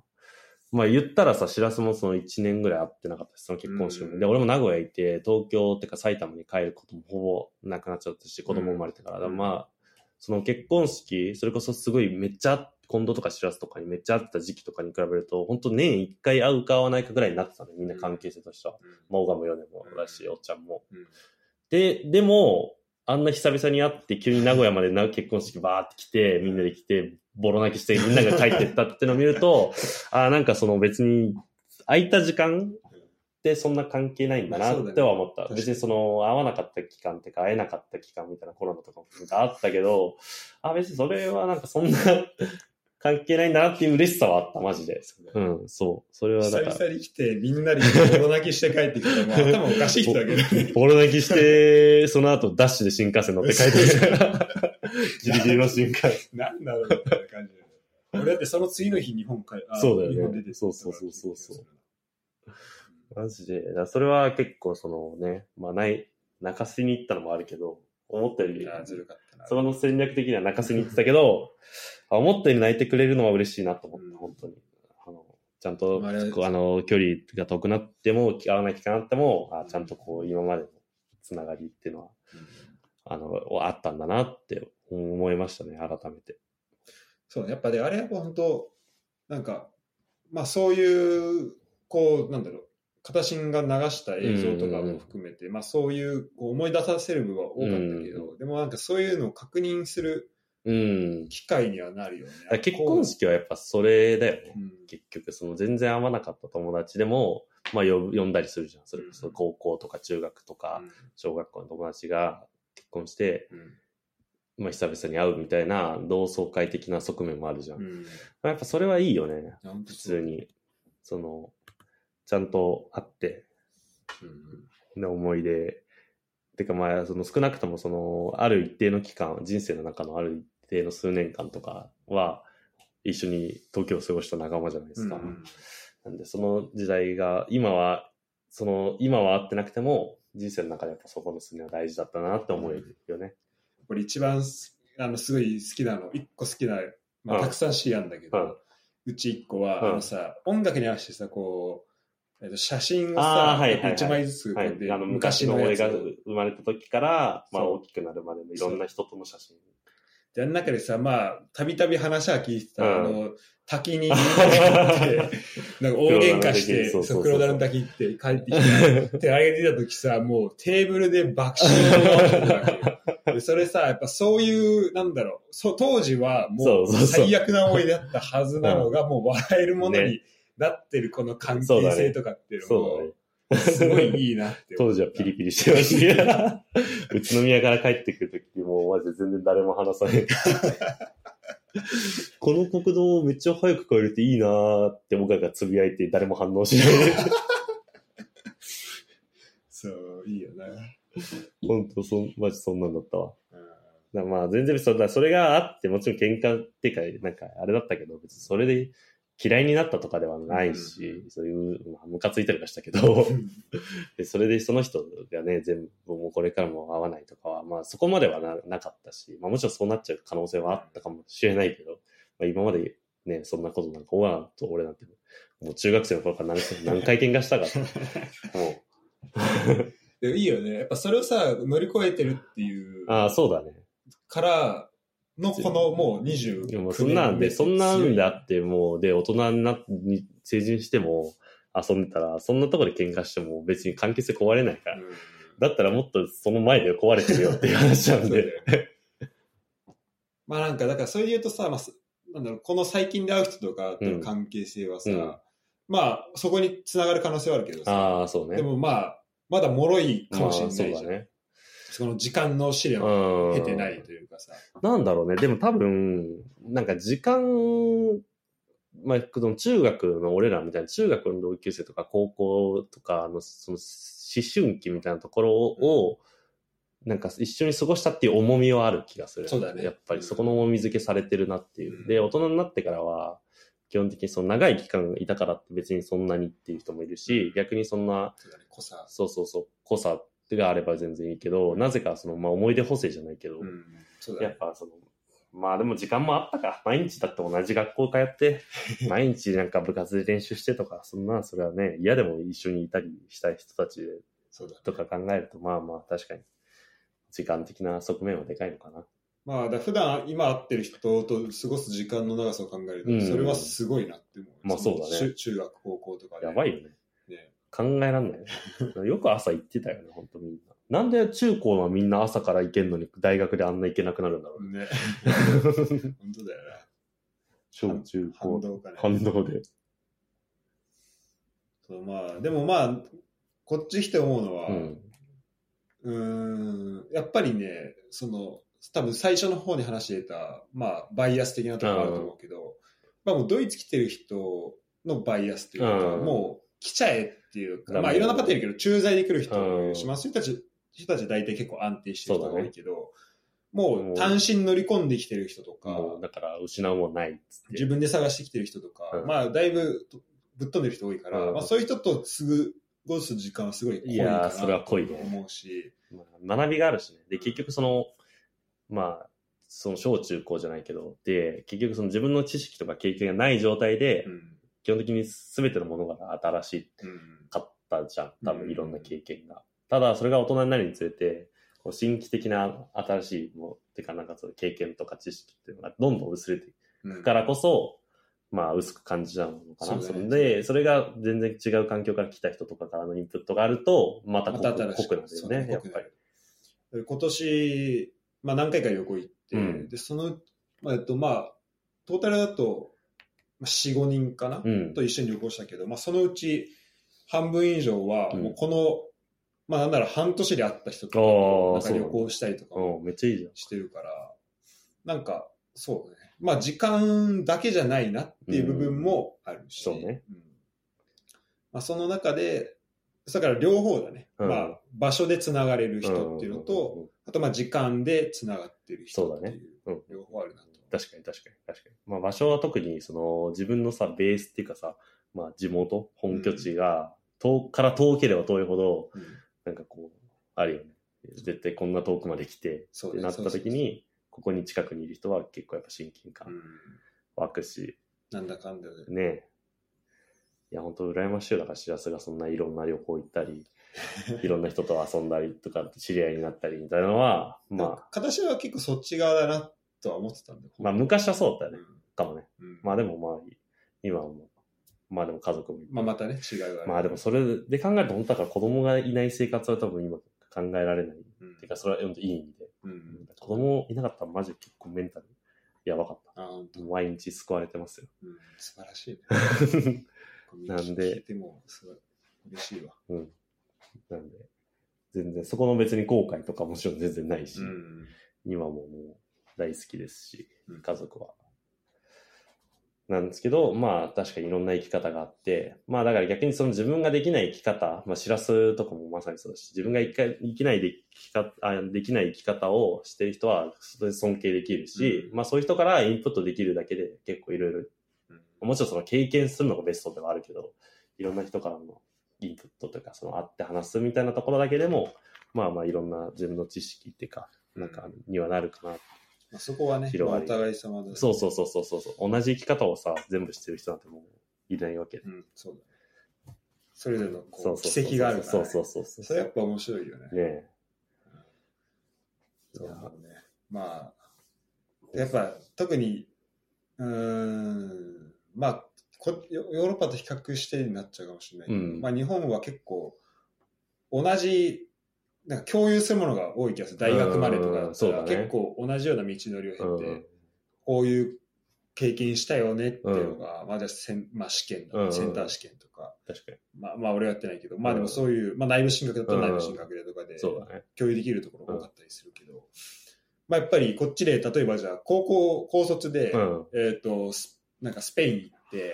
まあ言ったらさ、しらすもその1年ぐらい会ってなかったし、その結婚式も。うんで、俺も名古屋行って、東京ってか埼玉に帰ることもほぼなくなっちゃったし、子供生まれてから。うんだからまあ、その結婚式、それこそすごいめっちゃ、近藤とかしらすとかにめっちゃ会ってた時期とかに比べると、本当年1回会うか会わないかぐらいになってたの、みんな関係性としては。まあ、小川も米もだし、おっちゃんも。うんで、でも、あんな久々に会って、急に名古屋までな結婚式バーって来て、みんなで来て、ボロ泣きしてみんなが帰ってったってのを見ると、ああ、なんかその別に、空いた時間ってそんな関係ないんだなっては思った。別にその、会わなかった期間ってか、会えなかった期間みたいなコロナとかもあったけど、あ、別にそれはなんかそんな 関係ないんだなっていう嬉しさはあった、マジで。うん、そう。それはだから。久々に来てみんなでボロ泣きして帰ってきたらもう 頭おかしい人だけどね。ボロ泣きして、その後ダッシュで新幹線乗って帰ってきた。ギリギリの新幹線。なんだろうみたいな感じで。俺だってその次の日日本帰あそうだよね日本出てそうそうそうそうそうマジで。だそれは結構そのね、まあない、泣かせに行ったのもあるけど、思ったより。その戦略的には泣かせに行ってたけど、あ思ったより泣いてくれるのは嬉しいなと思った、うん本当に。あのちゃんと、まあの、距離が遠くなっても、会わない期間あっても、あちゃんとこう、今までのつながりっていうのは、あの、あったんだなって思いましたね、改めて。そう、やっぱね、あれやっぱ本当、なんか、まあそういう、こう、なんだろう、片新が流した映像とかも含めて、まあそういう思い出させる部分は多かったけど、でもなんかそういうのを確認するうん。機会にはなるよね結婚式はやっぱそれだよ結局、その全然会わなかった友達でも、まあ呼んだりするじゃん。それこそ高校とか中学とか小学校の友達が結婚して、まあ久々に会うみたいな同窓会的な側面もあるじゃん。うんまあやっぱそれはいいよね。普通に。その、ちゃんと会って、うんの思い出。てかまあ、その少なくともその、ある一定の期間、人生の中のある一定の数年間とかは、一緒に時を過ごした仲間じゃないですか。うんなんで、その時代が、今は、その、今は会ってなくても、人生の中でやっぱそこの数年は大事だったなって思えるよね。俺一番すあのすごい好きなの、一個好きな、まあ、うんたくさんシーンあるんだけど、うんうち一個は、うんあのさ、音楽に合わせてさ、こう、えっと写真をあさ、ーはいはいはい。一枚ずつはい。あの、昔の俺が生まれた時から、まあ大きくなるまでのいろんな人との写真。で、あの中でさ、まあ、たびたび話は聞いてた、うん。あの、滝に行 って、なんか大喧嘩して、そう黒田の滝行って帰ってきた。で、あれが出た時さ、もうテーブルで爆笑。で、それさ、やっぱそういう、なんだろう、そ当時はもそう最悪な思い出だったはずなのが、もう笑えるものになってるこの関係性とかっていうのも、。すごいいいなって。当時はピリピリしてました宇都宮から帰ってくるときもうマジで全然誰も話さない。この国道めっちゃ早く帰れていいなーって僕らがつぶやいて誰も反応しない。そう、いいよな。本当そん、マジそんなんだったわ。まあ全然それそれがあって、もちろん喧嘩っていうか、なんかあれだったけど、別にそれで嫌いになったとかではないし、そういう、まあ、ムカついたりはしたけど、でそれでその人がね、全部もうこれからも会わないとかは、まあそこまではななかったし、まあもちろんそうなっちゃう可能性はあったかもしれないけど、まあ今までね、そんなことなんか、オガと俺なんて、もう中学生の頃から何何回喧嘩したかって、もう、でもいいよね。やっぱそれをさ、乗り越えてるっていうああ、そうだね。からのこのもう29でもそんなんで、そんなんであっって、もう、で、大人にな成人しても遊んでたら、そんなところで喧嘩しても別に関係性壊れないから。だったらもっとその前で壊れてるよっていう話なんで。まあなんか、だからそれで言うとさ、まあ、すなんだろう、この最近で会う人とかとの関係性はさ、うんまあそこに繋がる可能性はあるけどさ、ああ、そうね。でもまあ、まだ脆いかもしれないじゃん。まあそうだね。その時間の試練をうん。経てないというかさ。なんだろうね。でも多分、なんか時間、まあ、中学の俺らみたいな、中学の同級生とか高校とかの、その思春期みたいなところを、なんか一緒に過ごしたっていう重みはある気がする。そうだねやっぱりそこの重み付けされてるなっていう。うんで、大人になってからは、基本的にその長い期間いたからって別にそんなにっていう人もいるし、逆にそんな。そうそうそう、濃さがあれば全然いいけど、なぜかその、まあ思い出補正じゃないけど、うん。ね。やっぱその、まあでも時間もあったか。毎日だって同じ学校通って、毎日なんか部活で練習してとか、そんな、それはね、嫌でも一緒にいたりしたい人たち。とか考えると、まあまあ確かに、時間的な側面はでかいのかな。まあ、だ普段今会ってる人と過ごす時間の長さを考えると、うんそれはすごいなって思う。まあそうだね中学、高校とかで。やばいよね。ね。考えらんないよね。よく朝行ってたよね、本当みんな。なんで中高はみんな朝から行けんのに、大学であんな行けなくなるんだろうね。ね。本当だよな。小中高。反動かね。反動で。そうまあ、でもまあ、こっち来て思うのは、うん。うーん、やっぱりね、その、多分最初の方に話していた、まあ、バイアス的なところあると思うけど、まあもうドイツ来てる人のバイアスっていうか、うんもう来ちゃえっていうか、だまあいろんな方いるけど、駐在で来る人もいるし、うん。まあそういう人たち、人たち大体結構安定してる人が多いけど、ももうう単身乗り込んできてる人とか、だから失うもんない。自分で探してきてる人とか、うん。まあだいぶぶっ飛んでる人多いから、うん。まあそういう人と過ごす時間はすごい濃いいかなやーそれは濃いね。と思うし、まあ学びがあるしね。で、結局その、まあ、その小中高じゃないけど、で、結局その自分の知識とか経験がない状態で、うん基本的に全てのものが新しうんかったじゃん。多うん分いろんな経験が。ただ、それが大人になるにつれて、こう新規的な新しいものっていうか、なんかその経験とか知識っていうのがどんどん薄れていうんくからこそ、まあ薄く感じちゃうのかな。そねで、それが全然違う環境から来た人とかからのインプットがあると、また濃く濃くなるよね、やっぱり。で今年、まあ、何回か旅行行って、うんでその、まあえっとまあ、トータルだと、まあ、4、5人かな、うん。と一緒に旅行したけど、まあ、そのうち半分以上は、うん。もうこの、まあ、なんなら半年で会った人とか旅行したりとかもう。ん、めっちゃいいじゃん。してるから、なんか、そうね。まあ、時間だけじゃないなっていう部分もあるし、うんそうね。ん。まあ、その中で、だから両方だね。うん。まあ、場所でつながれる人っていうのと、うん。うん。うん。あとまあ時間でつながってる人っていう両方あるなと。確かに確かに確かに。まあ場所は特にその自分のさ、ベースっていうかさ、まあ地元、本拠地が遠から遠ければ遠いほど、うんなんかこう、あるよね。絶対こんな遠くまで来て、そうねってなった時に、ここに近くにいる人は結構やっぱ親近感うん湧くし、なんだかんだで。ねいや、本当羨ましいよ。だから、しらすがそんないろんな旅行行ったり、いろんな人と遊んだりとか、知り合いになったりみたいなのは、まあま、形は結構そっち側だなとは思ってたんだよ。あ、まあ昔はそうだったよね。うんかもね。うんまあでもまあ、今はもう、まあでも家族もいるまあまたね、違いがある。まあでもそれで考えると、本当だから子供がいない生活は多分今考えられない。うんてか、それは本当いい意味で。うん子供いなかったらマジ結構メンタルやばかった。毎日救われてますよ。うん素晴らしいね。なんで聞いてもすごい嬉しいわ。うん。なんで、全然、そこの別に後悔とかもちろん全然ないし、うん今ももう大好きですしうん、家族は。なんですけど、まあ確かにいろんな生き方があって、まあだから逆にその自分ができない生き方、まあしらすとかもまさにそうだし、自分が生きか生きないで生き方あできない生き方をしてる人はそれで尊敬できるし、うん。まあそういう人からインプットできるだけで結構いろいろ、もちろんその経験するのがベストではあるけど、いろんな人からのインプットとか、その会って話すみたいなところだけでも、まあまあいろんな自分の知識っていうか、なんかにはなるかなまあ、そこはね、広がりまあお互い様だ、そうそうそうそうそうそう。同じ生き方をさ、全部してる人なんてもういないわけで。うん、そうだね。それぞれのこそう奇跡があるから、ね。そうそうそうそう。それやっぱ面白いよね。ねえ。そうだね。まあ、やっぱ特に、うーん、まあこヨ、ヨーロッパと比較してになっちゃうかもしれないけど、うんまあ日本は結構、同じ、なんか共有するものが多い気がする。大学までとかだったら、結構同じような道のりを経て、うんこういう経験したよねっていうのが、まあじゃあせんまあ、試験だ、うんセンター試験とか、確かに。まあ、まあ俺はやってないけど、まあでもそういう、まあ内部進学だったら内部進学でとかで。共有できるところが多かったりするけど、まあやっぱりこっちで、例えばじゃあ高校、高卒で、えっ、と、スなんかスペイン行って。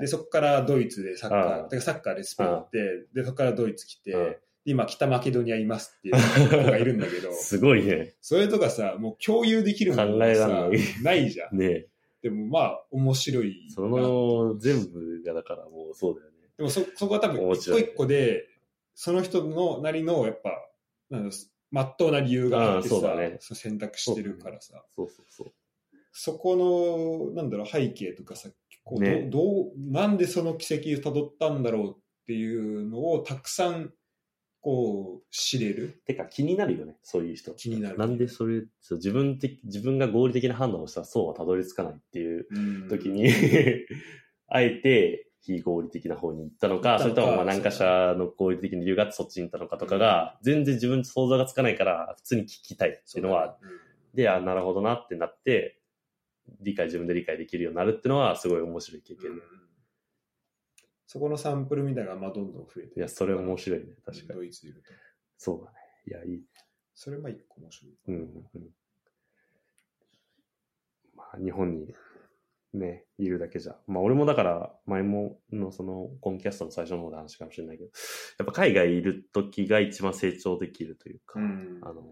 で、そこからドイツでサッカー、サッカーでスペイン行って、で、そこからドイツ来て、うん今北マケドニアいますっていう子がいるんだけど、すごいね。それとかさ、もう共有できるもの考がさないじゃん。ねえ。でもまあ面白いな。その全部がだからもうそうだよね。でもそ、そこは多分一個一個で、その人のなりの、やっぱ、なんだまっとうな理由があってさ、うんそうだね選択してるからさ、そうそうそう。そこの、なんだろう、背景とかさ、こうねどどう、なんでその奇跡を辿ったんだろうっていうのをたくさん、こう、知れる？てか気になるよね、そういう人。気になる。なんでそれ、そう自分的、自分が合理的な判断をしたらそうはたどり着かないっていう時に、あえて非合理的な方に行ったのか、それともまあ何かしらの合理的な理由があってそっちに行ったのかとかが、全然自分想像がつかないから、普通に聞きたいっていうのは、そうだね。で、あ、なるほどなってなって、理解、自分で理解できるようになるっていうのは、すごい面白い経験。うんそこのサンプルみたいなのがまあどんどん増えていや、それ面白いね、確かに。ドイツいると。そうだね。いや、いい。それは一個面白い。うんうんうん。まあ、日本にね、いるだけじゃ。まあ、俺もだから、前ものその、コンキャストの最初の方で話かもしれないけど、やっぱ海外いる時が一番成長できるというか、うんあの、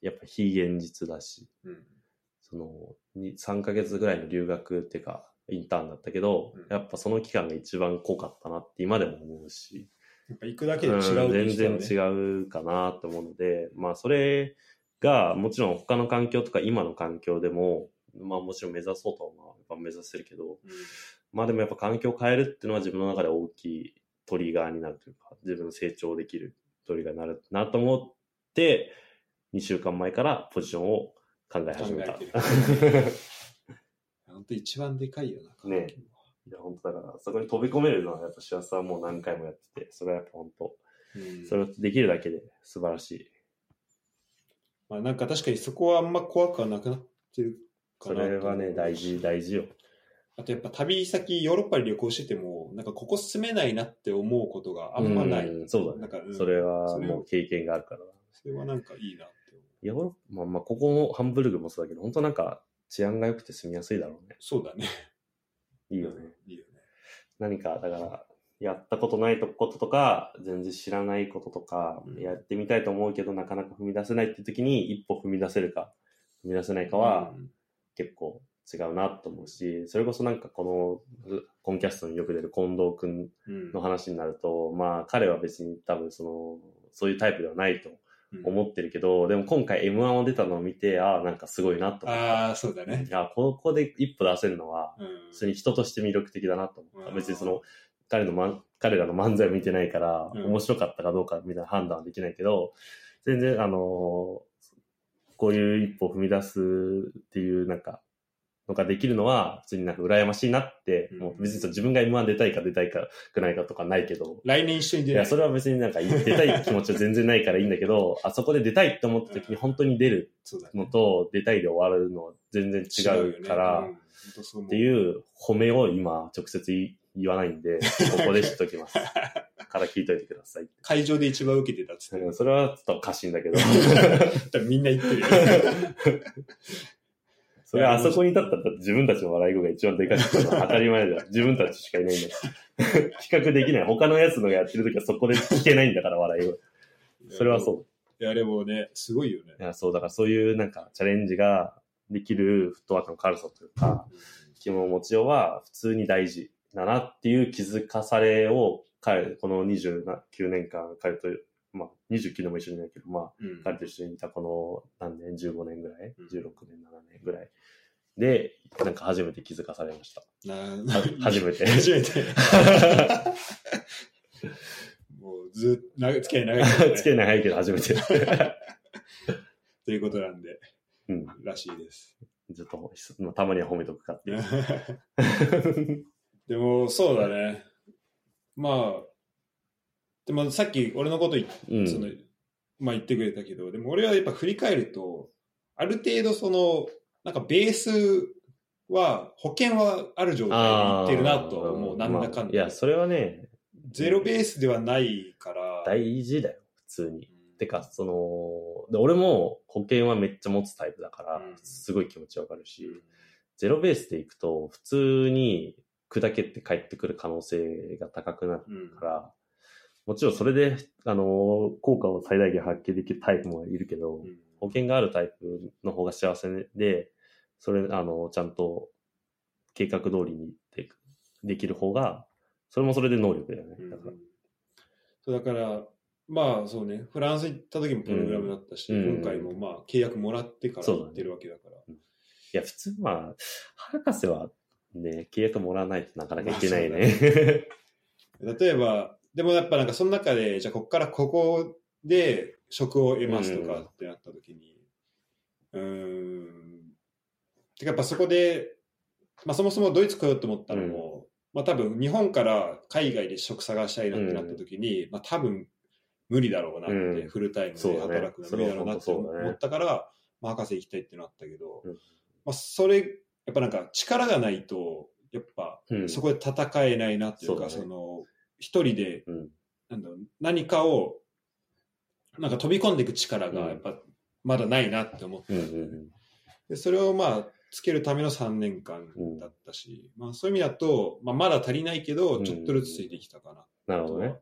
やっぱ非現実だし、うんその、に3ヶ月ぐらいの留学っていうか、インターンだったけど、うん。やっぱその期間が一番濃かったなって今でも思うし、やっぱ行くだけで違ううん全然違うかなと思うので、まあそれがもちろん他の環境とか今の環境でも、まあもちろん目指そうとはまあやっぱ目指せるけど、うん。まあでもやっぱ環境を変えるっていうのは自分の中で大きいトリガーになるというか、自分の成長できるトリガーになるなと思って、2週間前からポジションを考え始めた。考本当一番でかいよな。ねいや、本当だから、そこに飛び込めるのは、やっぱ幸せはもう何回もやってて、それはやっぱ本当、うんそれをできるだけで素晴らしい。まあなんか確かにそこはあんま怖くはなくなってるかそなとれはね、大事、大事よ。あとやっぱ旅先、ヨーロッパに旅行してても、なんかここ住めないなって思うことがあんまない。うんそうだねなんか、うんそれはもう経験があるから。それはなんかいいなって思う。ヨーロッパ、まあ、まあ、ここもハンブルグもそうだけど、本当なんか治安が良くて住みやすいだろうね。そうだね。いいよね。いいよね。何か、だから、やったことないこととか、全然知らないこととかう、んやってみたいと思うけど、なかなか踏み出せないっていう時に、一歩踏み出せるか、踏み出せないかは、うん結構違うなと思うし、それこそなんかこの、コンキャストによく出る近藤くんうんの話になると、まあ彼は別に多分その、そういうタイプではないと思ってるけど、でも今回 M1 を出たのを見て、ああ、なんかすごいなと思った。ああ、そうだね。あここで一歩出せるのは、うん普通に人として魅力的だなと思った。うん別にその、彼の、ま、彼らの漫才を見てないから、うん面白かったかどうかみたいな判断はできないけど、全然、あのーこういう一歩を踏み出すっていう、なんか、のができるのは、普通になんか羨ましいなって、うんもう別にそう自分が M1 出たいか出たいかくないかとかないけど、来年一緒に出ないいや、それは別になんか出たい気持ちは全然ないからいいんだけど、あそこで出たいって思った時に本当に出るのと、出たいで終わるのは全然違うから、ねうんっていう褒めを今直接言わないんで、ここで知っときます。から聞いといてください。会場で一番受けてたっつって。うんそれはちょっと過信だけど。みんな言ってるよ。それはあそこに立ったら自分たちの笑い声が一番でかい当たり前だよ。自分たちしかいないんだ。比較できない。他のやつのがやってる時はそこで聞けないんだから、笑い声。それはそう。いや、でもね、すごいよね。いや、そう、だからそういうなんかチャレンジができるフットワークの軽さというか、気の持ちようは普通に大事だなっていう気づかされを彼、この29年間彼と、まあ29年も一緒にいないけど、まあうん彼と一緒にいたこの何年、15年ぐらい？うん ?16 年、7年ぐらい。で、なんか初めて気づかされました。初めて。初めて。もうずっと長い付き合い長いけどねつけないけど初めて。ということなんで、うん。らしいです。ずっと、まあたまには褒めとくかっていう。でも、そうだね。まあ、でもさっき俺のこと言。そのまあ、言ってくれたけど、でも俺はやっぱ振り返ると、ある程度その、なんかベースは、保険はある状態にいってるなとは思う、なんだかんだ、まあいや、それはね、ゼロベースではないから。大事だよ、普通に。てか、その、で俺も保険はめっちゃ持つタイプだからうん、すごい気持ちわかるし、うんゼロベースでいくと、普通に砕けて帰ってくる可能性が高くなるうんから、もちろんそれで、あの、効果を最大限発揮できるタイプもいるけど、うん保険があるタイプの方が幸せで、それ、あの、ちゃんと計画通りにでできる方が、それもそれで能力だよね。だから。そうだから、まあそうね、フランス行った時もプログラムだったし、うん今回もまあ契約もらってから行ってるわけだから。いや、普通、まあ、博士はね、契約もらわないとなかなかいけないね。例えば、でもやっぱなんかその中で、じゃあここからここで職を得ますとかってなった時に、うーん、てかやっぱそこで、まあそもそもドイツ来ようと思ったのも、まあ多分日本から海外で職探したいなってなった時に、まあ多分無理だろうなって、うん。フルタイムで働くのは無理だろうなって思ったから、まあ博士行きたいってなったけど、うん。まあそれ、やっぱなんか力がないと、やっぱうん。そこで戦えないなっていうか、その、一人で、うん。なんだろう、何かを、なんか飛び込んでいく力が、やっぱ、まだないなって思って、で、それをまあ、つけるための3年間だったし、まあそういう意味だと、まあまだ足りないけど、うんちょっとずつついてきたかな、なるほどね。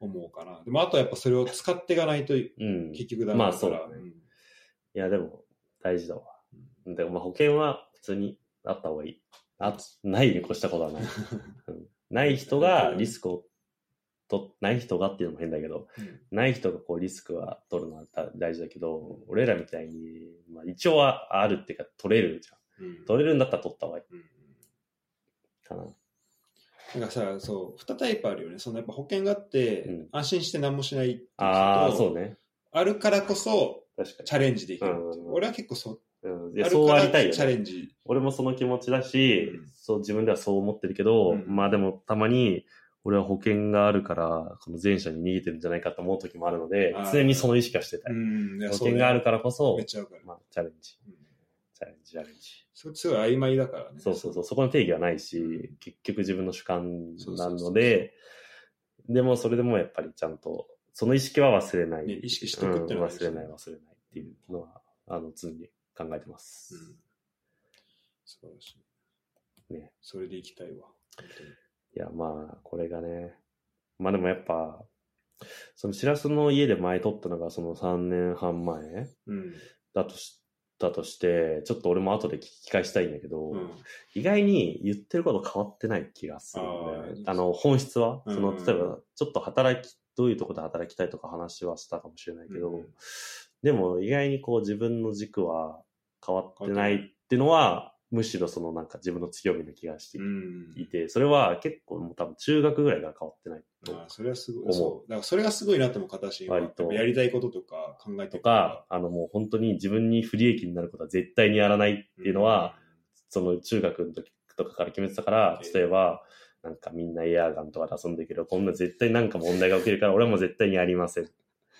思うかな。でもあとはやっぱそれを使っていかないと、うん。結局ダメだから。まあそうだねんいや、でも、大事だわ。でも、まあ、保険は普通にあった方がいい。あ、ないに越したことはない。うんない人がリスクをと、ない人がっていうのも変だけど、うんない人がこうリスクは取るのは大大事だけど、俺らみたいに、まあ一応はあるっていうか取れるじゃん。うん取れるんだったら取った方がいいうんかな。なんかさ、そう、2タイプあるよね。そのやっぱ保険があって、うん安心して何もしないっていう人とああ、そうね。あるからこそチャレンジできる俺は結構そう、に。うん、いやそうありたいよね。チャレンジ。俺もその気持ちだし、うんそう自分ではそう思ってるけど、うんまあでもたまに俺は保険があるから、この前者に逃げてるんじゃないかと思う時もあるので常にその意識はしてたい。うん、いや保険があるからこそめっ、ちゃわかる。まあチャレンジ、うんチャレンジ、チャレンジ。それすごい曖昧だからね。そうそうそう、そこの定義はないし、結局自分の主観なので、でもそれでもやっぱりちゃんと、その意識は忘れない。ね意識しとくっていうのはうん忘れない、忘れないっていうのは、あの、常に考えてます。うん。素晴らしい。ね。それでいきたいわ。いや、まあ、これがね。まあでもやっぱ、そのしらすの家で前撮ったのがその3年半前うん。だとしだとして、ちょっと俺も後で聞き返したいんだけど、うん。意外に言ってること変わってない気がする。あの、本質は、うんその、例えば、ちょっと働き、どういうところで働きたいとか話はしたかもしれないけど、うんでも意外にこう自分の軸は変わってないっていうのは、むしろそのなんか自分の強みな気がしてうん。いて、それは結構もう多分中学ぐらいから変わってないとああそれはすごい。そう。だからそれがすごいなっても形割とやりたいこととか考えてとか、あのもう本当に自分に不利益になることは絶対にやらないっていうのは、、その中学の時とかから決めてたから、ええ例えば、なんかみんなエアガンとかで遊んでるけど、こんな絶対なんか問題が起きるから、俺はもう絶対にやりません。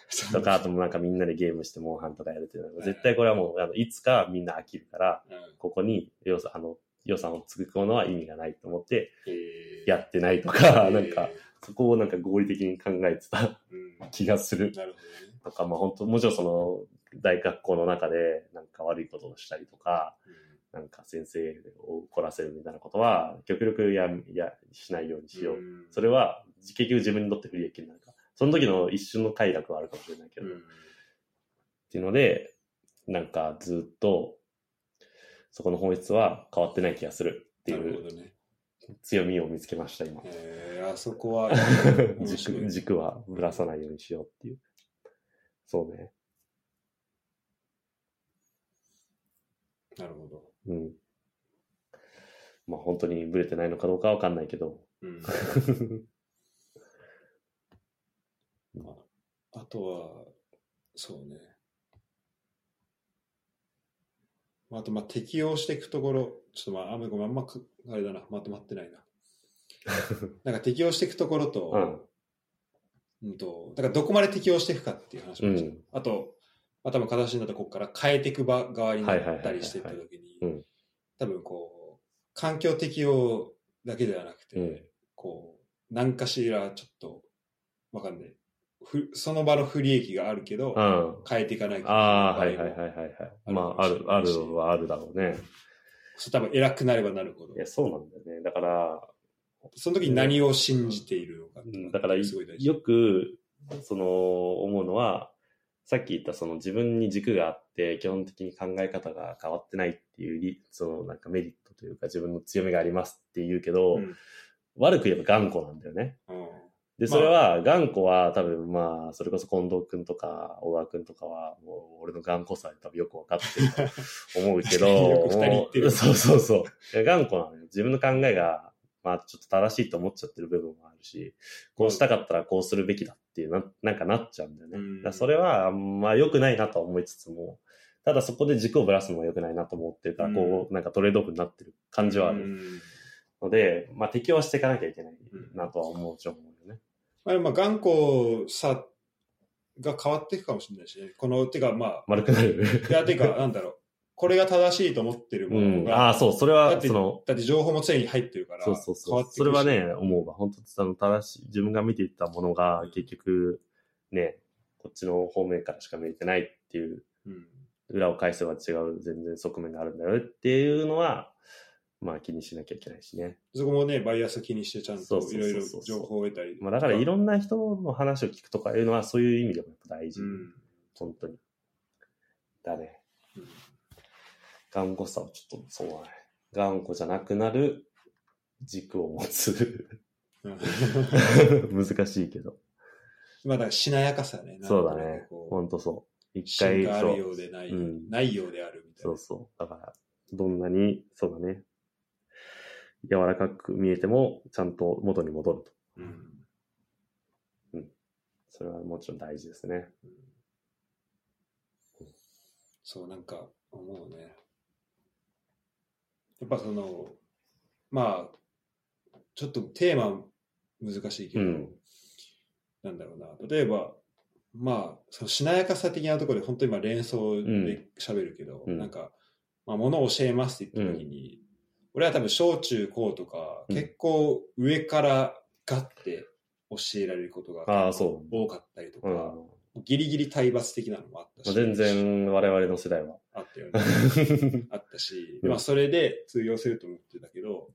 とか、あともなんかみんなでゲームしてモンハンとかやるっていうのは、絶対これはもう、あのいつかみんな飽きるから、うん、ここに予算、あの、予算をつくものは意味がないと思って、えーやってないとか、えーなんか、そこをなんか合理的に考えてたうん気がする。なるほどね。とか、まあ本当、もちろんその、大学校の中でなんか悪いことをしたりとか、なんか先生を怒らせるみたいなことは、極力や、や、しないようにしよう。んそれは、結局自分にとって不利益になるから。その時の一瞬の快楽はあるかもしれないけど。うんっていうので、なんかずっと、そこの本質は変わってない気がするっていう。強みを見つけました、今。えー、あそこは 軸い、軸はぶらさないようにしようっていう。そうね。なるほど。うん。まあ本当にブレてないのかどうかわかんないけど。うん まあ、あとは、そうね。まああと、まあ、適応していくところ、ちょっとまあ、あんまごめん、あんまく、あれだな、まとまってないな。なんか適応していくところと、うん。うんと、だからどこまで適応していくかっていう話もうんあと、まあ、多分形になったらここから変えていく場側になったりしていった時にうん、多分こう、環境適応だけではなくて、うんこう、何かしらちょっと、わかんない。ふその場の不利益があるけど、うん。変えていかないとああ、はいはいはいはいまあ、ある、あるはあるだろうね。そう多分偉くなればなるほどい。や、そうなんだよね。だから、その時に何を信じているのかうんだから。よく、その、思うのは、さっき言ったその自分に軸があって、基本的に考え方が変わってないっていうリ、そのなんかメリットというか自分の強みがありますって言うけど、うん悪く言えば頑固なんだよね。うんで、まあそれは、頑固は多分まあ、それこそ近藤くんとか、小川くんとかは、もう俺の頑固さで多分よくわかってると思うけど、よく二人言って そうそうそう。いや頑固なのよ。自分の考えが、まあちょっと正しいと思っちゃってる部分もあるし、こうしたかったらこうするべきだっていうな、なんかなっちゃうんだよね。うんだそれは、まあ良くないなとは思いつつも、ただそこで軸をぶらすのも良くないなと思ってるから、こう、なんかトレードオフになってる感じはある。うんので、まあ適応していかなきゃいけないなとは思うちょ思うよね。まあ、まあ頑固さが変わっていくかもしれないしね。この、てかまあ、丸くなる。いや、てか、なんだろう。これが正しいと思ってるもうん。のが、ああ、そう、それだはっ、てその、だって情報も常に入ってるから、そうそうそう。それはね、思うわ。本当あの、正しい、自分が見ていたものが、結局、ね、こっちの方面からしか見えてないっていう、うん裏を返せば違う全然側面があるんだよっていうのは、まあ気にしなきゃいけないしね。そこもね、バイアス気にしてちゃんといろいろ情報を得たり。まあだからいろんな人の話を聞くとかいうのはそういう意味でもやっぱ大事。うん。本当に。だね。うん頑固さをちょっと、そうだね。頑固じゃなくなる軸を持つ。うん 難しいけど。まあだからしなやかさね。そうだねなんとなく。こほんとそう。う一回、芯があるよ。うでない、うんないようであるみたいな。そうそう。だから、どんなに、そうだね。柔らかく見えても、ちゃんと元に戻ると。うんそれはもちろん大事ですね。そう、なんか思うね。やっぱその、まあ、ちょっとテーマ難しいけど、うんなんだろうな。例えば、まあ、そのしなやかさ的なところで本当に今連想で喋るけど、うんなんか、まあ、物を教えますって言った時に、俺は多分小中高とか、うん結構上からガッて教えられることが多かったりとか、うん。まギリギリ体罰的なのもあったし、あ全然我々の世代は。あったよね。あったし、うんまあそれで通用すると思ってたけど、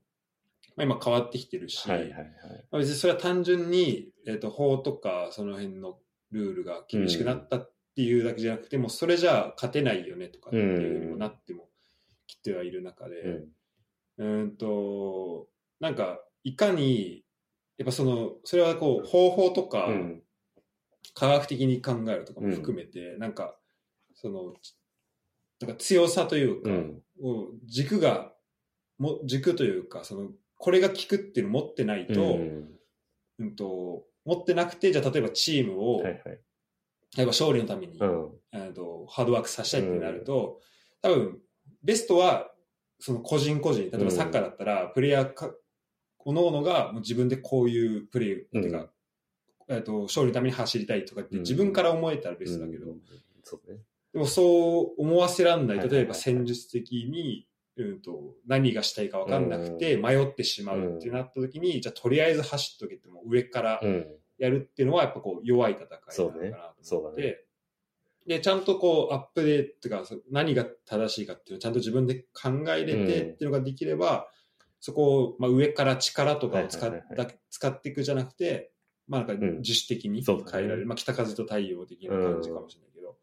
まあ、今変わってきてるし、はいはいはい。まあ別にそれは単純に、えー、と法とかその辺のルールが厳しくなったっていうだけじゃなくて、もうそれじゃあ勝てないよねとかっていうふうにもなってもきてはいる中で、うん。うーんと、なんか、いかに、やっぱその、それはこう、方法とか、うん。科学的に考えるとかも含めて、なんか、その、なんか強さというか、うん。を軸が、も軸というか、その、これが効くっていうのを持ってないと、うんうんと、持ってなくて、じゃあ例えばチームを、はいはい。例えば勝利のために、うん。えーとハードワークさせたいってなると、多分、ベストは、その個人個人、例えばサッカーだったら、プレイヤーか、各々がもう自分でこういうプレー、うん。てか、えーと、勝利のために走りたいとかって自分から思えたらベストだけど、うん。そうね。でもそう思わせらんない、はい例えば戦術的に、うんと、何がしたいか分かんなくて迷ってしまうってなった時に、じゃあとりあえず走っとけってもう上からうん。やるっていうのはやっぱこう弱い戦いなのかなと思って、そうね。そうだねで、ちゃんとこう、アップデートが、そ何が正しいかっていうのをちゃんと自分で考えれてうんっていうのができれば、そこを、まあ、上から力とかを使っ使っていくじゃなくて、まあなんかうん自主的に変えられる。まあ北風と太陽的な感じかもしれないけど、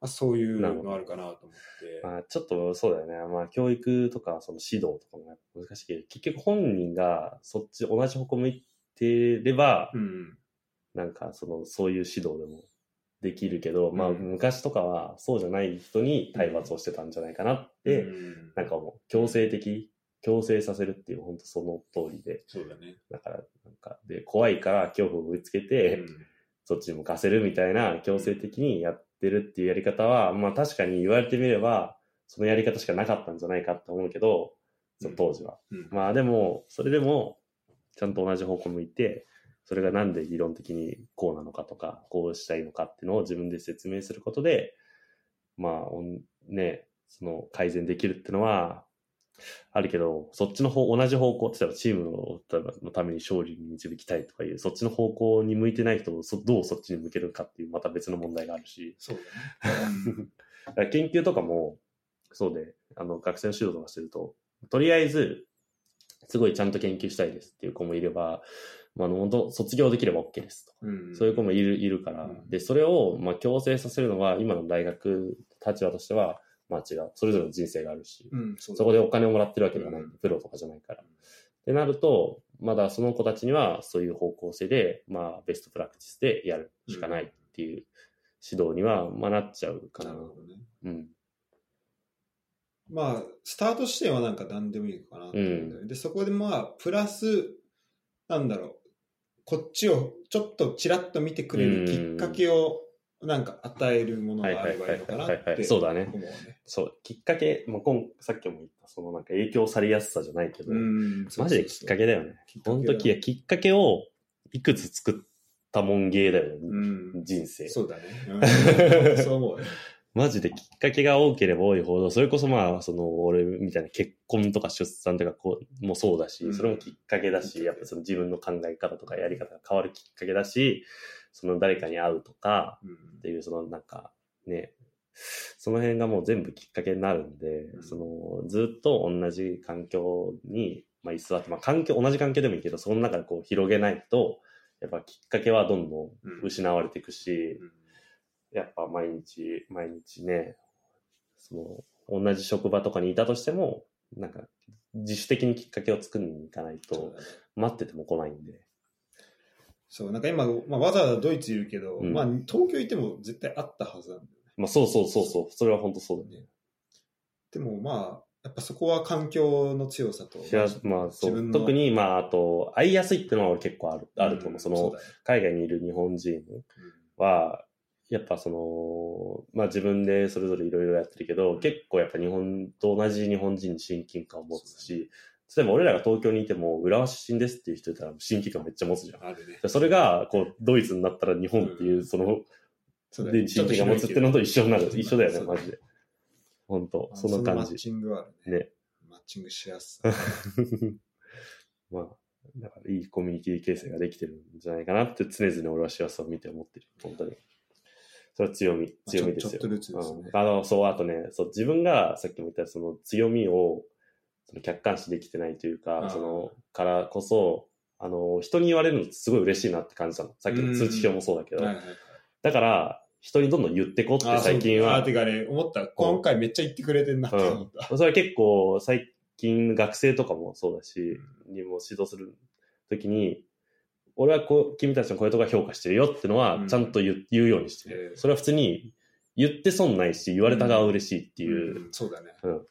まあ、そういうのあるかなと思って。まあ、ちょっとそうだよね。まあ、教育とか、その指導とかも難しいけど、結局本人がそっち、同じ方向向いてれば、うん。なんか、その、そういう指導でもできるけど、まあ、うん。昔とかはそうじゃない人に体罰をしてたんじゃないかなって、うん。なんかもう、強制的、強制させるっていう、本当その通りで、そうだね。だから、なんか、で、怖いから恐怖を植え付けて、うん。そっちに向かせるみたいな強制的にやってるっていうやり方は、まあ確かに言われてみれば、そのやり方しかなかったんじゃないかって思うけど、その当時は。うん。まあでも、それでも、ちゃんと同じ方向向いて、それがなんで理論的にこうなのかとか、こうしたいのかっていうのを自分で説明することで、まあ、ね、その改善できるっていうのは、あるけど、そっちの方、同じ方向、例えばチームののために勝利に導きたいとかいう、そっちの方向に向いてない人をそどうそっちに向けるかっていう、また別の問題があるし、そう 研究とかも、そうで、あの、学生の指導とかしてると、とりあえず、すごいちゃんと研究したいですっていう子もいれば、まあ、あの、本当卒業できれば OK ですと。うんそういう子もいる、いるから、うんで、それを、まあ、強制させるのは、今の大学立場としては、まあ違う。それぞれの人生があるし、うん、そそこでお金をもらってるわけではない。うんプロとかじゃないから。ってなると、まだその子たちにはそういう方向性で、まあベストプラクティスでやるしかないっていう指導には、まあなっちゃうかな。なるほどね。うん。まあ、スタート視点はなんか何でもいいのかなと思うんだよねで、そこでまあ、プラス、なんだろう、こっちをちょっとちらっと見てくれるきっかけをなんか与えるものがあればいいのかなってそうだね思うね。そう、きっかけ、もう今さっきも言った、そのなんか影響されやすさじゃないけど、うんマジできっかけだよね。きっかけだ本当ききっかけをいくつ作ったもん芸だよね、うん。人生。そうだね。うんそう思うね。マジできっかけが多ければ多いほど、それこそまあ、その、俺みたいな結婚とか出産とかこうもそうだし、うん。それもきっかけだし、やっぱその自分の考え方とかやり方が変わるきっかけだし、その誰かに会うとかうん。っていう、そのなんかね、その辺がもう全部きっかけになるんで、うん。そのずっと同じ環境に、まあ、居座って、まあ環境、同じ環境でもいいけど、その中でこう広げないと、やっぱきっかけはどんどん。失われていくし、うんやっぱ毎日、毎日ね、その、同じ職場とかにいたとしても、なんか、自主的にきっかけを作りに行かないと、待ってても来ないんで。そう、なんか今、まあ、わざわざドイツいるけど、うんまあ、東京いても絶対あったはずなんだよね。まあ、そうそうそうそう、それは本当そうだね。でもまあ、やっぱそこは環境の強さと、いやまあ、そう。特に、まあ、あと、会いやすいっていうのは俺結構ある、あると思う。その、うだね海外にいる日本人は、やっぱその、まあ自分でそれぞれいろいろやってるけど、結構やっぱ日本と同じ日本人に親近感を持つし、例えば俺らが東京にいても、浦和出身ですっていう人いたら親近感めっちゃ持つじゃん。あるね。でそれが、こう、ドイツになったら日本っていう、その、そうだねで、親近感持つってのと一緒になる。一緒だよね、マジで。本当あそんな感じ。のマッチングはあるね。ね。マッチングしやすさ。まあ、だからいいコミュニティ形成ができてるんじゃないかなって常々俺は幸せを見て思ってる。本当に。それは強み、強みですよ。ちょちょっとずつですねうんあの、そう、あとね、そう、自分がさっきも言ったその強みをその客観視できてないというか、うんその、からこそ、あの、人に言われるのってすごい嬉しいなって感じたの。さっきの通知表もそうだけど。はいはいはいだから、人にどんどん言ってこってあ最近はあ、てかね、思った。今回めっちゃ言ってくれてんなって思った。それは結構最近学生とかもそうだし、にも指導するときに、俺はこう、君たちのこういうとこが評価してるよってのうんはちゃんと言,、言うようにしてえる。えそれは普通に言って損ないし、言われた側は嬉しいっていう。うんそうだね。うん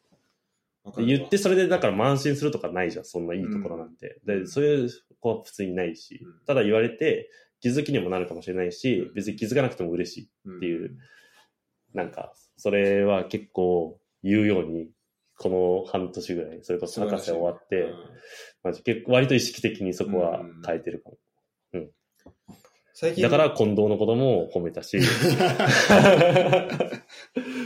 言ってそれでだから慢心するとかないじゃん、そんないいところなんて。うんで、そういう子は普通にないし、うんただ言われて気づきにもなるかもしれないし、うん別に気づかなくても嬉しい。っっていう。なんか、それは結構言うように、この半年ぐらい、それこそ博士終わって、マジ結構割と意識的にそこは変えてるかも。最近。だから近藤のことも褒めたし、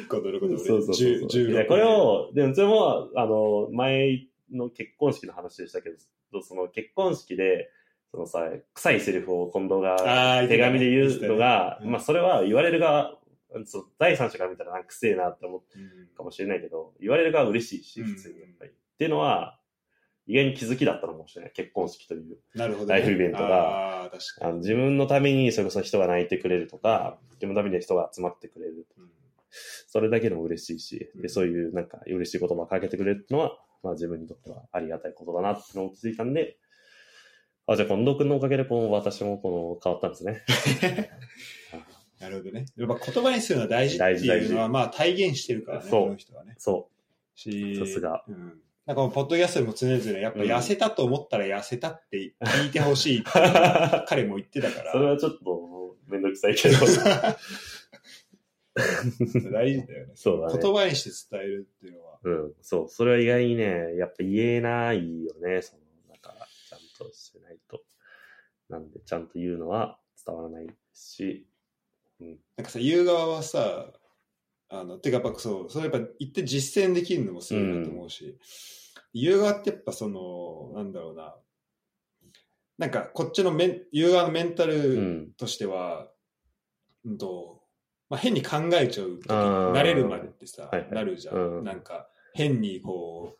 ことることそうそうそうそう。いや、これを、でもそれも、あの、前の結婚式の話でしたけど、その結婚式で、そのさ、臭いセリフを近藤が手紙で言うのが、言ってたね。うんまあそれは言われる側そう第三者から見たらなんか癖えなって思ううんかもしれないけど、言われる側は嬉しいし、うん。普通にやっぱり。っていうのは、意外に気づきだったのかもしれない。結婚式という。なるほど、ライフイベントがあ自分のためにそれこそ人が泣いてくれるとか、自分のために人が集まってくれる。うんそれだけでも嬉しいし、うんでそういうなんか嬉しい言葉をかけてくれるのは、まあ自分にとってはありがたいことだなってのを気づいたんで、あ、じゃあ近藤君のおかげでこの私もこの変わったんですね。なるほどね。やっぱ言葉にするのは大事っていうの大事は、まあ体現してるからね、そうこの人はね。そしさすが。うん。なんかもうポッドキャストでも常々、やっぱ痩せたと思ったら痩せたって聞いてほしいってう。彼も言ってたから。それはちょっとめんどくさいけど。大事だよね。そうだね言葉にして伝えるっていうのは。うん、そう。それは意外にね、やっぱ言えないよね。その、だから、ちゃんとしてないと。なんで、ちゃんと言うのは伝わらないし、なんかさ、言う側はさ、あの、てかやっぱそう、それやっぱ言って実践できるのもすごいなと思うし、言う側ってやっぱその、なんだろうな、なんかこっちのメン、のメンタうルん。としては、うんと、まあ、変に考えちゃう時慣れるまでってさ、はいはい。なるじゃん,、うん。なんか変にこ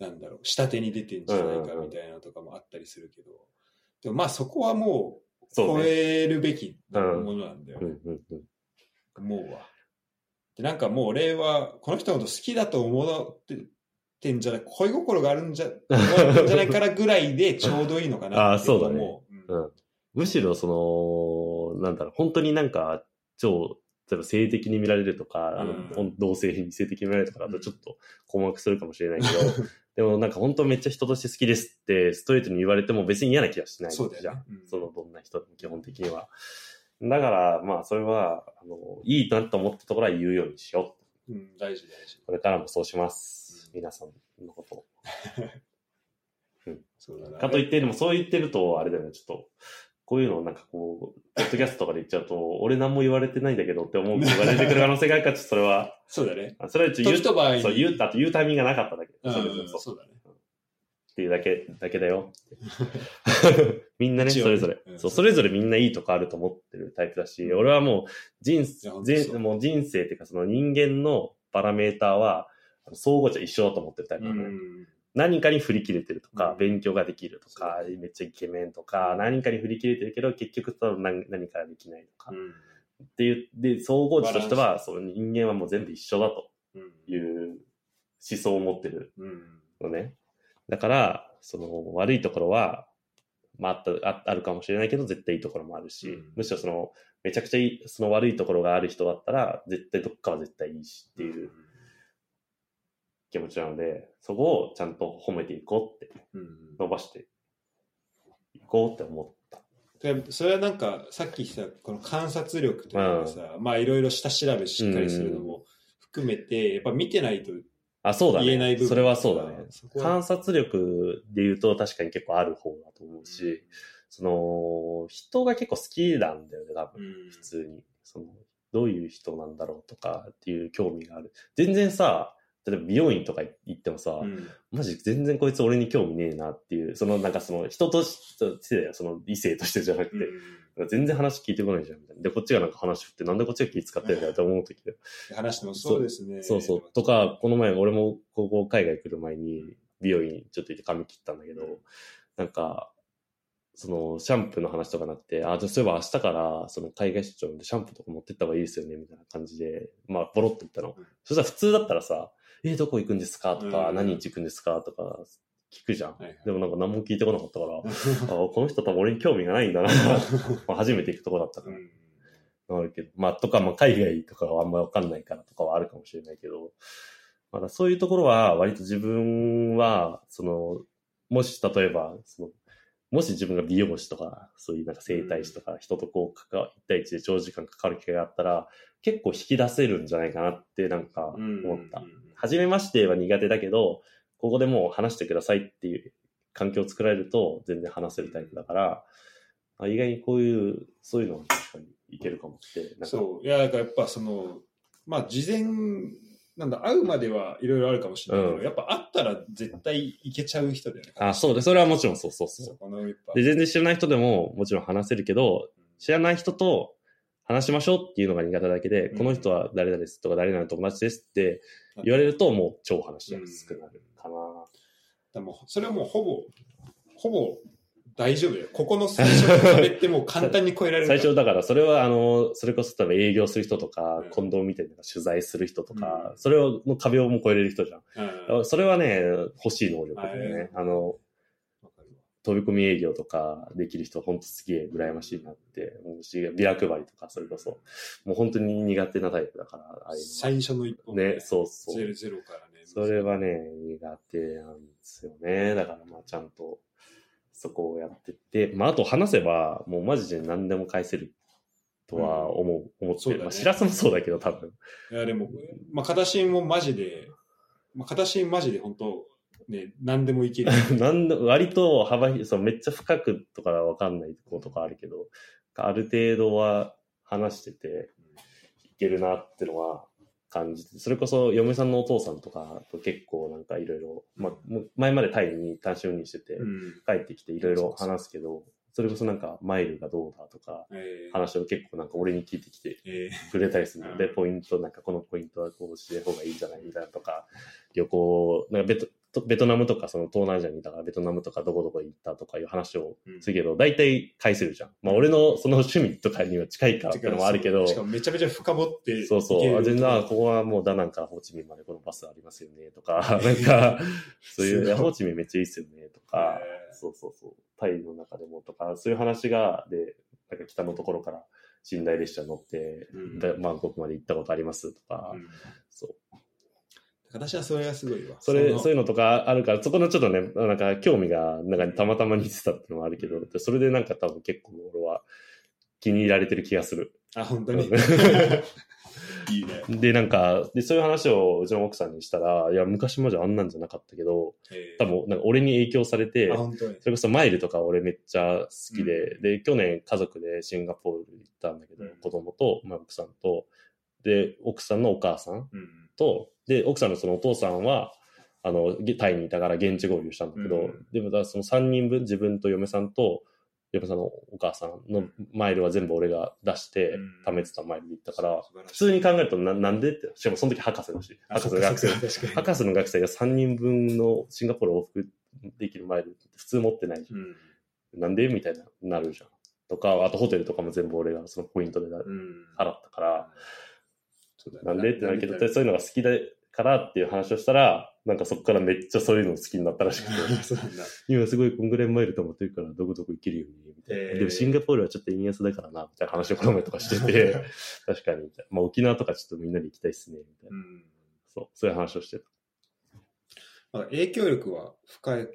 うなんだろう下手に出てんじゃないかみたいなのとかもあったりするけど、でもまあそこはもう超。えるべきものなんだよね、うんうんうん。思うわでなんかもう俺はこの人のこと好きだと思っててんじゃない恋心があるんじゃじゃないからぐらいでちょうどいいのかなって あーそうだね。思う、うん。うん。むしろ、その、なんだろう、本当になんか、超、例えば性的に見られるとか、あの、うん同性に性的に見られるとかだとちょっと困惑するかもしれないけど、でもなんか本当めっちゃ人として好きですってストレートに言われても別に嫌な気がしない。そうだよね。うん。そのどんな人でも基本的には。だから、まあそれは、あの、いいなと思ったところは言うようにしよう。うん、大事大事これからもそうします。うん皆さんのこと。そうだなかといって、でもそう言ってると、あれだよね、ちょっと、こういうのをなんかこう、ポッドキャストとかで言っちゃうと、俺何も言われてないんだけどって思う人が出てくる可能性があるから、ちょっとそれは、そうだねあそれはちょっと言う時と場合にそう、言う、あと言うタイミングがなかっただけ。うんそれでそうそうだねっていうだけ、だけだよ。みんなね、それぞれ、うんそう、それぞれみんないいとこあると思ってるタイプだし、俺はもう人いや本当そう。全もう人生っていうかその人間のパラメーターは、相互じゃ一緒だと思ってるタイプなのね、うん。何かに振り切れてるとか、うん。勉強ができるとかめっちゃイケメンとか、何かに振り切れてるけど、結局その何何かできないとか、うん。っていう、で、総合値としては、そう人間はもう全部一緒だとうん。いう思想を持ってるうん。のね。だから、その悪いところは、まああったあ、あるかもしれないけど、絶対いいところもあるし、うん。むしろその、めちゃくちゃいい、その悪いところがある人だったら、絶対どっかは絶対いいしっていう気持ちなので、そこをちゃんと褒めていこうって、うん。伸ばしていこうって思った。でそれはなんかさっき言ったこの観察力というかさ、まあいろいろ下調べしっかりするのも含めて、やっぱ見てないとあ、そうだね。言えない部分それはそうだね。観察力で言うと確かに結構ある方だと思うし、その、人が結構好きなんだよね、多分。うん普通に。その、どういう人なんだろうとかっていう興味がある。全然さ、例えば美容院とか行ってもさ、うんマジ全然こいつ俺に興味ねえなっていう、そのなんかその人としてその異性としてじゃなくて、全然話聞いてこないじゃんみたいな。で、こっちがなんか話振って、なんでこっちが気使ってんだよって思う時で。話してもそうですねそうそう。とか、この前、俺も高校海外来る前に、美容院ちょっと行って髪切ったんだけど、なんか、その、シャンプーの話とかなって、あ、じゃあそういえば明日から、その海外出張でシャンプーとか持ってった方がいいですよね、みたいな感じで、まあ、ボロッと言ったの。うんそしたら普通だったらさ、え、どこ行くんですか？とか、うん何日行くんですか？とか、聞くじゃん。はいはいでもなんか何も聞いてこなかったから、あこの人多分俺に興味がないんだな。まあ初めて行くとこだったから。るけど、まあ、とか、まあ、海外とかはあんまりわかんないからとかはあるかもしれないけど、まだそういうところは、割と自分は、その、もし、例えば、その、もし自分が美容師とか、そういうなんか整体師とか、人とこう、一対一で長時間かかる機会があったら、結構引き出せるんじゃないかなって、なんか、思った。初めましては苦手だけど、ここでもう話してくださいっていう環境を作られると、全然話せるタイプだから、あ意外にこういう、そういうのは確かにいけるかもって。なんか。そう。いやだからやっぱそのまあ事前なんだ会うまではいろいろあるかもしれないけど、うん。やっぱ会ったら絶対いけちゃう人だよねあ、そうで、それはもちろんそうそうそ。そう。で、全然知らない人でももちろん話せるけど、知らない人と話しましょうっていうのが苦手だけで、うんこの人は誰々ですとか誰々の友達ですって言われるともう超話しやすくなるかな。でもそれはもうほぼ、ほぼ大丈夫よ。ここの最初の壁ってもう簡単に超えられる。最初だからそれはあの、それこそ多分営業する人とかうん、近藤みたいな取材する人とか、うんそれをの壁をもう超えれる人じゃん。うんそれはね、欲しい能力だよね。はあの、飛び込み営業とかできる人、本当すげえ羨ましいなって思うし、ビラ配りとか、それこそ、もう本当に苦手なタイプだから、ああいう最初の一歩ね、そうそう。ゼロゼロからね。それはね、苦手なんですよね。だからまあちゃんとそこをやってって、まああと話せば、もうマジで何でも返せるとは思う、思ってねまあしらすもそうだけど多分。いやでも、まあ、片新もマジで、まあ、片新マジで本当、ね、何でもいける。なんだ割と幅広い、そうめっちゃ深くとかわかんないことかあるけど、ある程度は話してていけるなってのは感じて、それこそ嫁さんのお父さんとかと結構なんかいろいろ、まあ、前までタイに単身赴任してて、うん。帰ってきていろいろ話すけど、それこそなんかマイルがどうだとか、えー話を結構なんか俺に聞いてきてえくれたりするので、うんポイント、なんかこのポイントはこうして方がいいんじゃないみたいなとか、旅行、なんかベトとベトナムとかその東南アジアにいたからベトナムとかどこどこ行ったとかいう話をーするけど、大体返せるじゃん。まあ俺のその趣味とかには近いからってのもあるけど、しかもめちゃめちゃ深掘ってそうそう。あ全然、あここはもうダナンからホーチミンまでこのバスありますよね、とか、なんか、そういう、ホーチミンめっちゃいいっすよね、とか、そうそうそう。タイの中でもとか、そういう話が、で、なんか北のところから寝台列車乗って、バンコクまで行ったことありますとか、うんそう。私はそれがすごいわ。それ、のそういうのとかあるから、そこのちょっとね、なんか興味が、なんかたまたま似てたっていうのもあるけど、でそれでなんか多分結構俺は気に入られてる気がする。あ、本当に？いいね。で、なんか、で、そういう話をうちの奥さんにしたら、いや、昔まであんなんじゃなかったけど、えー多分、なんか俺に影響されて。それこそマイルとか俺めっちゃ好きで、うで、去年家族でシンガポール行ったんだけど、うん子供と、まあ、奥さんと、で、奥さんのお母さん。と、で、奥さんのそのお父さんは、あの、げタイにいたから現地合流したんだけど、うんでもだその3人分、自分と嫁さんと、嫁さんのお母さんのマイルは全部俺が出してうん、貯めてたマイルで行ったから、普通に考えるとななんでって、しかもその時博士だし、あ博士の学生博士の学生が3人分のシンガポール往復できるマイルって普通持ってないじゃん。うん。なんでみたいな、なるじゃん。とか、あとホテルとかも全部俺がそのポイントで。払ったから、そうだねなんで？ってなるけど、なそういうのが好きだからっていう話をしたら、なんかそこからめっちゃそういうの好きになったらしくて。今すごいこんぐらいマイル溜まってるからどこどこ行けるよね、みたいな。へーでもシンガポールはちょっと円安だからな、みたいな話をこの前とかしてて、確かに、まあ沖縄とかちょっとみんなで行きたいっすね、みたいな。うん。そう、そういう話をしてた。まあ、影響力は深い、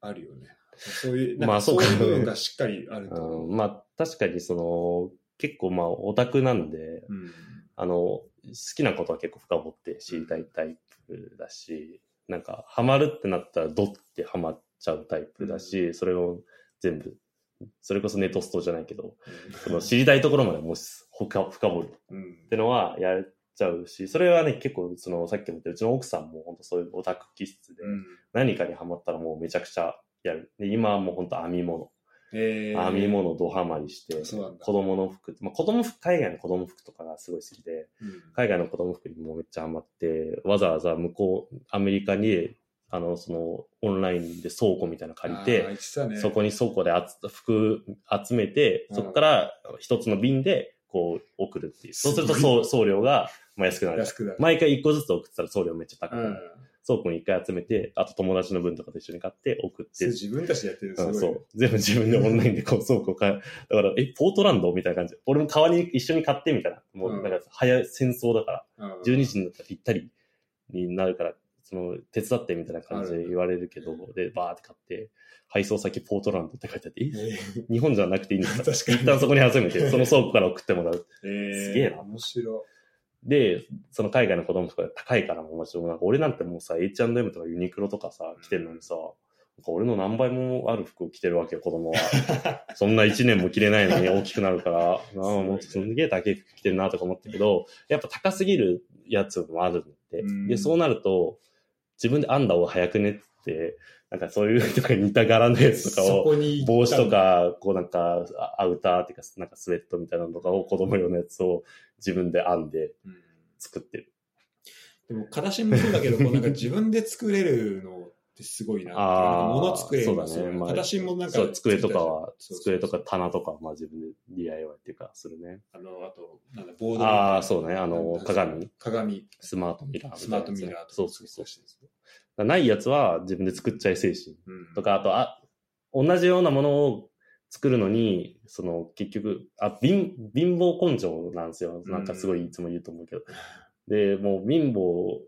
あるよね。そういう、なんかまあそういう部分がしっかりあると思う。うん、まあ確かにその、結構まあオタクなんで、うん。あの、好きなことは結構深掘って知りたいタイプだし、なんか、ハマるってなったらドってハマっちゃうタイプだし、それを全部、それこそネトストじゃないけど、その知りたいところまでもし深深掘るっうん。てのはやっちゃうし、それはね、結構そのさっきも言ったうちの奥さんも本当そういうオタク気質で、うん。何かにハマったらもうめちゃくちゃやる。で、今はもう本当編み物。えー編み物ドハマりして、子供の服、まあ子供服、海外の子供服とかがすごい好きで、うん海外の子供服にもめっちゃハマって、わざわざ向こう、アメリカに、あの、その、オンラインで倉庫みたいなの借りて、ねそこに倉庫で服集めて、うんそこから一つの瓶で、こう、送るっていう。そうすると送送料が、まあ、安くなる。毎回一個ずつ送ってたら送料めっちゃ高くなる。うん。倉庫に一回集めて、あと友達の分とかと一緒に買って送って自分たちでやってるの？すごいね。うんそう。全部自分でオンラインでこう 倉庫買う。だから、え、ポートランド？みたいな感じ。俺も川に一緒に買ってみたいな。もう、うんなんか、早い戦争だから。うん12時になったらぴったりになるから、その、手伝ってみたいな感じで言われるけど、で、バーって買って、配送先ポートランドって書いてあって、え、え日本じゃなくていいんですか？確かに一旦そこに集めて、その倉庫から送ってもらう。ーえーすげえな面白で、その海外の子供とか高いからもうちろんなんか俺なんてもうさ、H&M とかユニクロとかさ、着てるのにさ、なんか俺の何倍もある服を着てるわけよ、子供は。そんな1年も着れないのに大きくなるから、ああ、もうすんげえ高い服着てるなとか思ったけど、やっぱ高すぎるやつもあるんでうん、で、そうなると、自分で編んだ方が早くねって、なんかそういうとか似た柄のやつとかを、帽子とか、こうなんか、あアウターっていうか、なんかスウェットみたいなのとかを子供用のやつを自分で編んでうん作ってる。でも、形しもそうだけど、こうなんか 自分で作れるのってすごいな。あー物作れるのがそうだねまあ形もなんかそう、机とかは、机とか棚とかはまあ自分で DIY っていうかするね。あの、あと、なんだ、ボードああ、そうね。あの、鏡。鏡。スマートミラーみたいスマートミラーとかそうそうそう。ないやつは自分で作っちゃい精神。うんとか、あと、あ、同じようなものを作るのに、その、結局、あ、貧、貧乏根性なんですよ。なんかすごいいつも言うと思うけど。で、もう貧乏、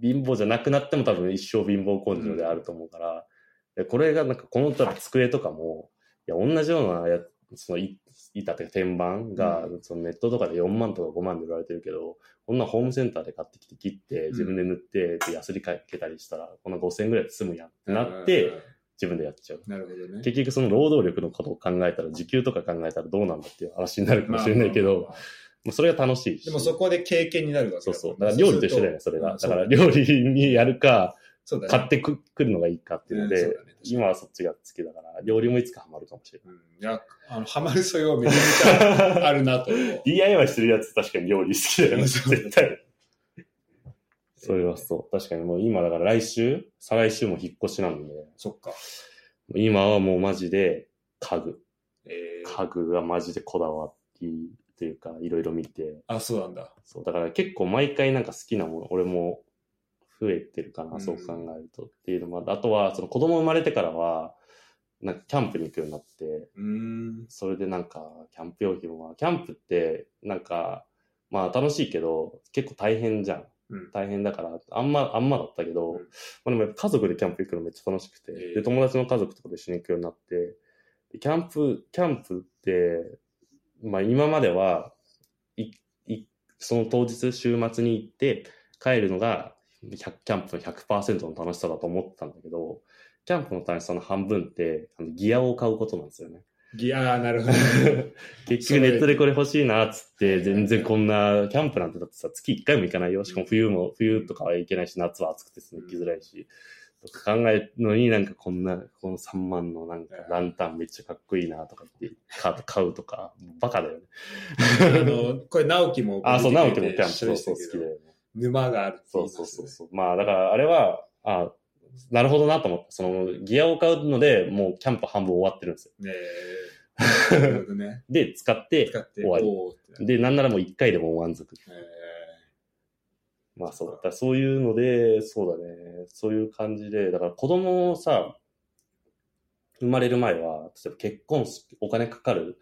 貧乏じゃなくなっても多分一生貧乏根性であると思うから、でこれがなんかこの多分机とかも、いや、同じようなやそのい板というか天板が、そのネットとかで4万とか5万で売られてるけど、こんなホームセンターで買ってきて切って、自分で塗って、で、ヤスリかけたりしたら、こんな5000円ぐらいで済むやんってなって、自分でやっちゃう。なるほどね。結局その労働力のことを考えたら、時給とか考えたらどうなんだっていう話になるかもしれないけど、まあまあまあまあもうそれが楽しいし。でもそこで経験になるわけそうそう。だから料理と一緒だよね、それが。うんだから料理にやるか、そうだね。買ってくくるのがいいかっていうのでうんね、今はそっちが好きだから、料理もいつかハマるかもしれない。うんいや、あの、ハマる素養めちゃめちゃあるなと。DIY してるやつ確かに料理好きだよね、絶対。それはそう。確かにもう今だから来週、再来週も引っ越しなんで、そっか。今はもうマジで家具。えー、家具がマジでこだわりというか、いろいろ見て。あ、そうなんだ。そう、だから結構毎回なんか好きなもの、俺も増えてるかな、うんそう考えると。っていうのもあとは、その子供生まれてからは、なんかキャンプに行くようになって、うーん。それでなんか、キャンプ用品は、キャンプって、なんか、まあ楽しいけど、結構大変じゃん。うん。大変だから、あんま、あんまだったけど、うんまあ、でもやっぱ家族でキャンプ行くのめっちゃ楽しくて、えーで、友達の家族とかで一緒に行くようになって、でキャンプ、キャンプって、まあ今までは、い、い、その当日、週末に行って帰るのが、100キャンプの100%の楽しさだと思ってたんだけど、キャンプの楽しさの半分って、あのギアを買うことなんですよね。ギア ー、なるほどね。結局ネットでこれ欲しいなっつって、全然こんな、キャンプなんてだってさ、月1回も行かないよ。しかも冬も、冬とかは行けないし、夏は暑くて行きづらいし。とか考えるのになんかこんな、この3万のなんかランタンめっちゃかっこいいなとか言って 買うとか、バカだよね。あの、これ、直樹も。あ、そう、直樹もキャンプそそうそう好きだよね。沼があるそうそうそうそう。まあだからあれは、あなるほどなと思って、そのギアを買うので、もうキャンプ半分終わってるんですよ。ね ね。で、使って終わり。で、なんならもう1回でも満足。えまあそう。だそういうので、そうだね。そういう感じで、だから子供をさ、生まれる前は、例えば結婚式、お金かかる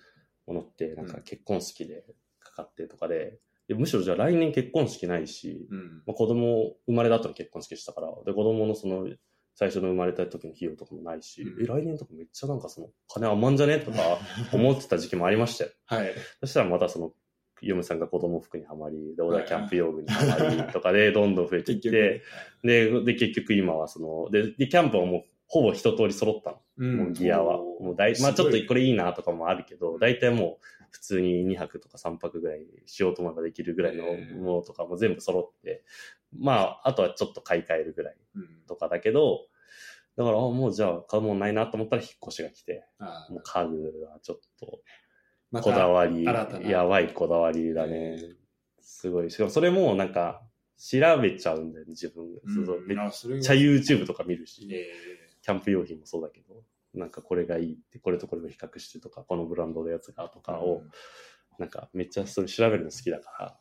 ものって、なんか結婚式でかかってとかで、でむしろじゃあ来年結婚式ないし、ーうん。まあ、子供生まれた後に結婚式したから、で、子供のその、最初の生まれた時の費用とかもないし、うんえ、来年とかめっちゃなんかその、金余んじゃねとか 思ってた時期もありましたよ。はい。そしたらまたその、嫁さんが子供服にはまり、で、俺はキャンプ用具にはまりとかで、どんどん増えていっ結て局、。で、で、結局今はその、で、でキャンプはもう、ほぼ一通り揃ったの。うんもうギアは。もう大、まあちょっとこれいいなとかもあるけど、大体もう、普通に2泊とか3泊ぐらいしようと思えばできるぐらいのものとかも全部揃って、まあ、あとはちょっと買い替えるぐらいうん。とかだけど、だから、あもうじゃあ買うもんないなと思ったら引っ越しが来て、あもう家具はちょっと、こだわり、やばいこだわりだね。え。すごい。しかもそれもなんか、調べちゃうんだよね、自分うそう。めっちゃ YouTube とか見るし、えキャンプ用品もそうだけど、なんかこれがいいって、これとこれを比較してとか、このブランドのやつがとーかを、なんかめっちゃそれ調べるの好きだか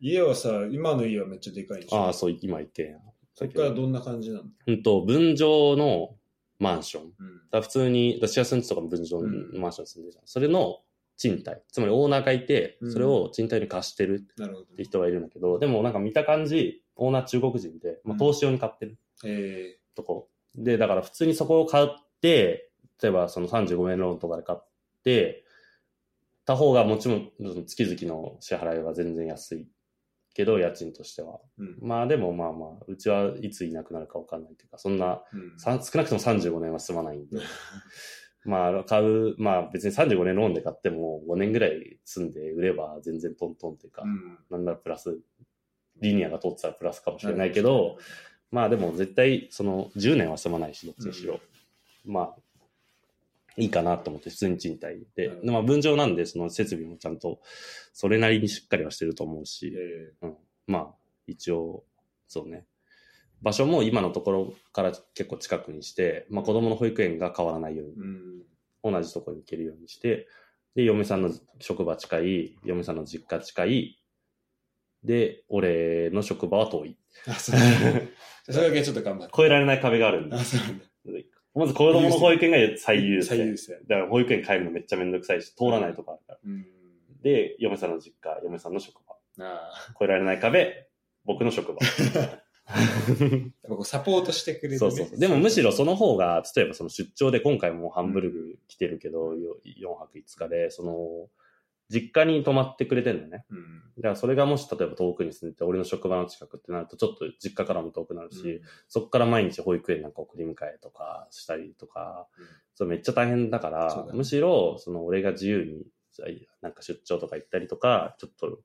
家はさ、今の家はめっちゃでかいんでしら、ょ？ああ、そう、今言ってんや。そっからどんな感じなの？うんと、分譲のマンション。うん。ら普通に、だからシェアスンチとかも分譲のマンションに住んでるじゃん。それの賃貸。つまりオーナーがいてう、んそれを賃貸に貸してるって。人がいるんだけど、でもなんか見た感じ、オーナー中国人で、まあ、うん投資用に買ってるえとこ。で、だから普通にそこを買って、例えばその35円ローンとかで買って、た方がもちろん月々の支払いは全然安いけど、家賃としては。ーうん。まあでもまあまあ、うちはいついなくなるかわかんないというか、そんな、うんさ少なくとも35年は済まないんで。まあ、買う、まあ別に35年ローンで買っても5年ぐらい住んで売れば全然トントンっていうか、うん。なんならプラス、リニアが通ってたらプラスかもしれないけど、まあでも絶対、その、10年は済まないし、どっちにしろ。まあ、いいかなと思って、普通に賃貸で。まあ、分譲なんで、その設備もちゃんと、それなりにしっかりはしてると思うし、えうん、まあ、一応、そうね。場所も今のところから結構近くにして、まあ子供の保育園が変わらないようにえ、うん。同じところに行けるようにして、で、嫁さんの職場近い、嫁さんの実家近い、で、俺の職場は遠い。あ、そう。それだけちょっと頑張って。越えられない壁があるんだあ、。そうなんだ。まず子供の保育園が最優先。最優先。だから保育園帰るのめっちゃめんどくさいし、通らないとこあるから。うん。で、嫁さんの実家、嫁さんの職場。あ越えられない壁、僕の職場。サポートしてくれる、ね。そうそう。でもむしろその方が、例えばその出張で今回もハンブルグ来てるけど、よ4泊5日で、その、実家に泊まってくれてるのね。うん。だからそれがもし例えば遠くに住んでて、俺の職場の近くってなると、ちょっと実家からも遠くなるし、そこから毎日保育園なんか送り迎えとかしたりとか、うんそれめっちゃ大変だから、ねむしろ、その俺が自由に、なんか出張とか行ったりとか、ちょっと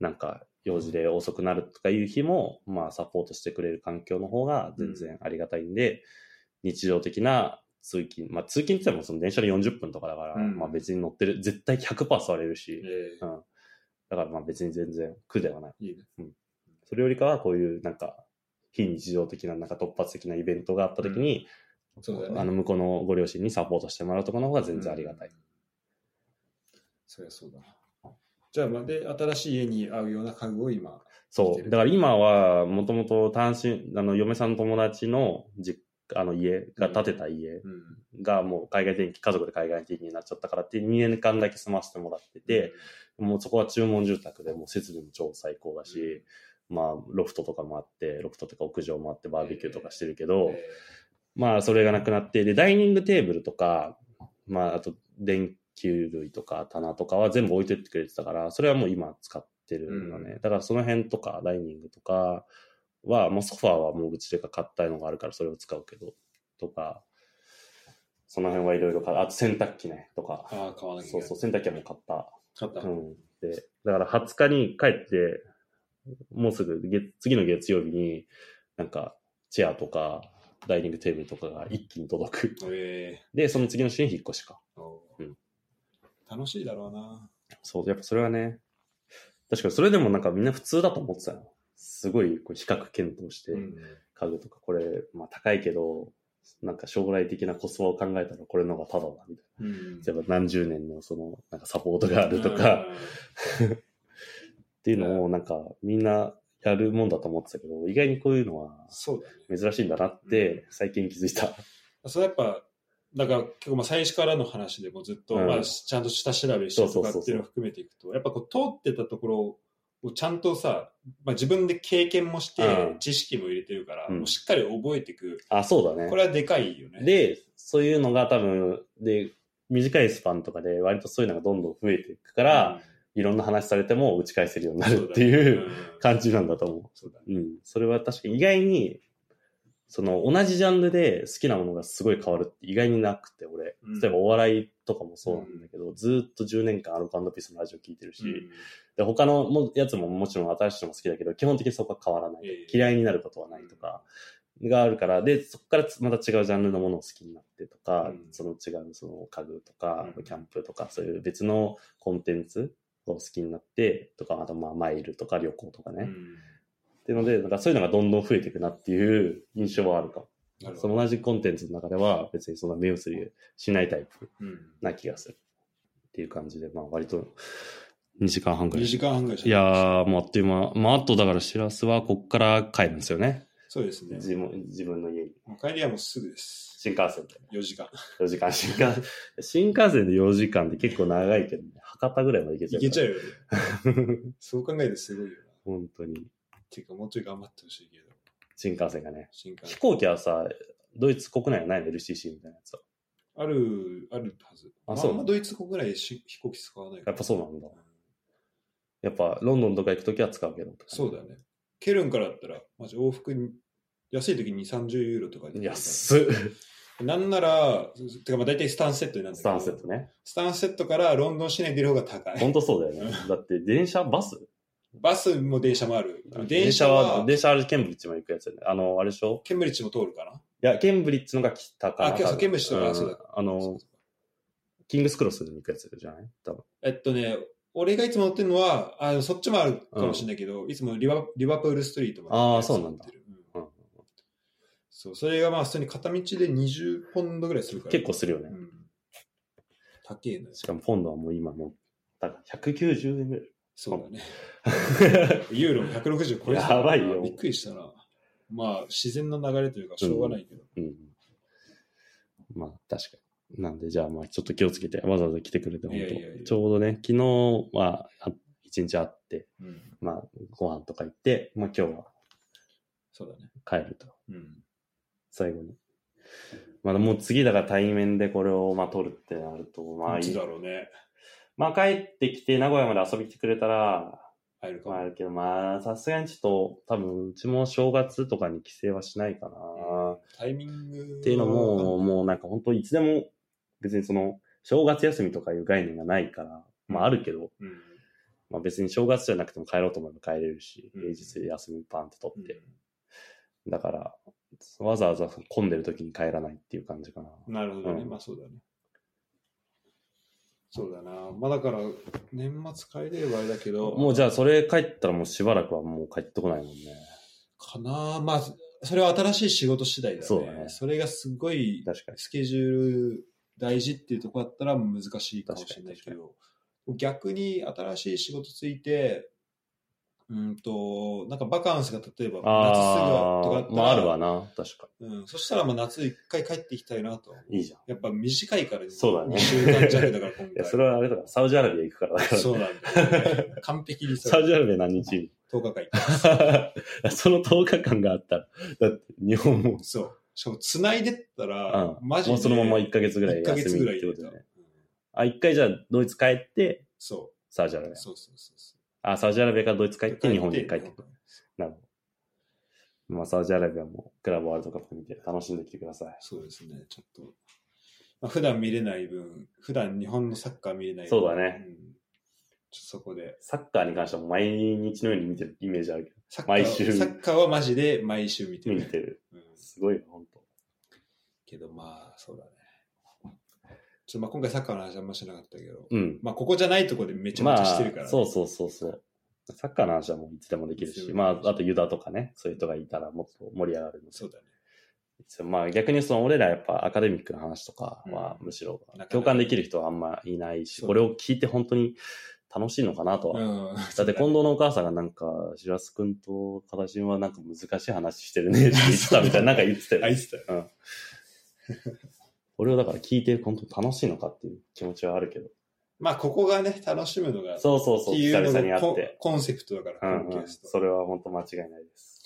なんか用事で遅くなるとかいう日も、まあサポートしてくれる環境の方が全然ありがたいんで、日常的な通勤、まあ通勤って言ってもその電車で40分とかだから、うんまあ別に乗ってる、絶対100%座れるし、ええうん。だからまあ別に全然苦ではない。いいね。それよりかはこういうなんか、非日常的ななんか突発的なイベントがあった時に、そうだね。あの向こうのご両親にサポートしてもらうとかの方が全然ありがたい。うん。そりゃそうだな。じゃあ、まあ、で、新しい家に合うような家具を今。そう。だから今は、もともと単身、あの、嫁さんの友達の実あの家が建てた家うん。がもう海外転勤、家族で海外転勤になっちゃったからって2年間だけ住ませてもらってて、もうそこは注文住宅でもう設備も超最高だし、まあ、ロフトとかもあって、ロフトとか屋上もあってバーベキューとかしてるけど、えまあ、それがなくなって、で、ダイニングテーブルとか、まあ、あと、電球類とか棚とかは全部置いてってくれてたから、それはもう今使ってるのね。うだからその辺とか、ダイニングとかは、もうソファーはもううちで買ったのがあるからそれを使うけど、とか、その辺はいろいろ買う。あと洗濯機ね、とか。ーああ、買わなきゃ。そうそう、洗濯機はもう買った。買った。うん。で、だから20日に帰って、もうすぐ月、次の月曜日に、なんか、チェアとか、ダイニングテーブルとかが一気に届く。えで、その次の週に引っ越しか。うん楽しいだろうな。そう、やっぱそれはね、確かにそれでもなんかみんな普通だと思ってたよ。すごいこう比較検討して、うん家具とかこれ、まあ高いけど、なんか将来的なコスパを考えたらこれの方がタダだ、みたいうんな。例えば何十年のその、なんかサポートがあるとか、っていうのをなんかみんなやるもんだと思ってたけど、意外にこういうのは。珍しいんだなって最近気づいた。それやっぱ、だから結構まあ最初からの話でもずっと、うんまあ、ちゃんと下調べしてとかっていうのを含めていくと、やっぱこう通ってたところをちゃんとさ、まあ、自分で経験もしてうん知識も入れてるから、うんもうしっかり覚えていく。あ、そうだね。これはでかいよね。で、そういうのが多分、で、短いスパンとかで割とそういうのがどんどん増えていくから、いろんな話されても打ち返せるようになるっていう感じなんだと思そうだね。う。うん。それは確かに意外に、その同じジャンルで好きなものがすごい変わるって意外になくて、俺うん。例えばお笑いとかもそうなんだけど、ずーっと10年間アルコピースのラジオ聞いてるし、うんで他のもやつももちろん新しいのも好きだけど、基本的にそこは変わらない。ええ嫌いになることはないとか、があるから、で、そこからまた違うジャンルのものを好きになってとか、うんその違うその家具とか、うんキャンプとか、そういう別のコンテンツを好きになって、とか、あとまあマイルとか旅行とかね。うんっていうので、なんかそういうのがどんどん増えていくなっていう印象はあるかも。その同じコンテンツの中では別にそんな目移りしないタイプうんな気がする。っていう感じで、まあ割と2時間半ぐら2い。時間半ぐらいいやー、もうあっという間。まああとだからしらすはこっから帰るんですよね。そうですね。自分自分の家に。帰りはもうすぐです。新幹線で。4時間。4時間。新幹新幹線で4時間って結構長いけどね。博多ぐらいまで行けちゃう。いけちゃう。うよね。そう考えるとすごいよな。本当に。ていうか、もうちょい頑張ってほしいけど。新幹線がね。新幹線。飛行機はさ、ドイツ国内はないの ?LCC みたいなやつは。ある、あるはず。あそうあんまドイツ国ぐらいし飛行機使わないからやっぱそうなんだん。やっぱロンドンとか行くときは使うけど。そうだね。ケルンからだったら、マジ往復に、安い時に30ユーロとかで。安っ。なんなら、てかまあ大体スタンセットになるんだスけどタンセットね。スタンセットからロンドン市内に出る方が高い。本当そうだよね。だって電車、バスバスも電車もある。電電車は電車あれケンブリッジも行くやつやね。あの、あれでしょ？ケンブリッジも通るかな？いや、ケンブリッジのが北かな。あケンブリッジとかんそうだあの、キングスクロスに行くやつじゃない？多分。えっとね、俺がいつも乗ってるのは、あのそっちもあるかもしれないけど、いつもリバリバプールストリートまであーそうなんだそう、それがまあ普通に片道で20ポンドぐらいするから。結構するよね。うん。高えのよ。しかもポンドはもう今もう、だから190円ぐらい。そうだね。ユーロも160超えてたやばいよびっくりしたな。まあ、自然な流れというか、しょうがないけど。うん。まあ、確かに。なんで、じゃあ、まあ、ちょっと気をつけて、わざわざ来てくれて、本当いやいやいやちょうどね、昨日は、あ一日会って、うん。まあ、ご飯とか行って、まあ、今日はそうだね。帰ると。うん。最後に。まだもう次だから対面でこれをまあ取るってなると、まあいいいつだ。ろうね。まあ帰ってきて名古屋まで遊びに来てくれたら、入るかも。まああるけど、まあさすがにちょっと多分うちも正月とかに帰省はしないかな。タイミング。っていうのも、もうなんか本当いつでも別にその正月休みとかいう概念がないから、まああるけど、うん。まあ別に正月じゃなくても帰ろうと思えば帰れるし、うん平日休みパンって取うんって。だから、わざわざ混んでる時に帰らないっていう感じかな。なるほどね。うんまあそうだね。そうだな。まあだから、年末帰れればあれだけど。もうじゃあそれ帰ったらもうしばらくはもう帰ってこないもんね。かなまあ、それは新しい仕事次第だね。そうだねそれがすごい確かに。スケジュール大事っていうところだったら難しいかもしれないけど、逆に新しい仕事ついて、うんと、なんかバカンスが例えば夏すぐとかだあまああるわな、確かうん、そしたらまあ夏一回帰ってきたいなと。いいじゃん。やっぱ短いから、そうだね2週間弱だから今いや、回。それはあれだから、サウジアラビア行くからだから、そうなんだよね。完璧に。サウジアラビア何日？に10日間行った。その10日間があったら、だって日本も、そう。しかも繋いでったら、うんマジで。もうそのまま1ヶ月ぐらい1ヶ休み月ぐらったってことでね。あ、1回じゃあドイツ帰って、そサウジアラビう。そうそうそうそア。あ、サウジアラビアからドイツ帰う。って日本に帰ってくるなるほど。まあ、サウジアラビアもクラブワールドカップ見て楽しんできてください。そうですね、ちょっと。まあ、普段見れない分、普段日本のサッカー見れない分そうだねんちょっとそこで。サッカーに関しては毎日のように見てるイメージあるけど、サッカー毎週サッカーはマジで毎週見てる。見てる。うんすごいよ、本当。けどまあ、そうだね。ちょっとまあ今回サッカーの話あんましなかったけど、うん。まあここじゃないとこでめちゃめまあ、ちゃしてるから、ねそうそうそうそう。サッカーの話はもういつでもできるし、まあ、あとユダとかね、そういう人がいたらもっと盛り上がるのでそうだね。まあ逆にその俺らやっぱアカデミックな話とかはうんむしろ共感できる人はあんまいないし、これを聞いて本当に楽しいのかなとは。うん。だって近藤のお母さんがなんか、しらすくんとかたしんはなんか難しい話してるねって言ってたみたいな、なんか言ってたよ あ、ねいつだよ。うん。俺はだから聞いて本当楽しいのかっていう気持ちはあるけど。まあここがね、楽しむのが、っそうそうそう、ていうのがコンに会って。コンセプトだから、うんうん。それは本当間違いないです。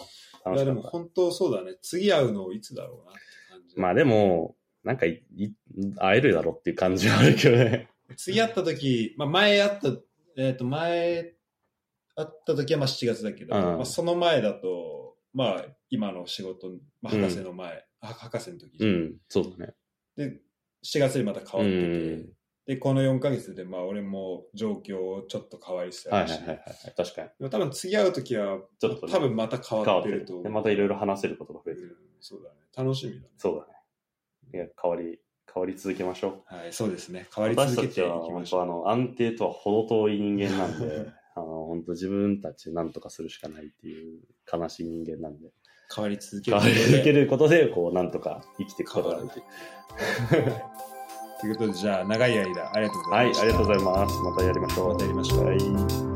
いやで。も本当そうだね。次会うのいつだろうなって感じ。まあでも、なんかいい会えるだろっていう感じはあるけどね。次会った時、まあ前会った、えっ、と前会った時はまあ7月だけど、うんまあその前だと、まあ今の仕事、まあ博士の前、あ博士の時、うん、そうだね。で、7月にまた変わってて、うんで、この4ヶ月でまあ俺も状況ちょっと変わりしてはいはいはいはい。確かに。多分次会う時は、ちょっとね多分また変わってると思う。で、またいろいろ話せることが増えてうんる。そうだね。楽しみだね。そうだね。いや、変わり、変わり続けましょはい、そうですね。変わう。り私続けていきましょう。あの、安定とは程遠い人間なんで、あの、本当自分たちなんとかするしかないっていう悲しい人間なんで、変わり続け変ることで続けることで、こう、なんとか生きていくことができる。ということで、じゃあ、長い間、ありがとうござはいい、ました。ありがとうございます。またやりましょう。またやりましょうはい